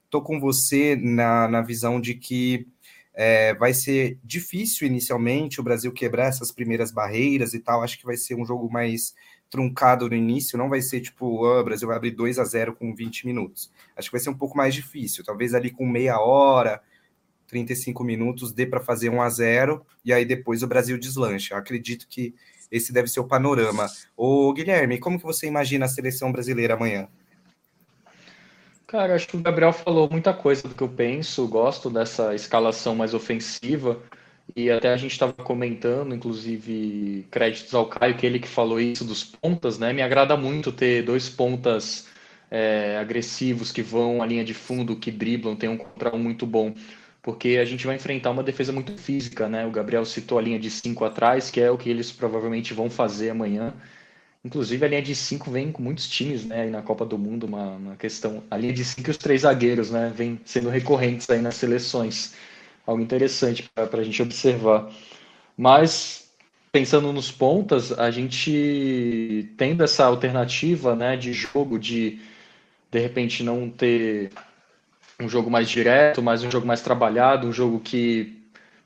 Estou com você na, na visão de que é, vai ser difícil inicialmente o Brasil quebrar essas primeiras barreiras e tal. Acho que vai ser um jogo mais truncado no início, não vai ser tipo, o Brasil vai abrir 2 a 0 com 20 minutos. Acho que vai ser um pouco mais difícil, talvez ali com meia hora, 35 minutos dê para fazer 1 a 0 e aí depois o Brasil deslancha. Eu acredito que esse deve ser o panorama. O Guilherme, como que você imagina a seleção brasileira amanhã? Cara, acho que o Gabriel falou muita coisa do que eu penso, gosto dessa escalação mais ofensiva. E até a gente estava comentando, inclusive, créditos ao Caio, que ele que falou isso dos pontas, né? Me agrada muito ter dois pontas é, agressivos que vão à linha de fundo, que driblam, tem um contra um muito bom. Porque a gente vai enfrentar uma defesa muito física, né? O Gabriel citou a linha de cinco atrás, que é o que eles provavelmente vão fazer amanhã. Inclusive, a linha de cinco vem com muitos times, né? Aí na Copa do Mundo, uma, uma questão. A linha de cinco e os três zagueiros, né? Vem sendo recorrentes aí nas seleções algo interessante para a gente observar. Mas pensando nos pontas, a gente tendo essa alternativa né, de jogo, de de repente não ter um jogo mais direto, mas um jogo mais trabalhado, um jogo que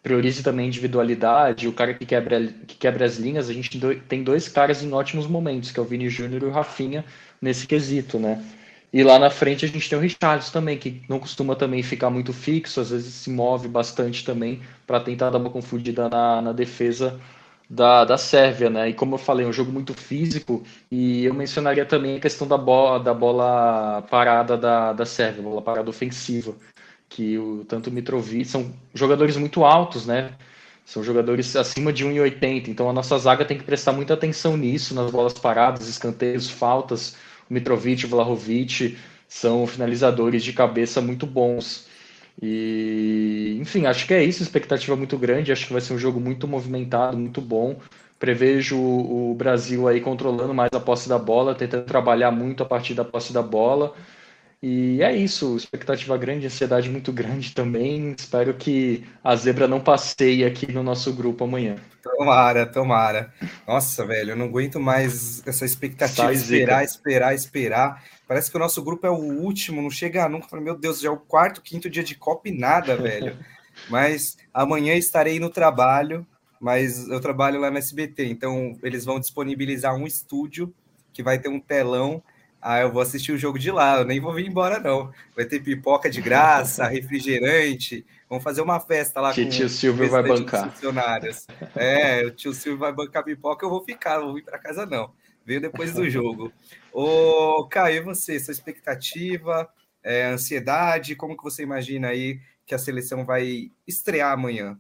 priorize também a individualidade, o cara que quebra, que quebra as linhas, a gente tem dois caras em ótimos momentos, que é o Vini Júnior e o Rafinha, nesse quesito, né? E lá na frente a gente tem o Richards também, que não costuma também ficar muito fixo, às vezes se move bastante também para tentar dar uma confundida na, na defesa da, da Sérvia, né? E como eu falei, é um jogo muito físico e eu mencionaria também a questão da bola, da bola parada da, da Sérvia, bola parada ofensiva, que o, tanto o Mitrovic são jogadores muito altos, né? São jogadores acima de 1,80, então a nossa zaga tem que prestar muita atenção nisso, nas bolas paradas, escanteios, faltas, o Mitrovic, o Vlahovic são finalizadores de cabeça muito bons. E, enfim, acho que é isso, expectativa muito grande, acho que vai ser um jogo muito movimentado, muito bom. Prevejo o Brasil aí controlando mais a posse da bola, tentando trabalhar muito a partir da posse da bola. E é isso, expectativa grande, ansiedade muito grande também. Espero que a zebra não passeie aqui no nosso grupo amanhã. Tomara, tomara. Nossa, velho, eu não aguento mais essa expectativa. Sai, esperar, zica. esperar, esperar. Parece que o nosso grupo é o último, não chega nunca. Meu Deus, já é o quarto, quinto dia de Copa e nada, velho. Mas amanhã estarei no trabalho, mas eu trabalho lá no SBT, então eles vão disponibilizar um estúdio que vai ter um telão ah, eu vou assistir o jogo de lá, eu nem vou vir embora, não. Vai ter pipoca de graça, refrigerante. Vamos fazer uma festa lá que com tio Silvio vai bancar. Funcionários. É, o tio Silvio vai bancar pipoca, eu vou ficar, não vou vir para casa, não. Veio depois do jogo. Ô, Caio, e você? Sua expectativa, é, ansiedade, como que você imagina aí que a seleção vai estrear amanhã?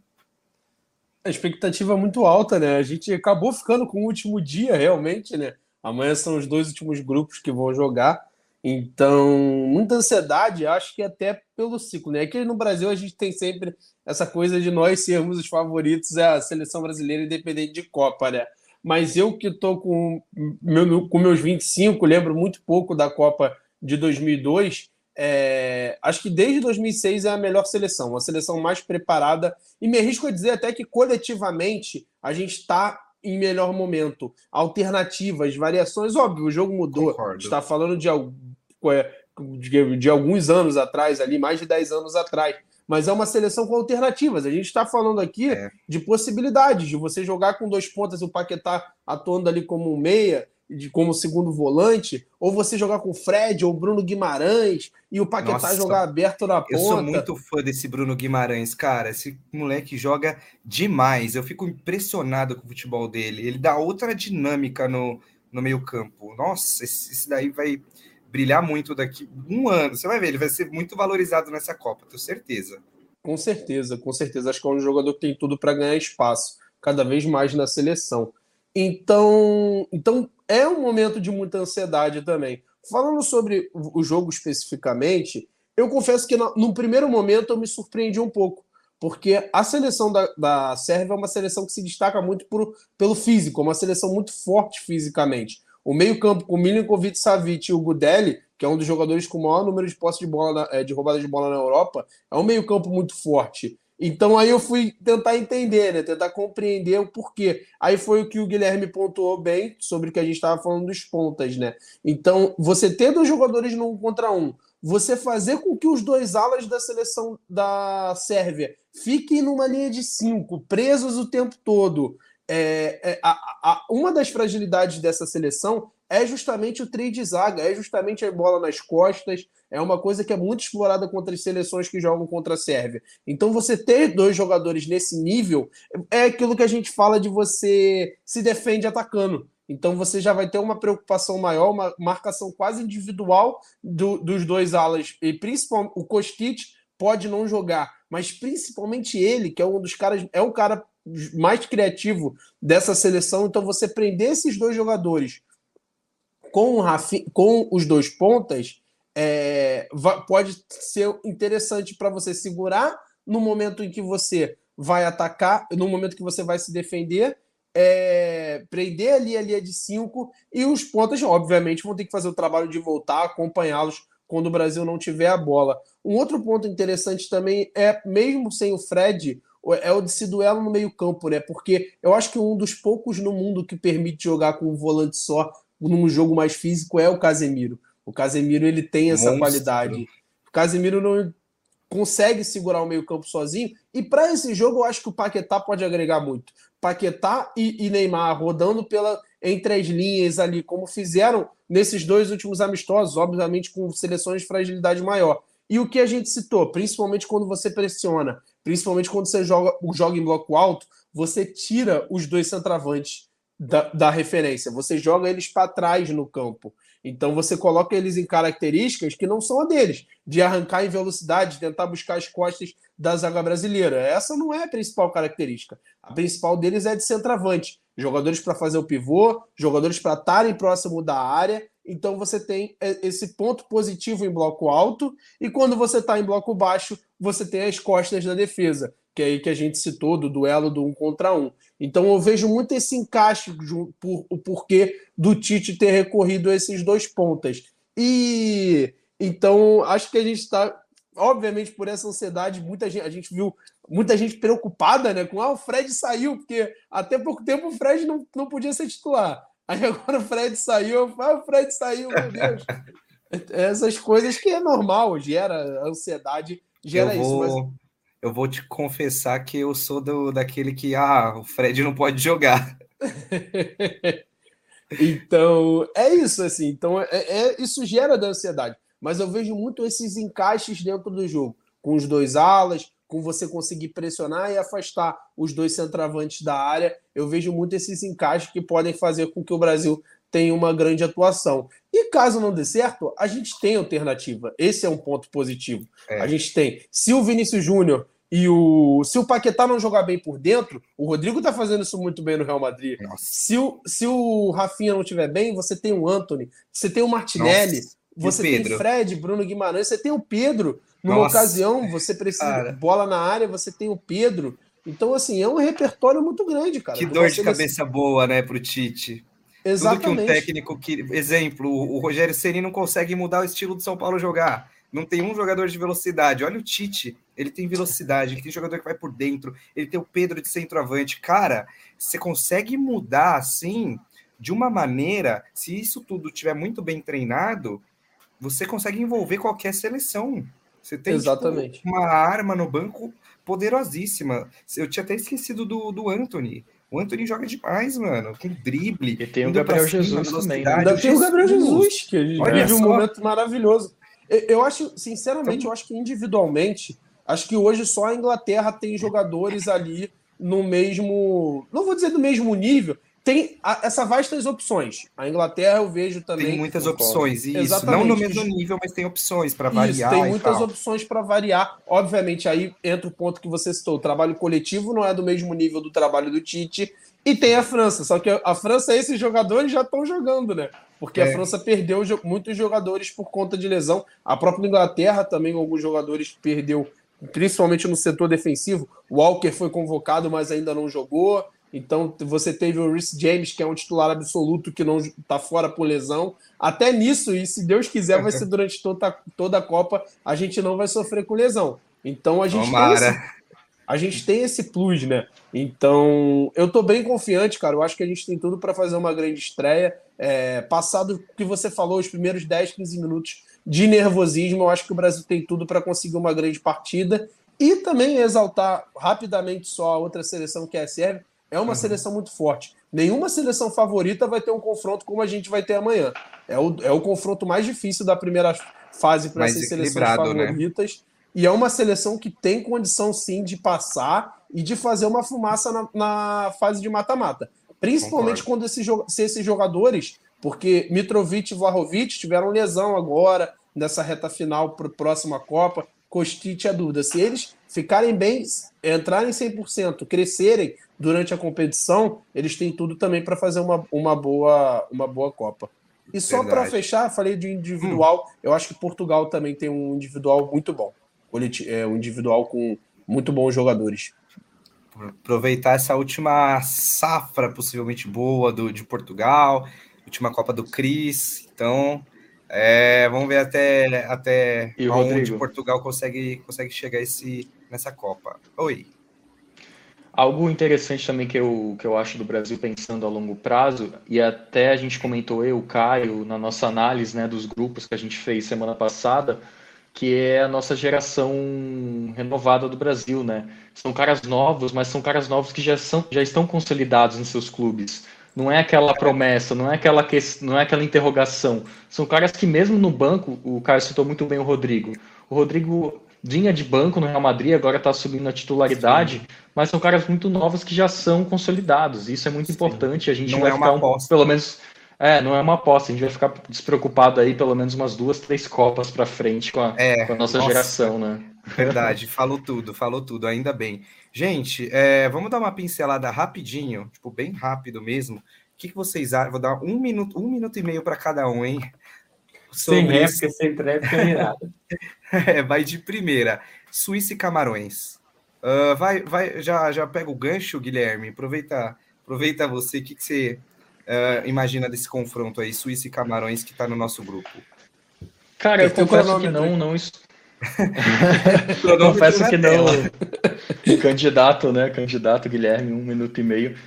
A expectativa é muito alta, né? A gente acabou ficando com o último dia, realmente, né? Amanhã são os dois últimos grupos que vão jogar. Então, muita ansiedade, acho que até pelo ciclo, né? Aqui no Brasil a gente tem sempre essa coisa de nós sermos os favoritos é a seleção brasileira independente de Copa, né? Mas eu que estou com, meu, com meus 25, lembro muito pouco da Copa de 2002, é, acho que desde 2006 é a melhor seleção, a seleção mais preparada, e me arrisco a dizer até que coletivamente a gente está em melhor momento. Alternativas, variações, óbvio, o jogo mudou. Está falando de, de, de, alguns anos atrás, ali, mais de 10 anos atrás. Mas é uma seleção com alternativas. A gente está falando aqui é. de possibilidades, de você jogar com dois pontas, o Paquetá atuando ali como um meia, de como segundo volante, ou você jogar com o Fred ou Bruno Guimarães e o Paquetá Nossa, jogar aberto na ponta. Eu sou muito fã desse Bruno Guimarães, cara. Esse moleque joga demais. Eu fico impressionado com o futebol dele. Ele dá outra dinâmica no, no meio-campo. Nossa, esse, esse, daí vai brilhar muito daqui um ano. Você vai ver, ele vai ser muito valorizado nessa Copa, tenho certeza. Com certeza, com certeza. Acho que é um jogador que tem tudo para ganhar espaço, cada vez mais na seleção. Então, então é um momento de muita ansiedade também. Falando sobre o jogo especificamente, eu confesso que no, no primeiro momento eu me surpreendi um pouco, porque a seleção da, da Sérvia é uma seleção que se destaca muito por, pelo físico, é uma seleção muito forte fisicamente. O meio-campo com Milinkovic, Savic e o Gudeli, que é um dos jogadores com o maior número de posse de bola, na, de roubada de bola na Europa, é um meio-campo muito forte. Então aí eu fui tentar entender, né? Tentar compreender o porquê. Aí foi o que o Guilherme pontuou bem sobre o que a gente estava falando dos pontas, né? Então, você ter dois jogadores num contra um, você fazer com que os dois alas da seleção da Sérvia fiquem numa linha de cinco, presos o tempo todo. É, é a, a, uma das fragilidades dessa seleção é justamente o trade de zaga, é justamente a bola nas costas, é uma coisa que é muito explorada contra as seleções que jogam contra a Sérvia. Então, você ter dois jogadores nesse nível é aquilo que a gente fala de você se defende atacando. Então você já vai ter uma preocupação maior, uma marcação quase individual do, dos dois alas, e principalmente o Kostic pode não jogar, mas principalmente ele, que é um dos caras, é o cara mais criativo dessa seleção. Então você prender esses dois jogadores com, Rafi, com os dois pontas é, pode ser interessante para você segurar no momento em que você vai atacar, no momento que você vai se defender é, prender ali a linha de cinco e os pontas, obviamente, vão ter que fazer o trabalho de voltar, acompanhá-los quando o Brasil não tiver a bola. Um outro ponto interessante também é, mesmo sem o Fred, é o desse duelo no meio-campo, né? Porque eu acho que um dos poucos no mundo que permite jogar com um volante só num jogo mais físico é o Casemiro. O Casemiro ele tem essa Monstro. qualidade. O Casemiro não consegue segurar o meio-campo sozinho. E para esse jogo, eu acho que o Paquetá pode agregar muito. Paquetá e, e, Neymar rodando pela entre as linhas ali, como fizeram nesses dois últimos amistosos, obviamente com seleções de fragilidade maior. E o que a gente citou, principalmente quando você pressiona, principalmente quando você joga, joga em bloco alto, você tira os dois centravantes da, da referência, você joga eles para trás no campo. Então você coloca eles em características que não são a deles, de arrancar em velocidade, tentar buscar as costas da zaga brasileira. Essa não é a principal característica. A principal deles é de centroavante. Jogadores para fazer o pivô, jogadores para estarem próximo da área. Então você tem esse ponto positivo em bloco alto, e quando você está em bloco baixo, você tem as costas da defesa, que é aí que a gente citou do duelo do um contra um. Então eu vejo muito esse encaixe por o porquê do Tite ter recorrido a esses dois pontas. E então acho que a gente está, obviamente, por essa ansiedade, muita gente, a gente viu muita gente preocupada né, com ah, o Fred saiu, porque até pouco tempo o Fred não, não podia ser titular. Aí agora o Fred saiu, ah, o Fred saiu, meu Deus. Essas coisas que é normal, gera ansiedade, gera eu vou, isso. Mas eu vou te confessar que eu sou do, daquele que, ah, o Fred não pode jogar. então, é isso, assim. Então, é, é, isso gera da ansiedade. Mas eu vejo muito esses encaixes dentro do jogo, com os dois alas, com você conseguir pressionar e afastar os dois centravantes da área. Eu vejo muito esses encaixes que podem fazer com que o Brasil tenha uma grande atuação. E caso não dê certo, a gente tem alternativa. Esse é um ponto positivo. É. A gente tem. Se o Vinícius Júnior e o, se o Paquetá não jogar bem por dentro, o Rodrigo tá fazendo isso muito bem no Real Madrid. Se o, se o Rafinha não estiver bem, você tem o Anthony, você tem o Martinelli, Nossa. você tem Fred, Bruno Guimarães, você tem o Pedro. Numa Nossa. ocasião, você precisa cara. bola na área, você tem o Pedro. Então, assim, é um repertório muito grande, cara. Que dor de cabeça boa, né, pro Tite. Exatamente. Tudo que um técnico que. Exemplo, o Rogério Ceni não consegue mudar o estilo do São Paulo jogar. Não tem um jogador de velocidade. Olha o Tite, ele tem velocidade, ele tem jogador que vai por dentro, ele tem o Pedro de centroavante. Cara, você consegue mudar assim, de uma maneira, se isso tudo tiver muito bem treinado, você consegue envolver qualquer seleção. Você tem tipo, Exatamente. Tipo, uma arma no banco poderosíssima. Eu tinha até esquecido do, do Anthony. O Anthony joga demais, mano. Com drible. E tem o Gabriel Jesus também. Ainda tem o Gabriel Jesus, que a gente vive um momento maravilhoso. Eu acho, sinceramente, eu acho que individualmente, acho que hoje só a Inglaterra tem jogadores ali no mesmo. Não vou dizer do mesmo nível. Tem a, essa vastas opções. A Inglaterra eu vejo também. Tem muitas opções, isso. Exatamente. Não no mesmo nível, mas tem opções para variar. Isso, tem muitas opções para variar. Obviamente, aí entra o ponto que você citou: o trabalho coletivo não é do mesmo nível do trabalho do Tite. E tem a França, só que a França, esses jogadores já estão jogando, né? porque é. a França perdeu muitos jogadores por conta de lesão. A própria Inglaterra também, alguns jogadores perdeu, principalmente no setor defensivo. O Walker foi convocado, mas ainda não jogou. Então você teve o Rhys James, que é um titular absoluto, que não está fora por lesão. Até nisso, e se Deus quiser, vai ser durante toda, toda a Copa, a gente não vai sofrer com lesão. Então a gente Tomara. tem esse, a gente tem esse plus, né? Então eu tô bem confiante, cara. Eu acho que a gente tem tudo para fazer uma grande estreia. É, passado o que você falou, os primeiros 10, 15 minutos de nervosismo, eu acho que o Brasil tem tudo para conseguir uma grande partida. E também exaltar rapidamente só a outra seleção que é a Sérvia. É uma uhum. seleção muito forte. Nenhuma seleção favorita vai ter um confronto como a gente vai ter amanhã. É o, é o confronto mais difícil da primeira fase para essas seleções né? favoritas. Né? E é uma seleção que tem condição sim de passar e de fazer uma fumaça na, na fase de mata-mata. Principalmente Concordo. quando esses, se esses jogadores, porque Mitrovic e Vlahovic tiveram lesão agora nessa reta final para a próxima Copa. Kostic é dúvida. Se eles ficarem bem, entrarem 100%, crescerem durante a competição, eles têm tudo também para fazer uma, uma, boa, uma boa Copa. E só para fechar, falei de individual, hum. eu acho que Portugal também tem um individual muito bom. É um individual com muito bons jogadores. Aproveitar essa última safra possivelmente boa do, de Portugal, última Copa do Cris. Então, é, vamos ver até, até e onde Rodrigo? Portugal consegue, consegue chegar esse, nessa Copa. Oi. Algo interessante também que eu, que eu acho do Brasil pensando a longo prazo, e até a gente comentou eu, Caio, na nossa análise né, dos grupos que a gente fez semana passada, que é a nossa geração renovada do Brasil, né? São caras novos, mas são caras novos que já, são, já estão consolidados em seus clubes. Não é aquela promessa, não é aquela, que, não é aquela interrogação. São caras que mesmo no banco, o Caio citou muito bem o Rodrigo. O Rodrigo vinha de banco no Real Madrid, agora está subindo a titularidade, Sim. mas são caras muito novos que já são consolidados. Isso é muito Sim. importante. A gente não vai é ficar um, pelo menos é, não é uma aposta, a gente vai ficar despreocupado aí pelo menos umas duas, três copas para frente com a, é, com a nossa, nossa, geração, né? Verdade, falou tudo, falou tudo, ainda bem. Gente, é, vamos dar uma pincelada rapidinho, tipo, bem rápido mesmo. O que, que vocês acham? Vou dar um minuto, um minuto e meio para cada um, hein? Sem réplica, sem tréplica, nem nada. é, vai de primeira. Suíça e Camarões. Uh, vai, vai, já, já pega o gancho, Guilherme. Aproveita, aproveita você. O que, que você uh, imagina desse confronto aí, Suíça e Camarões, que está no nosso grupo? Cara, eu, eu confesso que não, não. confesso que não. Candidato, né? Candidato Guilherme, um minuto e meio.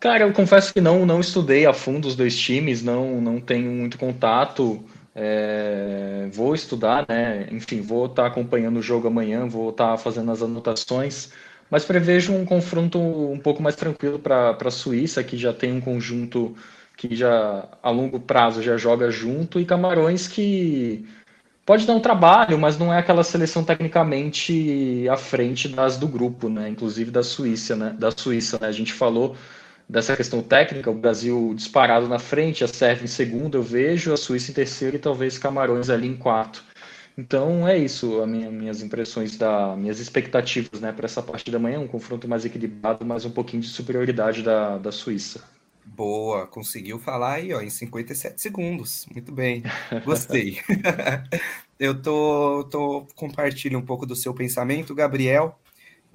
Cara, eu confesso que não, não estudei a fundo os dois times, não, não tenho muito contato. É, vou estudar, né? Enfim, vou estar tá acompanhando o jogo amanhã, vou estar tá fazendo as anotações mas prevejo um confronto um pouco mais tranquilo para a Suíça, que já tem um conjunto que já a longo prazo já joga junto, e Camarões que pode dar um trabalho, mas não é aquela seleção tecnicamente à frente das do grupo, né? Inclusive da Suíça, né? Da Suíça, né? A gente falou dessa questão técnica, o Brasil disparado na frente, a Sérvia em segundo, eu vejo, a Suíça em terceiro e talvez Camarões ali em quarto. Então é isso, as minha, minhas impressões, da, minhas expectativas né, para essa parte da manhã, um confronto mais equilibrado, mas um pouquinho de superioridade da, da Suíça. Boa, conseguiu falar aí ó, em 57 segundos. Muito bem, gostei. Eu tô, tô compartilho um pouco do seu pensamento, Gabriel.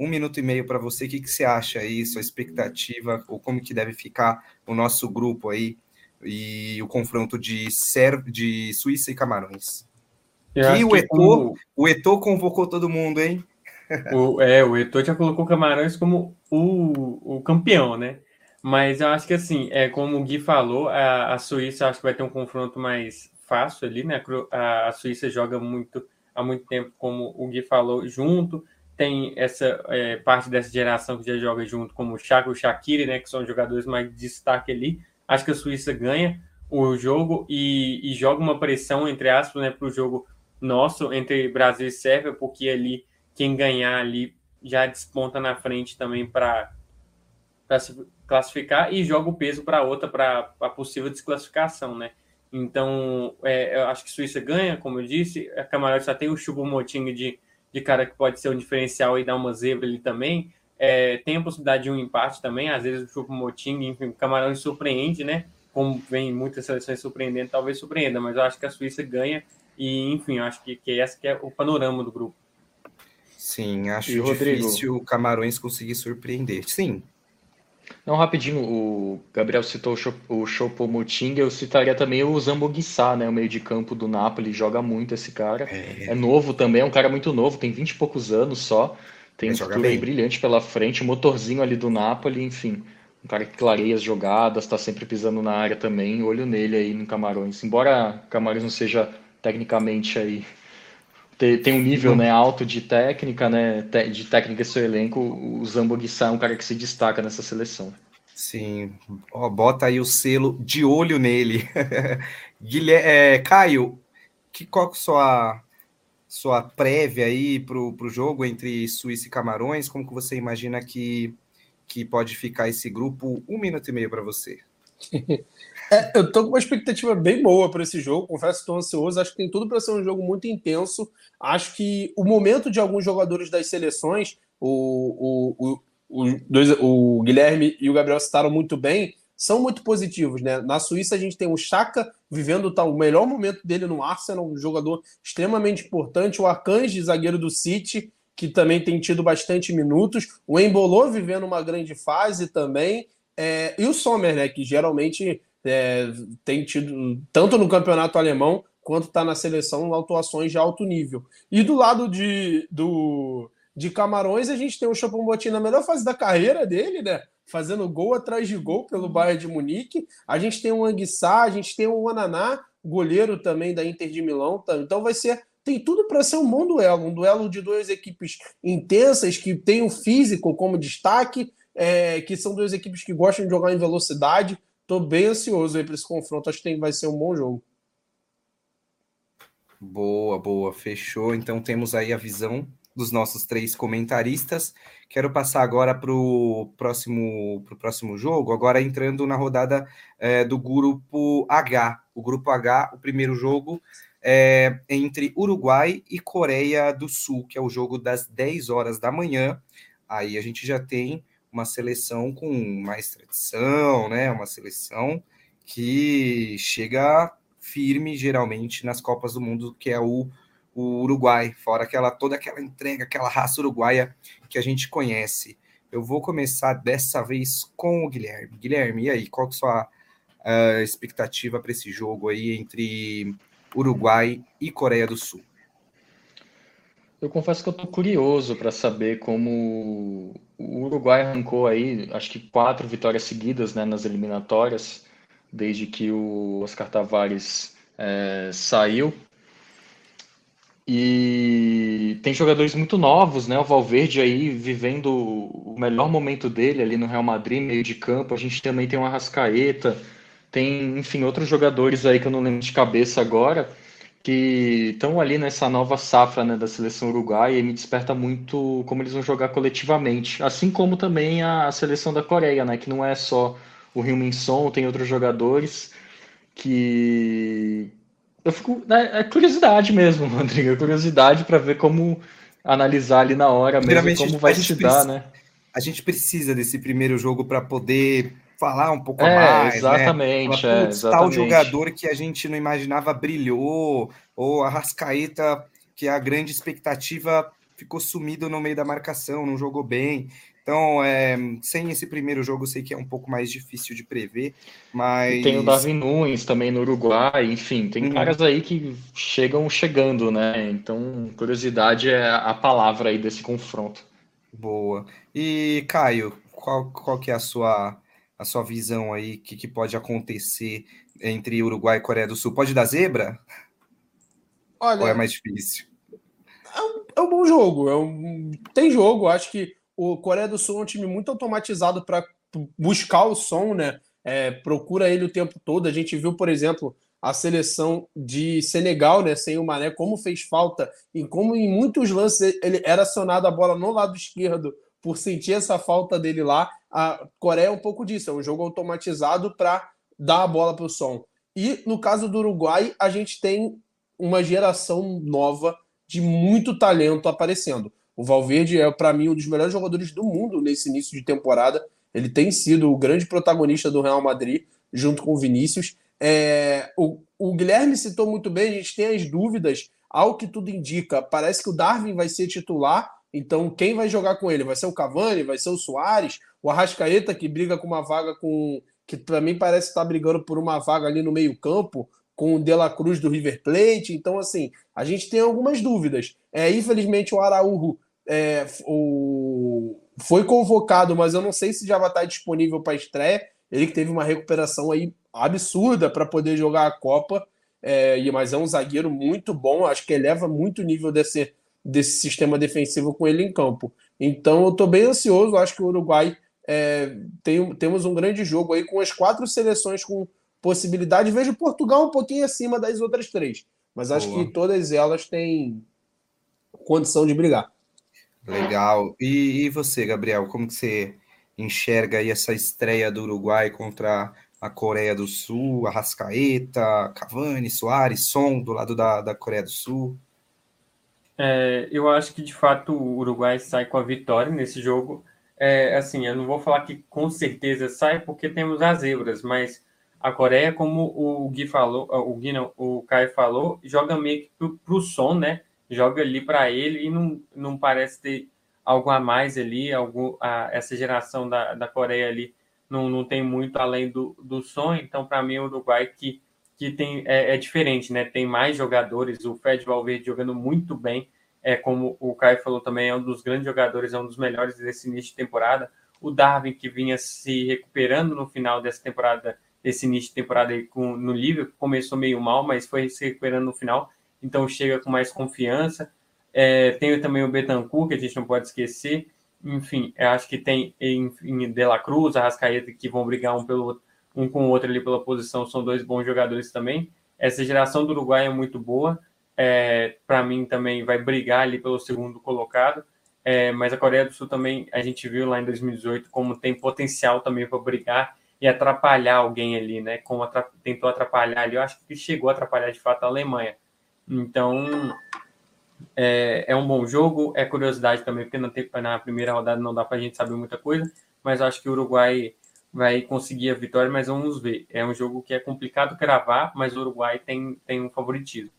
Um minuto e meio para você. O que, que você acha aí, sua expectativa, ou como que deve ficar o nosso grupo aí e o confronto de, Ser de Suíça e Camarões? e o Eto'o, o Eto'o convocou todo mundo, hein? O, é, o Eto'o já colocou Camarões como o, o campeão, né? Mas eu acho que assim, é como o Gui falou, a, a Suíça acho que vai ter um confronto mais fácil ali, né? A, a Suíça joga muito há muito tempo, como o Gui falou, junto. Tem essa é, parte dessa geração que já joga junto, como o Chaka e o Shaqiri, né? Que são jogadores mais de destaque ali. Acho que a Suíça ganha o jogo e, e joga uma pressão, entre aspas, né, para o jogo nosso entre Brasil e Sérvia, porque ali quem ganhar ali já desponta na frente também para se classificar e joga o peso para outra para a possível desclassificação, né? Então, é, eu acho que Suíça ganha, como eu disse. A Camarões só tem o Choupo-Moting de, de cara que pode ser um diferencial e dar uma zebra ali também. É, tem a possibilidade de um empate também. Às vezes o Choupo-Moting, enfim, o Camarões surpreende, né? Como vem muitas seleções surpreendendo, talvez surpreenda, mas eu acho que a Suíça ganha e, enfim, acho que, que esse que é o panorama do grupo. Sim, acho e, difícil o Camarões conseguir surpreender. Sim. Não, rapidinho, o Gabriel citou o Choupo-Moting, eu citaria também o Zamboguissá, né, o meio de campo do Napoli, joga muito esse cara. É, é novo também, é um cara muito novo, tem 20 e poucos anos só, tem um futuro aí brilhante pela frente, motorzinho ali do Napoli, enfim, um cara que clareia as jogadas, tá sempre pisando na área também, olho nele aí no Camarões. Embora Camarões não seja tecnicamente aí tem um nível né, alto de técnica, né, de técnica seu elenco, o Zambo Guissá é um cara que se destaca nessa seleção. Sim, ó, bota aí o selo de olho nele. Guilherme, é, Caio, que, qual que é a sua, sua prévia aí para o jogo entre Suíça e Camarões? Como que você imagina que, que pode ficar esse grupo? Um minuto e meio para você. É, eu tô com uma expectativa bem boa para esse jogo, confesso que estou ansioso. Acho que tem tudo para ser um jogo muito intenso. Acho que o momento de alguns jogadores das seleções, o, o, o, o, dois, o Guilherme e o Gabriel citaram muito bem, são muito positivos. Né? Na Suíça, a gente tem o Chaka vivendo tá, o melhor momento dele no Arsenal, um jogador extremamente importante. O Akanji, zagueiro do City, que também tem tido bastante minutos. O Embolô vivendo uma grande fase também. É, e o Sommer, né, que geralmente é, tem tido, tanto no campeonato alemão quanto está na seleção, atuações de alto nível. E do lado de, do, de Camarões, a gente tem o Choupo-Moting na melhor fase da carreira dele, né? Fazendo gol atrás de gol pelo Bayern de Munique. A gente tem o Anguissá, a gente tem o Ananá, goleiro também da Inter de Milão. Tá? Então vai ser tem tudo para ser um bom duelo, um duelo de duas equipes intensas que tem o físico como destaque, é, que são duas equipes que gostam de jogar em velocidade. Tô bem ansioso aí para esse confronto. Acho que tem, vai ser um bom jogo. Boa, boa. Fechou. Então temos aí a visão dos nossos três comentaristas. Quero passar agora para o próximo, pro próximo jogo, agora entrando na rodada é, do grupo H. O grupo H, o primeiro jogo é entre Uruguai e Coreia do Sul, que é o jogo das 10 horas da manhã. Aí a gente já tem uma seleção com mais tradição, né? Uma seleção que chega firme geralmente nas Copas do Mundo, que é o, o Uruguai, fora aquela toda aquela entrega, aquela raça uruguaia que a gente conhece. Eu vou começar dessa vez com o Guilherme. Guilherme, e aí, qual que é a sua uh, expectativa para esse jogo aí entre Uruguai e Coreia do Sul? Eu confesso que eu estou curioso para saber como o Uruguai arrancou aí, acho que quatro vitórias seguidas né, nas eliminatórias, desde que o Oscar Tavares é, saiu. E tem jogadores muito novos, né? O Valverde aí vivendo o melhor momento dele ali no Real Madrid, meio de campo. A gente também tem o Arrascaeta, tem, enfim, outros jogadores aí que eu não lembro de cabeça agora que estão ali nessa nova safra né, da seleção uruguaia e me desperta muito como eles vão jogar coletivamente, assim como também a, a seleção da Coreia, né, que não é só o Hyun Min Son, tem outros jogadores que eu fico né, é curiosidade mesmo, Rodrigo, é curiosidade para ver como analisar ali na hora mesmo como vai se dar, né? A gente precisa desse primeiro jogo para poder falar um pouco é, mais. Exatamente, né? é, exatamente. Tal jogador que a gente não imaginava brilhou, ou a Rascaeta, que a grande expectativa ficou sumido no meio da marcação, não jogou bem. Então, é, sem esse primeiro jogo, eu sei que é um pouco mais difícil de prever, mas. E tem o Davi Nunes também no Uruguai, enfim, tem hum. caras aí que chegam chegando, né? Então, curiosidade é a palavra aí desse confronto. Boa. E, Caio, qual, qual que é a sua a sua visão aí, o que, que, pode acontecer entre Uruguai e Coreia do Sul? Pode dar zebra? Olha, Ou é mais difícil? É um, é um bom jogo. É um, tem jogo. Acho que o Coreia do Sul é um time muito automatizado para buscar o som, né? É, procura ele o tempo todo. A gente viu, por exemplo, a seleção de Senegal, né, sem o Mané, como fez falta e como em muitos lances ele era acionado a bola no lado esquerdo por sentir essa falta dele lá. A Coreia é um pouco disso, é um jogo automatizado para dar a bola para o som. E no caso do Uruguai, a gente tem uma geração nova de muito talento aparecendo. O Valverde é, para mim, um dos melhores jogadores do mundo nesse início de temporada. Ele tem sido o grande protagonista do Real Madrid, junto com o Vinícius. É, o, o Guilherme citou muito bem, a gente tem as dúvidas. Ao que tudo indica, parece que o Darwin vai ser titular, então, quem vai jogar com ele? Vai ser o Cavani? Vai ser o Soares? O Arrascaeta, que briga com uma vaga com. que para mim parece estar brigando por uma vaga ali no meio-campo, com o De La Cruz do River Plate. Então, assim, a gente tem algumas dúvidas. É, infelizmente, o Araújo é, o... foi convocado, mas eu não sei se já vai estar disponível para estreia. Ele que teve uma recuperação aí absurda para poder jogar a Copa. É, mas é um zagueiro muito bom, acho que eleva muito o nível desse, desse sistema defensivo com ele em campo. Então eu estou bem ansioso, acho que o Uruguai é, tem, temos um grande jogo aí com as quatro seleções com possibilidade. Vejo Portugal um pouquinho acima das outras três, mas acho Boa. que todas elas têm condição de brigar. Legal. E, e, você, Gabriel, como que você enxerga aí essa estreia do Uruguai contra a Coreia do Sul, a Rascaeta, Cavani, Soares, Som do lado da, da Coreia do Sul? É, eu acho que de fato o Uruguai sai com a vitória nesse jogo. É, assim, eu não vou falar que com certeza sai porque temos as zebras, mas a Coreia, como o Gui falou, o Gui não, o falou, joga meio que pro, pro som, né? Joga ali para ele e não, não parece ter algo a mais ali, algo, a, essa geração da, da Coreia ali não, não tem muito além do, do som, então para mim o Uruguai que, que tem, é, é, diferente, né? Tem mais jogadores, o Fred Valverde jogando muito bem, é como o Caio falou também, é um dos grandes jogadores, é um dos melhores desse início de temporada. O Darwin, que vinha se recuperando no final dessa temporada, desse início de temporada aí com, no Liverpool, começou meio mal, mas foi se recuperando no final, então chega com mais confiança. É, tem também o Betancourt, que a gente não pode esquecer. Enfim, acho que tem enfim, De La Cruz, Arrascaeta, que vão brigar um, pelo, um com o outro ali pela posição, são dois bons jogadores também. Essa geração do Uruguai é muito boa. É, Para mim, também vai brigar ali pelo segundo colocado. É, mas a Coreia do Sul também, a gente viu lá em 2018 como tem potencial também para brigar e atrapalhar alguém ali, né? Como atrap tentou atrapalhar ali, eu acho que chegou a atrapalhar de fato a Alemanha. Então, é, é um bom jogo, é curiosidade também, porque na, na primeira rodada não dá para a gente saber muita coisa, mas acho que o Uruguai vai conseguir a vitória, mas vamos ver. É um jogo que é complicado cravar, mas o Uruguai tem, tem um favoritismo.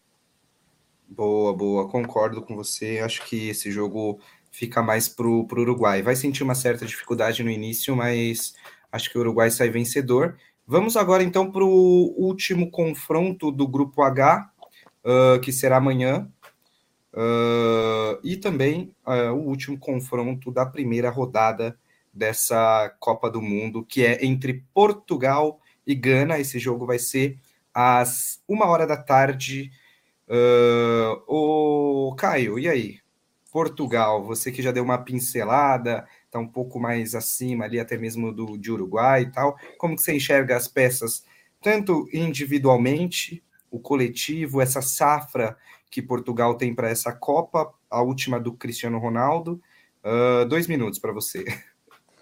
Boa, boa, concordo com você. Acho que esse jogo fica mais pro, pro Uruguai. Vai sentir uma certa dificuldade no início, mas acho que o Uruguai sai vencedor. Vamos agora então para o último confronto do grupo H, uh, que será amanhã, Uh, e também uh, o último confronto da primeira rodada dessa Copa do Mundo, que é entre Portugal e Gana. Esse jogo vai ser às uma hora da tarde. Uh, o Caio, e aí? Portugal, você que já deu uma pincelada, está um pouco mais acima ali, até mesmo do de Uruguai e tal. Como que você enxerga as peças, tanto individualmente, o coletivo, essa safra que Portugal tem para essa Copa, a última do Cristiano Ronaldo. Uh, dois minutos para você.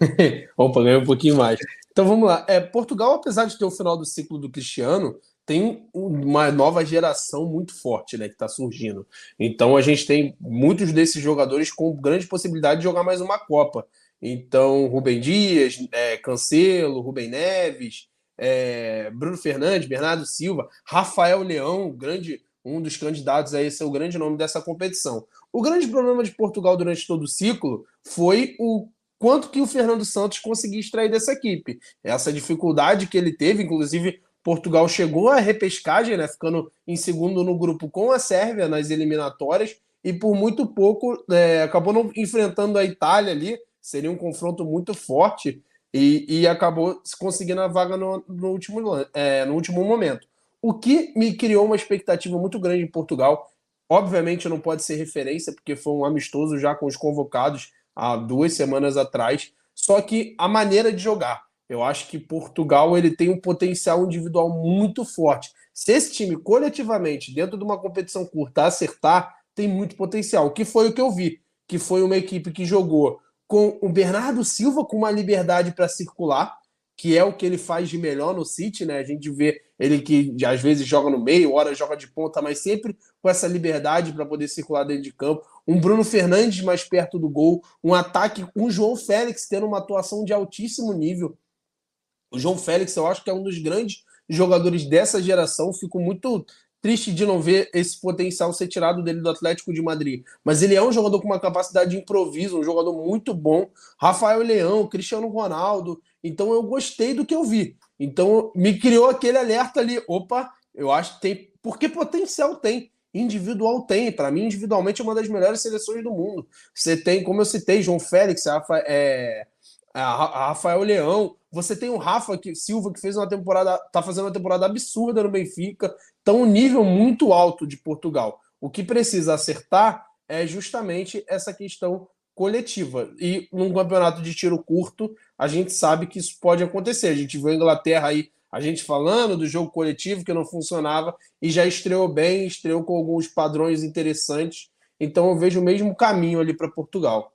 Opa, ganhei um pouquinho mais. Então vamos lá. É, Portugal, apesar de ter o final do ciclo do Cristiano, tem uma nova geração muito forte, né, que está surgindo. Então a gente tem muitos desses jogadores com grande possibilidade de jogar mais uma Copa. Então Rubem Dias, é, Cancelo, Rubem Neves, é, Bruno Fernandes, Bernardo Silva, Rafael Leão, grande um dos candidatos a esse é o grande nome dessa competição. O grande problema de Portugal durante todo o ciclo foi o quanto que o Fernando Santos conseguia extrair dessa equipe. Essa dificuldade que ele teve, inclusive Portugal chegou à repescagem, né, ficando em segundo no grupo com a Sérvia nas eliminatórias e por muito pouco é, acabou não enfrentando a Itália ali, seria um confronto muito forte e, e acabou conseguindo a vaga no, no último, é, no último momento. O que me criou uma expectativa muito grande em Portugal. Obviamente não pode ser referência, porque foi um amistoso já com os convocados há duas semanas atrás. Só que a maneira de jogar. Eu acho que Portugal ele tem um potencial individual muito forte. Se esse time coletivamente, dentro de uma competição curta, acertar, tem muito potencial. Que foi o que eu vi. Que foi uma equipe que jogou com o Bernardo Silva com uma liberdade para circular, que é o que ele faz de melhor no City, né? A gente vê ele que às vezes joga no meio, hora joga de ponta, mas sempre com essa liberdade para poder circular dentro de campo. Um Bruno Fernandes mais perto do gol, um ataque, um João Félix tendo uma atuação de altíssimo nível. O João Félix, eu acho que é um dos grandes jogadores dessa geração. Fico muito triste de não ver esse potencial ser tirado dele do Atlético de Madrid. Mas ele é um jogador com uma capacidade de improviso, um jogador muito bom. Rafael Leão, Cristiano Ronaldo. Então eu gostei do que eu vi. Então me criou aquele alerta ali. Opa, eu acho que tem. Porque potencial tem. Individual tem. Para mim, individualmente, é uma das melhores seleções do mundo. Você tem, como eu citei, João Félix, Rafa, é, a Rafael Leão. Você tem o Rafa que, Silva, que fez uma temporada, tá fazendo uma temporada absurda no Benfica. Então, um nível muito alto de Portugal. O que precisa acertar é justamente essa questão coletiva. E num campeonato de tiro curto, a gente sabe que isso pode acontecer. A gente viu a Inglaterra aí, a gente falando do jogo coletivo que não funcionava e já estreou bem, estreou com alguns padrões interessantes. Então eu vejo o mesmo caminho ali para Portugal.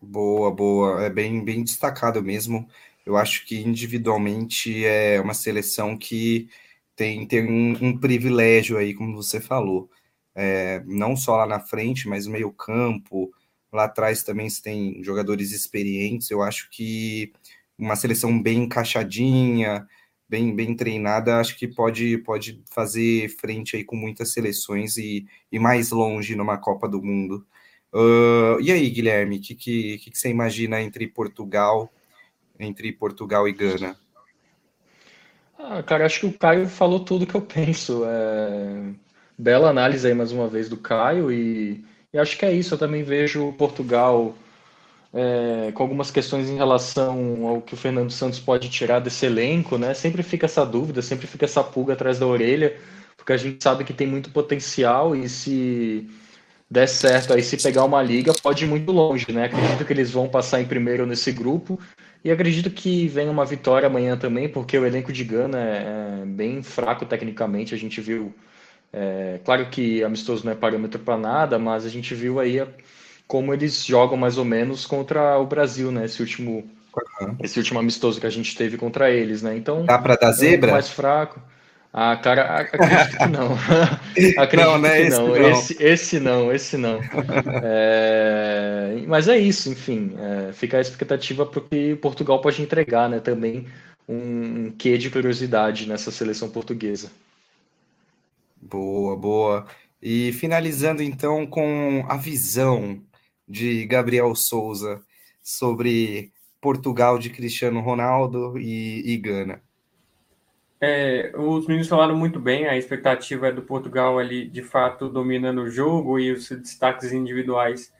Boa, boa. É bem, bem destacado mesmo. Eu acho que individualmente é uma seleção que tem, tem um, um privilégio aí, como você falou. É, não só lá na frente, mas meio campo, lá atrás também se tem jogadores experientes. Eu acho que uma seleção bem encaixadinha, bem, bem treinada, acho que pode, pode fazer frente aí com muitas seleções e, e mais longe numa Copa do Mundo. Uh, e aí, Guilherme, o que, que, que, você imagina entre Portugal, entre Portugal e Gana? Ah, cara, acho que o Caio falou tudo que eu penso. É... Bela análise aí mais uma vez do Caio e, e acho que é isso. Eu também vejo Portugal é, com algumas questões em relação ao que o Fernando Santos pode tirar desse elenco, né? Sempre fica essa dúvida, sempre fica essa pulga atrás da orelha, porque a gente sabe que tem muito potencial e se der certo aí, se pegar uma liga, pode ir muito longe, né? Acredito que eles vão passar em primeiro nesse grupo e acredito que venha uma vitória amanhã também, porque o elenco de Gana é, é bem fraco tecnicamente. A gente viu, é, claro que amistoso não é parâmetro para nada, mas a gente viu aí como eles jogam mais ou menos contra o Brasil, né? Esse último, uhum. esse último amistoso que a gente teve contra eles, né? Então, dá para dar zebra? É mais fraco. Ah, cara, acredito que não. acredito não, né? que esse não. Esse, esse não, esse não. É... Mas é isso, enfim. É... Fica a expectativa porque Portugal pode entregar, né? Também um quê de curiosidade nessa seleção portuguesa. Boa, boa. E finalizando então com a visão de Gabriel Souza sobre Portugal de Cristiano Ronaldo e, e Gana. É, os meninos falaram muito bem, a expectativa é do Portugal ali, de fato, dominando o jogo e os destaques individuais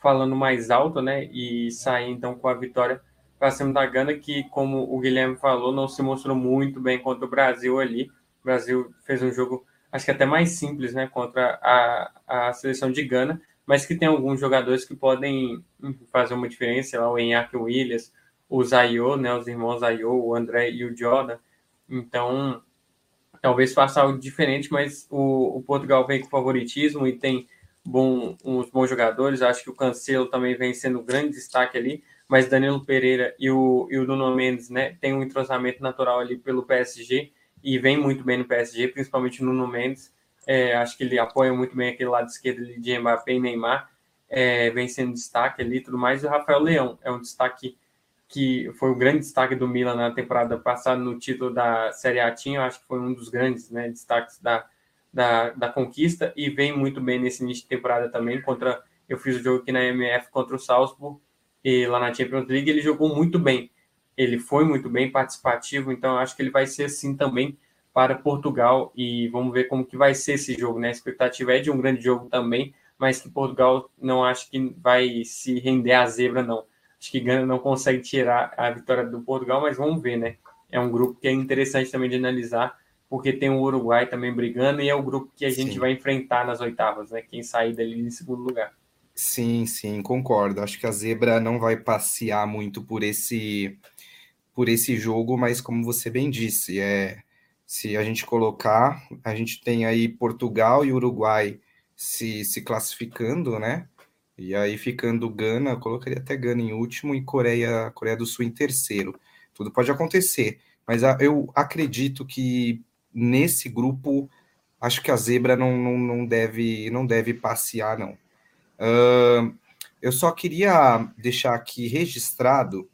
falando mais alto, né? E sair então com a vitória para cima da Gana, que, como o Guilherme falou, não se mostrou muito bem contra o Brasil ali. O Brasil fez um jogo, acho que até mais simples, né? Contra a, a seleção de Gana, mas que tem alguns jogadores que podem fazer uma diferença, lá o Henrique Williams, o Zayo, né? Os irmãos Zayo, o André e o Jordan então, talvez faça algo diferente, mas o, o Portugal vem com favoritismo e tem bom, uns bons jogadores. Acho que o Cancelo também vem sendo um grande destaque ali, mas Danilo Pereira e o, e o Nuno Mendes né, tem um entrosamento natural ali pelo PSG e vem muito bem no PSG, principalmente o Nuno Mendes. É, acho que ele apoia muito bem aquele lado esquerdo de Mbappé e Neymar, é, vem sendo destaque ali e tudo mais. E o Rafael Leão é um destaque que foi o grande destaque do Milan na temporada passada no título da Série A tinha, acho que foi um dos grandes né, destaques da, da, da, conquista. E vem muito bem nesse início de temporada também contra eu fiz o jogo aqui na MF contra o Salzburg e lá na Champions League. Ele jogou muito bem ele foi muito bem participativo então acho que ele vai ser assim também para Portugal e vamos ver como que vai ser esse jogo né a expectativa é de um grande jogo também mas que Portugal não acho que vai se render à zebra não Acho que Gana não consegue tirar a vitória do Portugal, mas vamos ver, né? É um grupo que é interessante também de analisar, porque tem o Uruguai também brigando e é o grupo que a gente sim. vai enfrentar nas oitavas, né? Quem sair dali em segundo lugar. Sim, sim, concordo. Acho que a zebra não vai passear muito por esse por esse jogo, mas como você bem disse, é se a gente colocar, a gente tem aí Portugal e Uruguai se, se classificando, né? E aí ficando Gana, eu colocaria até Gana em último e Coreia, Coreia do Sul em terceiro. Tudo pode acontecer, mas eu acredito que nesse grupo acho que a zebra não, não, não deve não deve passear não. Uh, eu só queria deixar aqui registrado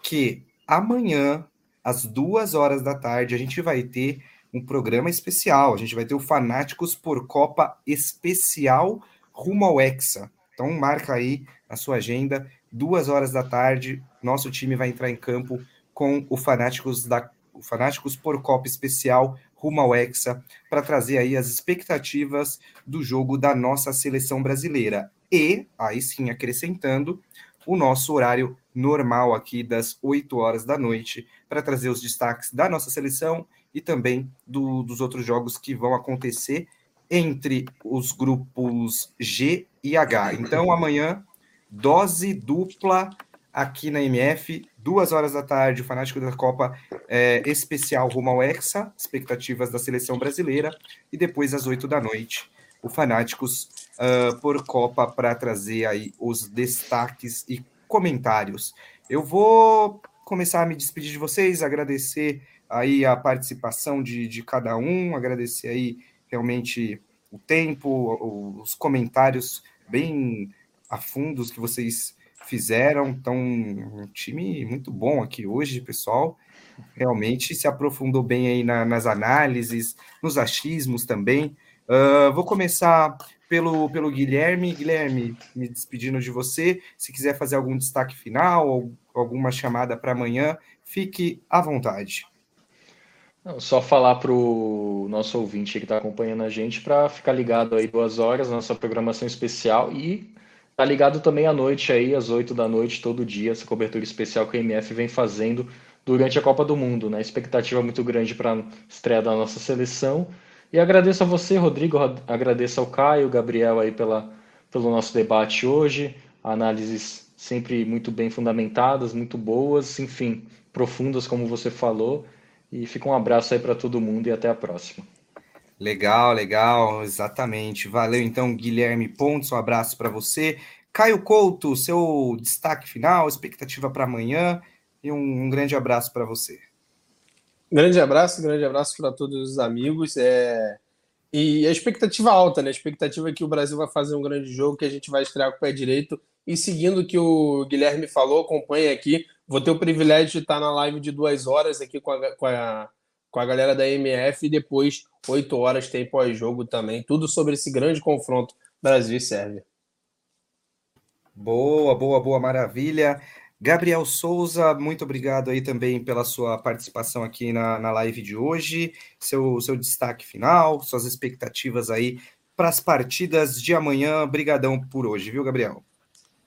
que amanhã às duas horas da tarde a gente vai ter um programa especial. A gente vai ter o Fanáticos por Copa especial rumo ao Hexa. Então marca aí a sua agenda, duas horas da tarde, nosso time vai entrar em campo com o Fanáticos da o Fanáticos por Copa Especial rumo ao Hexa para trazer aí as expectativas do jogo da nossa seleção brasileira. E, aí sim, acrescentando, o nosso horário normal aqui das 8 horas da noite para trazer os destaques da nossa seleção e também do, dos outros jogos que vão acontecer entre os grupos G e H. Então, amanhã, dose dupla aqui na MF, duas horas da tarde, o Fanático da Copa é, especial rumo ao Hexa, expectativas da seleção brasileira, e depois às oito da noite, o Fanáticos uh, por Copa para trazer aí os destaques e comentários. Eu vou começar a me despedir de vocês, agradecer aí a participação de, de cada um, agradecer aí realmente o tempo, os comentários bem a fundos que vocês fizeram. Então, um time muito bom aqui hoje, pessoal. Realmente se aprofundou bem aí na, nas análises, nos achismos também. Uh, vou começar pelo, pelo Guilherme. Guilherme, me despedindo de você. Se quiser fazer algum destaque final ou alguma chamada para amanhã, fique à vontade. Não, só falar para o nosso ouvinte que está acompanhando a gente para ficar ligado aí duas horas, nossa programação especial e tá ligado também à noite aí, às oito da noite, todo dia, essa cobertura especial que a MF vem fazendo durante a Copa do Mundo, né? Expectativa muito grande para a estreia da nossa seleção. E agradeço a você, Rodrigo, agradeço ao Caio, Gabriel aí pela, pelo nosso debate hoje, análises sempre muito bem fundamentadas, muito boas, enfim, profundas, como você falou. E fica um abraço aí para todo mundo e até a próxima. Legal, legal, exatamente. Valeu então, Guilherme Pontes, um abraço para você. Caio Couto, seu destaque final, expectativa para amanhã e um, um, grande abraço para você. Grande abraço, grande abraço para todos os amigos. É... E a expectativa alta, né? A expectativa é que o Brasil vai fazer um grande jogo, que a gente vai estrear com o pé direito. E seguindo o que o Guilherme falou, acompanhe aqui Vou ter o privilégio de estar na live de duas horas aqui com a, com a, com a galera da MF e depois oito horas tem pós-jogo também. Tudo sobre esse grande confronto Brasil e Sérvia. Boa, boa, boa, maravilha. Gabriel Souza, muito obrigado aí também pela sua participação aqui na, na live de hoje. Seu, seu destaque final, suas expectativas aí para as partidas de amanhã. Obrigadão por hoje, viu, Gabriel?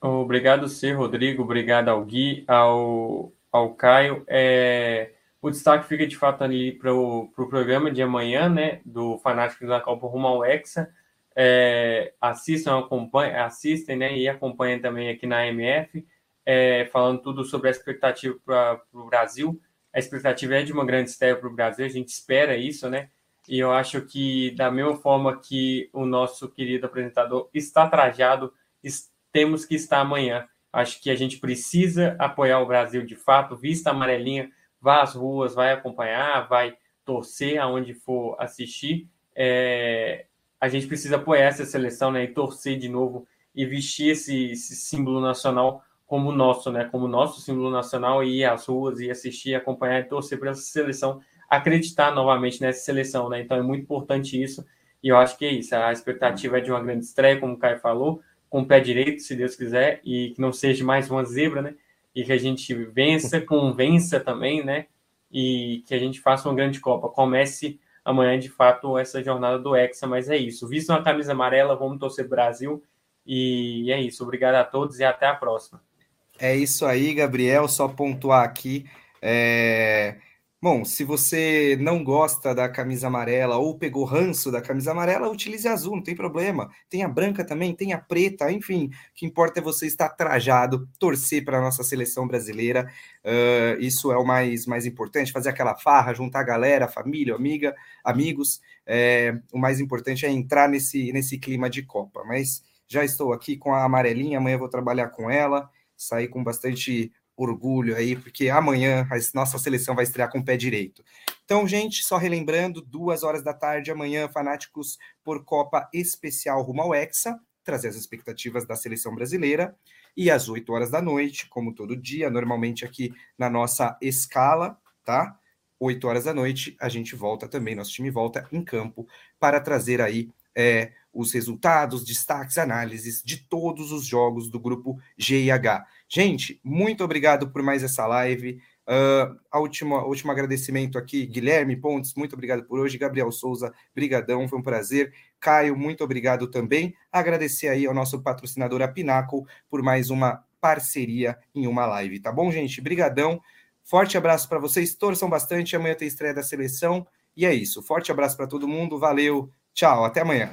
Obrigado, Sr. Rodrigo. Obrigado ao Gui, ao, ao Caio. É, o destaque fica de fato ali para o pro programa de amanhã, né? Do Fanático da Copa Rumo ao Hexa. É, assistam, acompanhem, assistem, né? E acompanhem também aqui na MF, é, falando tudo sobre a expectativa para o Brasil. A expectativa é de uma grande estreia para o Brasil, a gente espera isso, né? E eu acho que, da mesma forma que o nosso querido apresentador está trajado, temos que estar amanhã. Acho que a gente precisa apoiar o Brasil de fato, vista amarelinha, vá às ruas, vai acompanhar, vai torcer aonde for assistir. É, a gente precisa apoiar essa seleção né, e torcer de novo e vestir esse, esse símbolo nacional como nosso, né, como nosso símbolo nacional e ir às ruas e assistir, acompanhar e torcer para essa seleção acreditar novamente nessa seleção, né? Então é muito importante isso e eu acho que é isso. A expectativa é de uma grande estreia, como o Caio falou, com o pé direito, se Deus quiser, e que não seja mais uma zebra, né? E que a gente vença, convença também, né? E que a gente faça uma grande Copa. Comece amanhã, de fato, essa jornada do Hexa, mas é isso. Visto uma camisa amarela, vamos torcer Brasil. E é isso. Obrigado a todos e até a próxima. É isso aí, Gabriel. Só pontuar aqui. É... Bom, se você não gosta da camisa amarela ou pegou ranço da camisa amarela, utilize azul, não tem problema. Tem a branca também, tem a preta, enfim. O que importa é você estar trajado, torcer para a nossa seleção brasileira. Uh, isso é o mais, mais importante, fazer aquela farra, juntar a galera, família, amiga, amigos. É, o mais importante é entrar nesse, nesse clima de Copa. Mas já estou aqui com a amarelinha, amanhã vou trabalhar com ela, sair com bastante orgulho aí, porque amanhã a nossa seleção vai estrear com o pé direito. Então, gente, só relembrando, duas horas da tarde amanhã, Fanáticos por Copa Especial rumo ao Hexa, trazer as expectativas da seleção brasileira. E às 8 horas da noite, como todo dia, normalmente aqui na nossa escala, tá? 8 horas da noite, a gente volta também, nosso time volta em campo para trazer aí é, os resultados, destaques, análises de todos os jogos do grupo G e H. Gente, muito obrigado por mais essa live. Uh, a última, último agradecimento aqui, Guilherme Pontes, muito obrigado por hoje. Gabriel Souza, brigadão, foi um prazer. Caio, muito obrigado também. Agradecer aí ao nosso patrocinador, a Pinacle, por mais uma parceria em uma live, tá bom, gente? Brigadão. Forte abraço para vocês, torçam bastante. Amanhã tem estreia da seleção. E é isso. Forte abraço para todo mundo. Valeu. Tchau, até amanhã.